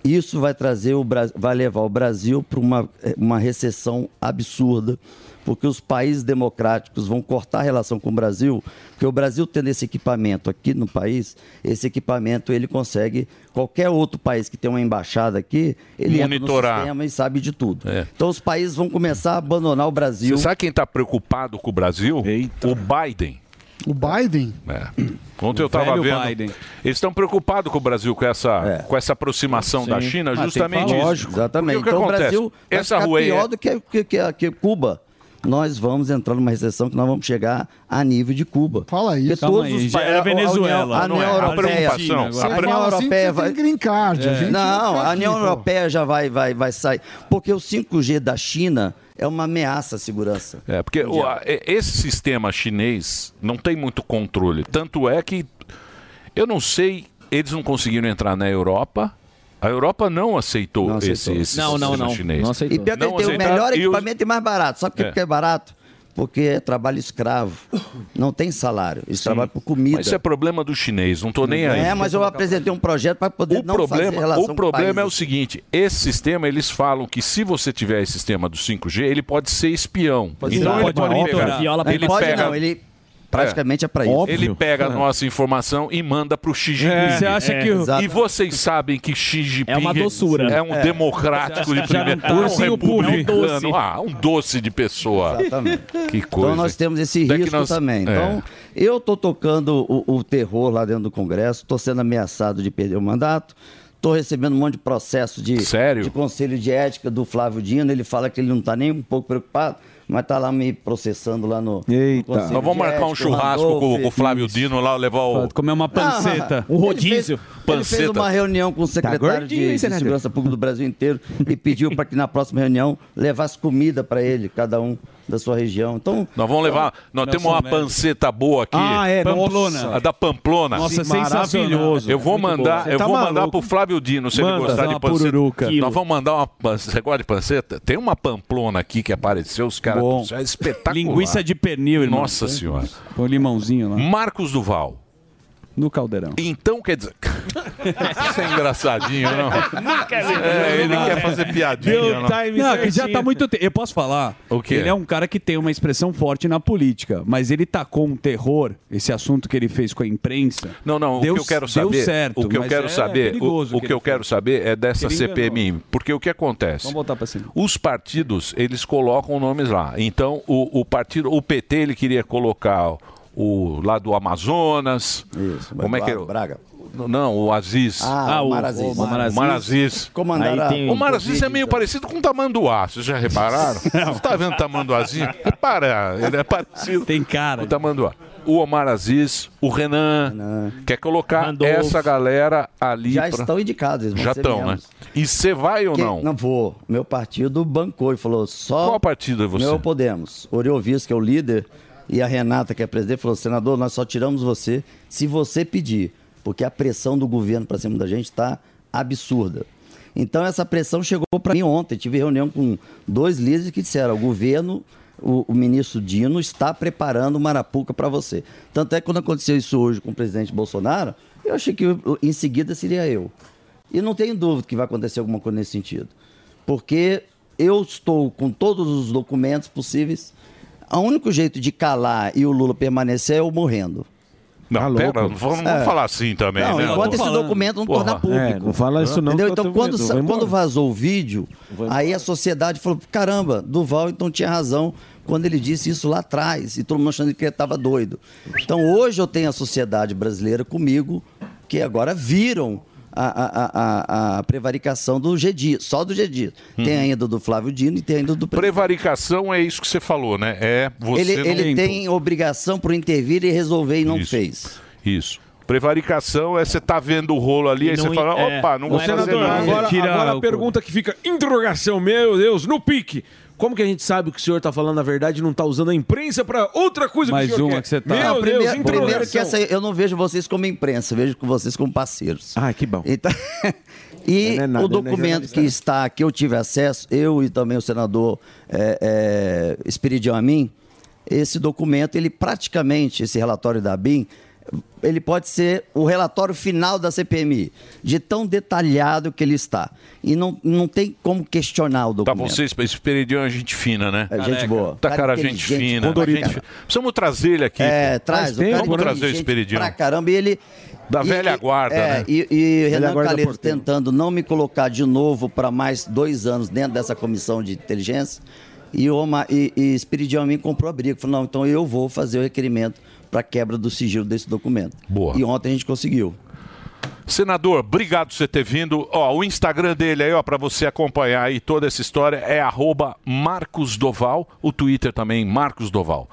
Isso vai trazer o vai levar o Brasil para uma, eh, uma recessão absurda, porque os países democráticos vão cortar a relação com o Brasil, porque o Brasil tendo esse equipamento aqui no país, esse equipamento ele consegue qualquer outro país que tem uma embaixada aqui, ele entra Monitorar. no sistema e sabe de tudo. É. Então os países vão começar a abandonar o Brasil. Você sabe quem está preocupado com o Brasil? O Biden. O Biden? É. Ontem eu O estava velho vendo. Biden. Eles estão preocupados com o Brasil com essa, com essa aproximação da Sim. China, Ah, justamente isso. lógico. Exatamente. Porque o que então o acontece? Brasil vai essa ficar Huawei pior é- do que, que, que, que Cuba. Nós vamos entrar numa recessão que nós vamos chegar a nível de Cuba. Fala isso. Calma aí, já era Venezuela, A não União é? A Europeia. preocupação. A Você União fala assim Europeia você vai. tem green card. A gente Não, a União aqui, pô. Europeia já vai, vai, vai sair. Porque o 5G da China é uma ameaça à segurança. É, porque o- a- esse sistema chinês não tem muito controle. Tanto é que eu não sei, eles não conseguiram entrar na Europa. A Europa não aceitou, Não esse, aceitou. esse Não, não, sistema não. chinês. Não aceitou. E pior que ele Não tem o melhor E os- equipamento e mais barato. Sabe por que É. que é barato? Porque é trabalho escravo. Não tem salário. Eles trabalham por comida. Mas isso é problema do chinês, não tô nem aí. É, mas eu apresentei um projeto para poder O não fazer problema, relação o com problema é o seguinte: esse sistema, eles falam que se você tiver esse sistema do 5G, ele pode ser espião. Pode então ser. ele Pode pode pegar. Ele pode pega, não, ele praticamente é pra isso. Ele pega a É. nossa informação e manda pro Xi Jinping. É, você acha que o- E vocês sabem que Xi Jinping É uma doçura. é um É. democrático de não primeira. tá- É um republicano. É um doce. Ah, um doce de pessoa. Exatamente. Que coisa. Então nós temos esse risco nós- também. é. Então, eu estou tocando o, o terror lá dentro do Congresso, estou sendo ameaçado de perder o mandato. Estou recebendo um monte de processo de, de conselho de ética do Flávio Dino. Ele fala que ele não está nem um pouco preocupado, mas tá lá me processando lá no. Eita. no Nós vamos marcar um churrasco com, com o Flávio Dino lá, levar o. Comer uma panceta. Um Ele rodízio. fez, ele fez uma reunião com o secretário Tá gordinho, de, de? Segurança Pública do Brasil inteiro e pediu para que na próxima reunião levasse comida para ele, cada um da sua região. Então, Nós vamos levar. Nós temos uma panceta boa aqui. Ah, é, Pamplona. nossa. A da Pamplona. Nossa, Sim, sensacional. Eu vou mandar, eu tá vou mandar maluco. pro Flávio Dino, se Manda. ele gostar de panceta. pururuca. Nós vamos mandar uma panceta. Você gosta de panceta? Tem uma Pamplona aqui que apareceu, os caras. Bom. É espetacular. Linguiça de pernil, irmão. Nossa senhora. Um limãozinho lá. Marcos Duval. No caldeirão. Então quer dizer. *laughs* Isso é engraçadinho, não? Não quer ver. É, ele quer fazer piadinha. não? Não, que já tá muito tempo. Eu posso falar? O quê? Ele é um cara que tem uma expressão forte na política, mas ele tacou um terror, esse assunto que ele fez com a imprensa. Não, não, deu, o que eu quero deu saber, certo, o que eu quero é saber, o, perigoso o que, ele eu quero saber é dessa. CPMI, porque o que acontece? Vamos voltar pra cima. Os partidos, eles colocam nomes lá. Então, o, o partido, o PT, ele queria colocar o lá do Amazonas. Isso, como é que é? Braga. Não, o Aziz. Ah, o Omar Aziz. O Omar Aziz. Comandará Aí tem- o O Omar Aziz é meio parecido com o Tamanduá, vocês já repararam? *laughs* Você tá vendo o Tamanduazinho? Repara, ele é parecido. Tem cara. O Tamanduá. O Omar Aziz, o Renan, quer colocar Randolph. essa galera ali. Já pra- estão indicados, eles vão Já ser estão, né? E você vai ou Que- não? Não vou. Meu partido bancou e falou só. Qual partido é você? Meu Podemos. Oriovis, que é o líder, e a Renata, que é presidente, falou: senador, nós só tiramos você se você pedir. Porque a pressão do governo para cima da gente está absurda. Então essa pressão chegou para mim ontem. Tive reunião com dois líderes que disseram: o governo, o, o ministro Dino está preparando uma arapuca para você. Tanto é que quando aconteceu isso hoje com o presidente Bolsonaro, eu achei que em seguida seria eu. E não tenho dúvida que vai acontecer alguma coisa nesse sentido. Porque eu estou com todos os documentos possíveis. O único jeito de calar e o Lula permanecer é eu morrendo. Não, pera, não vamos, É. falar assim também, Não, né? enquanto esse documento não torna público. É, não fala isso não, Entendeu? Então, quando, medo, quando vazou o vídeo, aí a sociedade falou: caramba, Duval então tinha razão quando ele disse isso lá atrás. E todo mundo achando que ele estava doido. Então, hoje eu tenho a sociedade brasileira comigo, que agora viram. A, a, a, a prevaricação do G Dias, só do G Dias. Uhum. Tem ainda do Flávio Dino e tem ainda do Prevaricação é isso que você falou, né? É você ele, não... ele tem obrigação por intervir e resolver e não Isso. fez. Isso. Prevaricação é você tá vendo o rolo ali, aí não você fala, é. opa, não vou fazer nada. agora, agora a pergunta que fica, interrogação, meu Deus, no pique. Como que a gente sabe que o senhor tá falando a verdade e não tá usando a imprensa pra outra coisa Mais que o senhor uma quer? que você tá- Meu Não, Deus, primeiro, primeiro que essa, eu não vejo vocês como imprensa, vejo vocês como parceiros. Ah, que bom. Então, *laughs* e é nada, o não é documento jornalista, que né? está, que eu tive acesso, eu e também o senador é, é, Espiridião Amin, esse documento, ele praticamente, esse relatório da BIM, ele pode ser o relatório final da CPMI, de tão detalhado que ele está. E não, não tem como questionar o Tá, documento. você, esse Peridião é gente fina, né? É gente boa. Tá, Cara cara, gente fina. condorito. gente. Precisamos trazer ele aqui. É, pô. traz. Cara tempo. Vamos trazer esse Peridião. Pra caramba, e ele... Da e- velha guarda, é, né? E, e Renan Calheiros tentando não me colocar de novo para mais dois anos dentro dessa comissão de inteligência. E o Omar, e, e Espiridião Amin comprou a briga. Falou, não, então eu vou fazer o requerimento para quebra do sigilo desse documento. Boa. E ontem a gente conseguiu. Senador, obrigado por você ter vindo. Ó, o Instagram dele aí, ó, para você acompanhar aí toda essa história é arroba Marcos Doval, o Twitter também, Marcos Doval.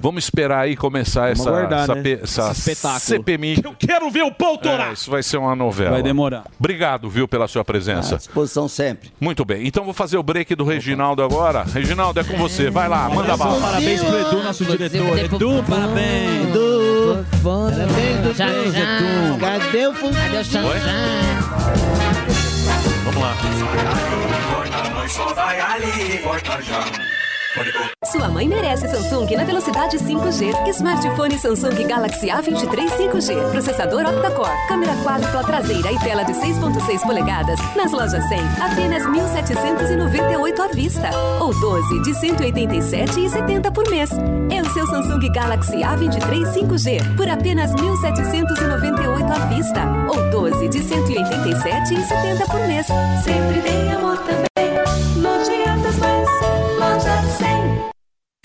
Vamos esperar aí começar Vamos essa, aguardar, essa, né? pe- essa Esse espetáculo. CPMI. Eu quero ver o pau torar. É, isso vai ser uma novela. Vai demorar. Obrigado, viu, pela sua presença. À disposição sempre. Muito bem. Então vou fazer o break do Reginaldo agora. Reginaldo, é com você. Vai lá, manda bala. Parabéns pro Edu, nosso diretor. Edu, parabéns. Edu, parabéns, Edu. Cadê o Cadê o Oi? Vamos lá. Só vai ali, volta já. Sua mãe merece Samsung na velocidade 5G. Smartphone Samsung Galaxy A23 5G. Processador octa-core, câmera quádrupla traseira e tela de 6.6 polegadas. Nas lojas 100, apenas 1.798 à vista. Ou 12 de 187,70 por mês. É o seu Samsung Galaxy A23 5G por apenas 1.798 à vista. Ou 12 de 187,70 por mês. Sempre tem amor também. Loja 100.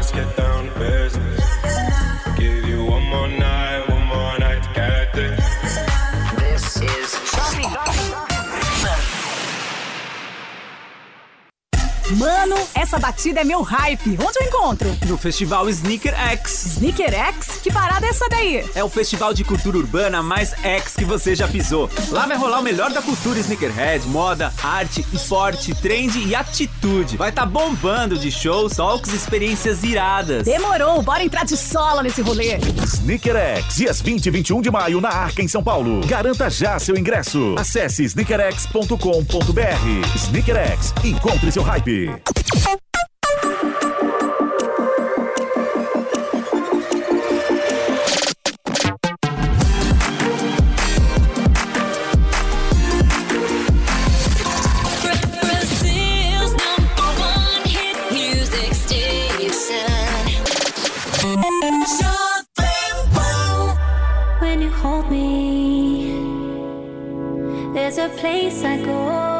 let's get down. Mano, essa batida é meu hype. Onde eu encontro? No festival Sneaker X. Sneaker X? Que parada é essa daí? É o festival de cultura urbana mais X que você já pisou. Lá vai rolar o melhor da cultura sneakerhead, moda, arte, esporte, trend e atitude. Vai tá bombando de shows, talks e experiências iradas. Demorou, bora entrar de sola nesse rolê. Sneaker X, dias 20 e 21 de maio na Arca em São Paulo. Garanta já seu ingresso. Acesse sneakerx.com.br. Sneaker X, encontre seu hype. When you hold me, there's a place I go.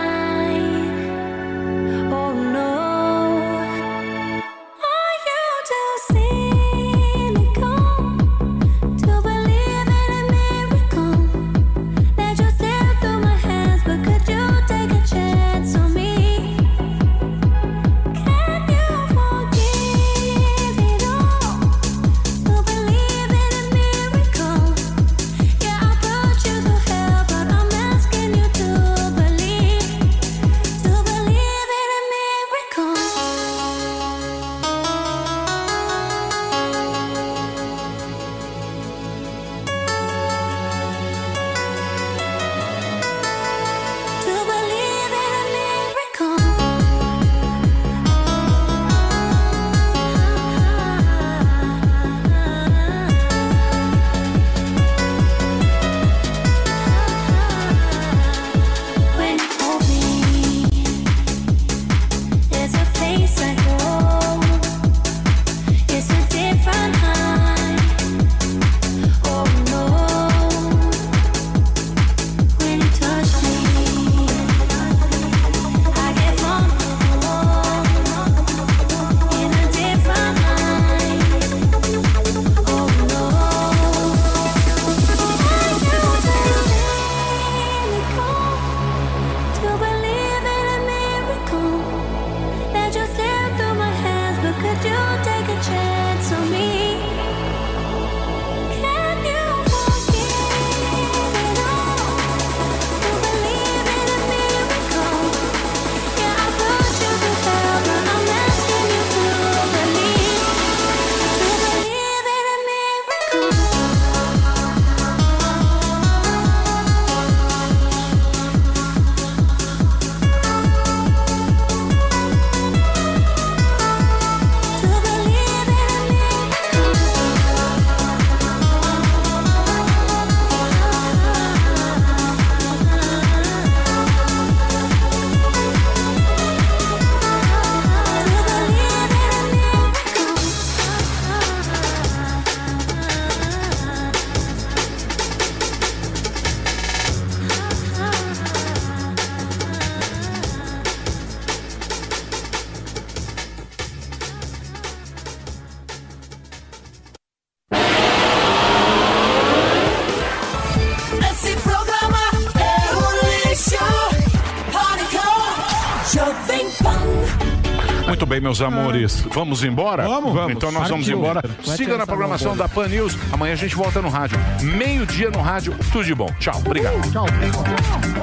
Meus amores. Vamos embora? Vamos, vamos. Então nós vamos Partiu. embora. Vai Siga na programação da Pan News. Amanhã a gente volta no rádio. Meio-dia no rádio. Tudo de bom. Tchau. Obrigado. Tchau.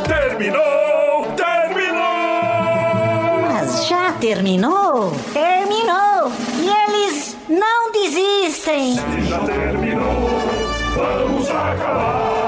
Terminou! Terminou! Mas já terminou? Terminou! E eles não desistem! Já terminou, vamos acabar.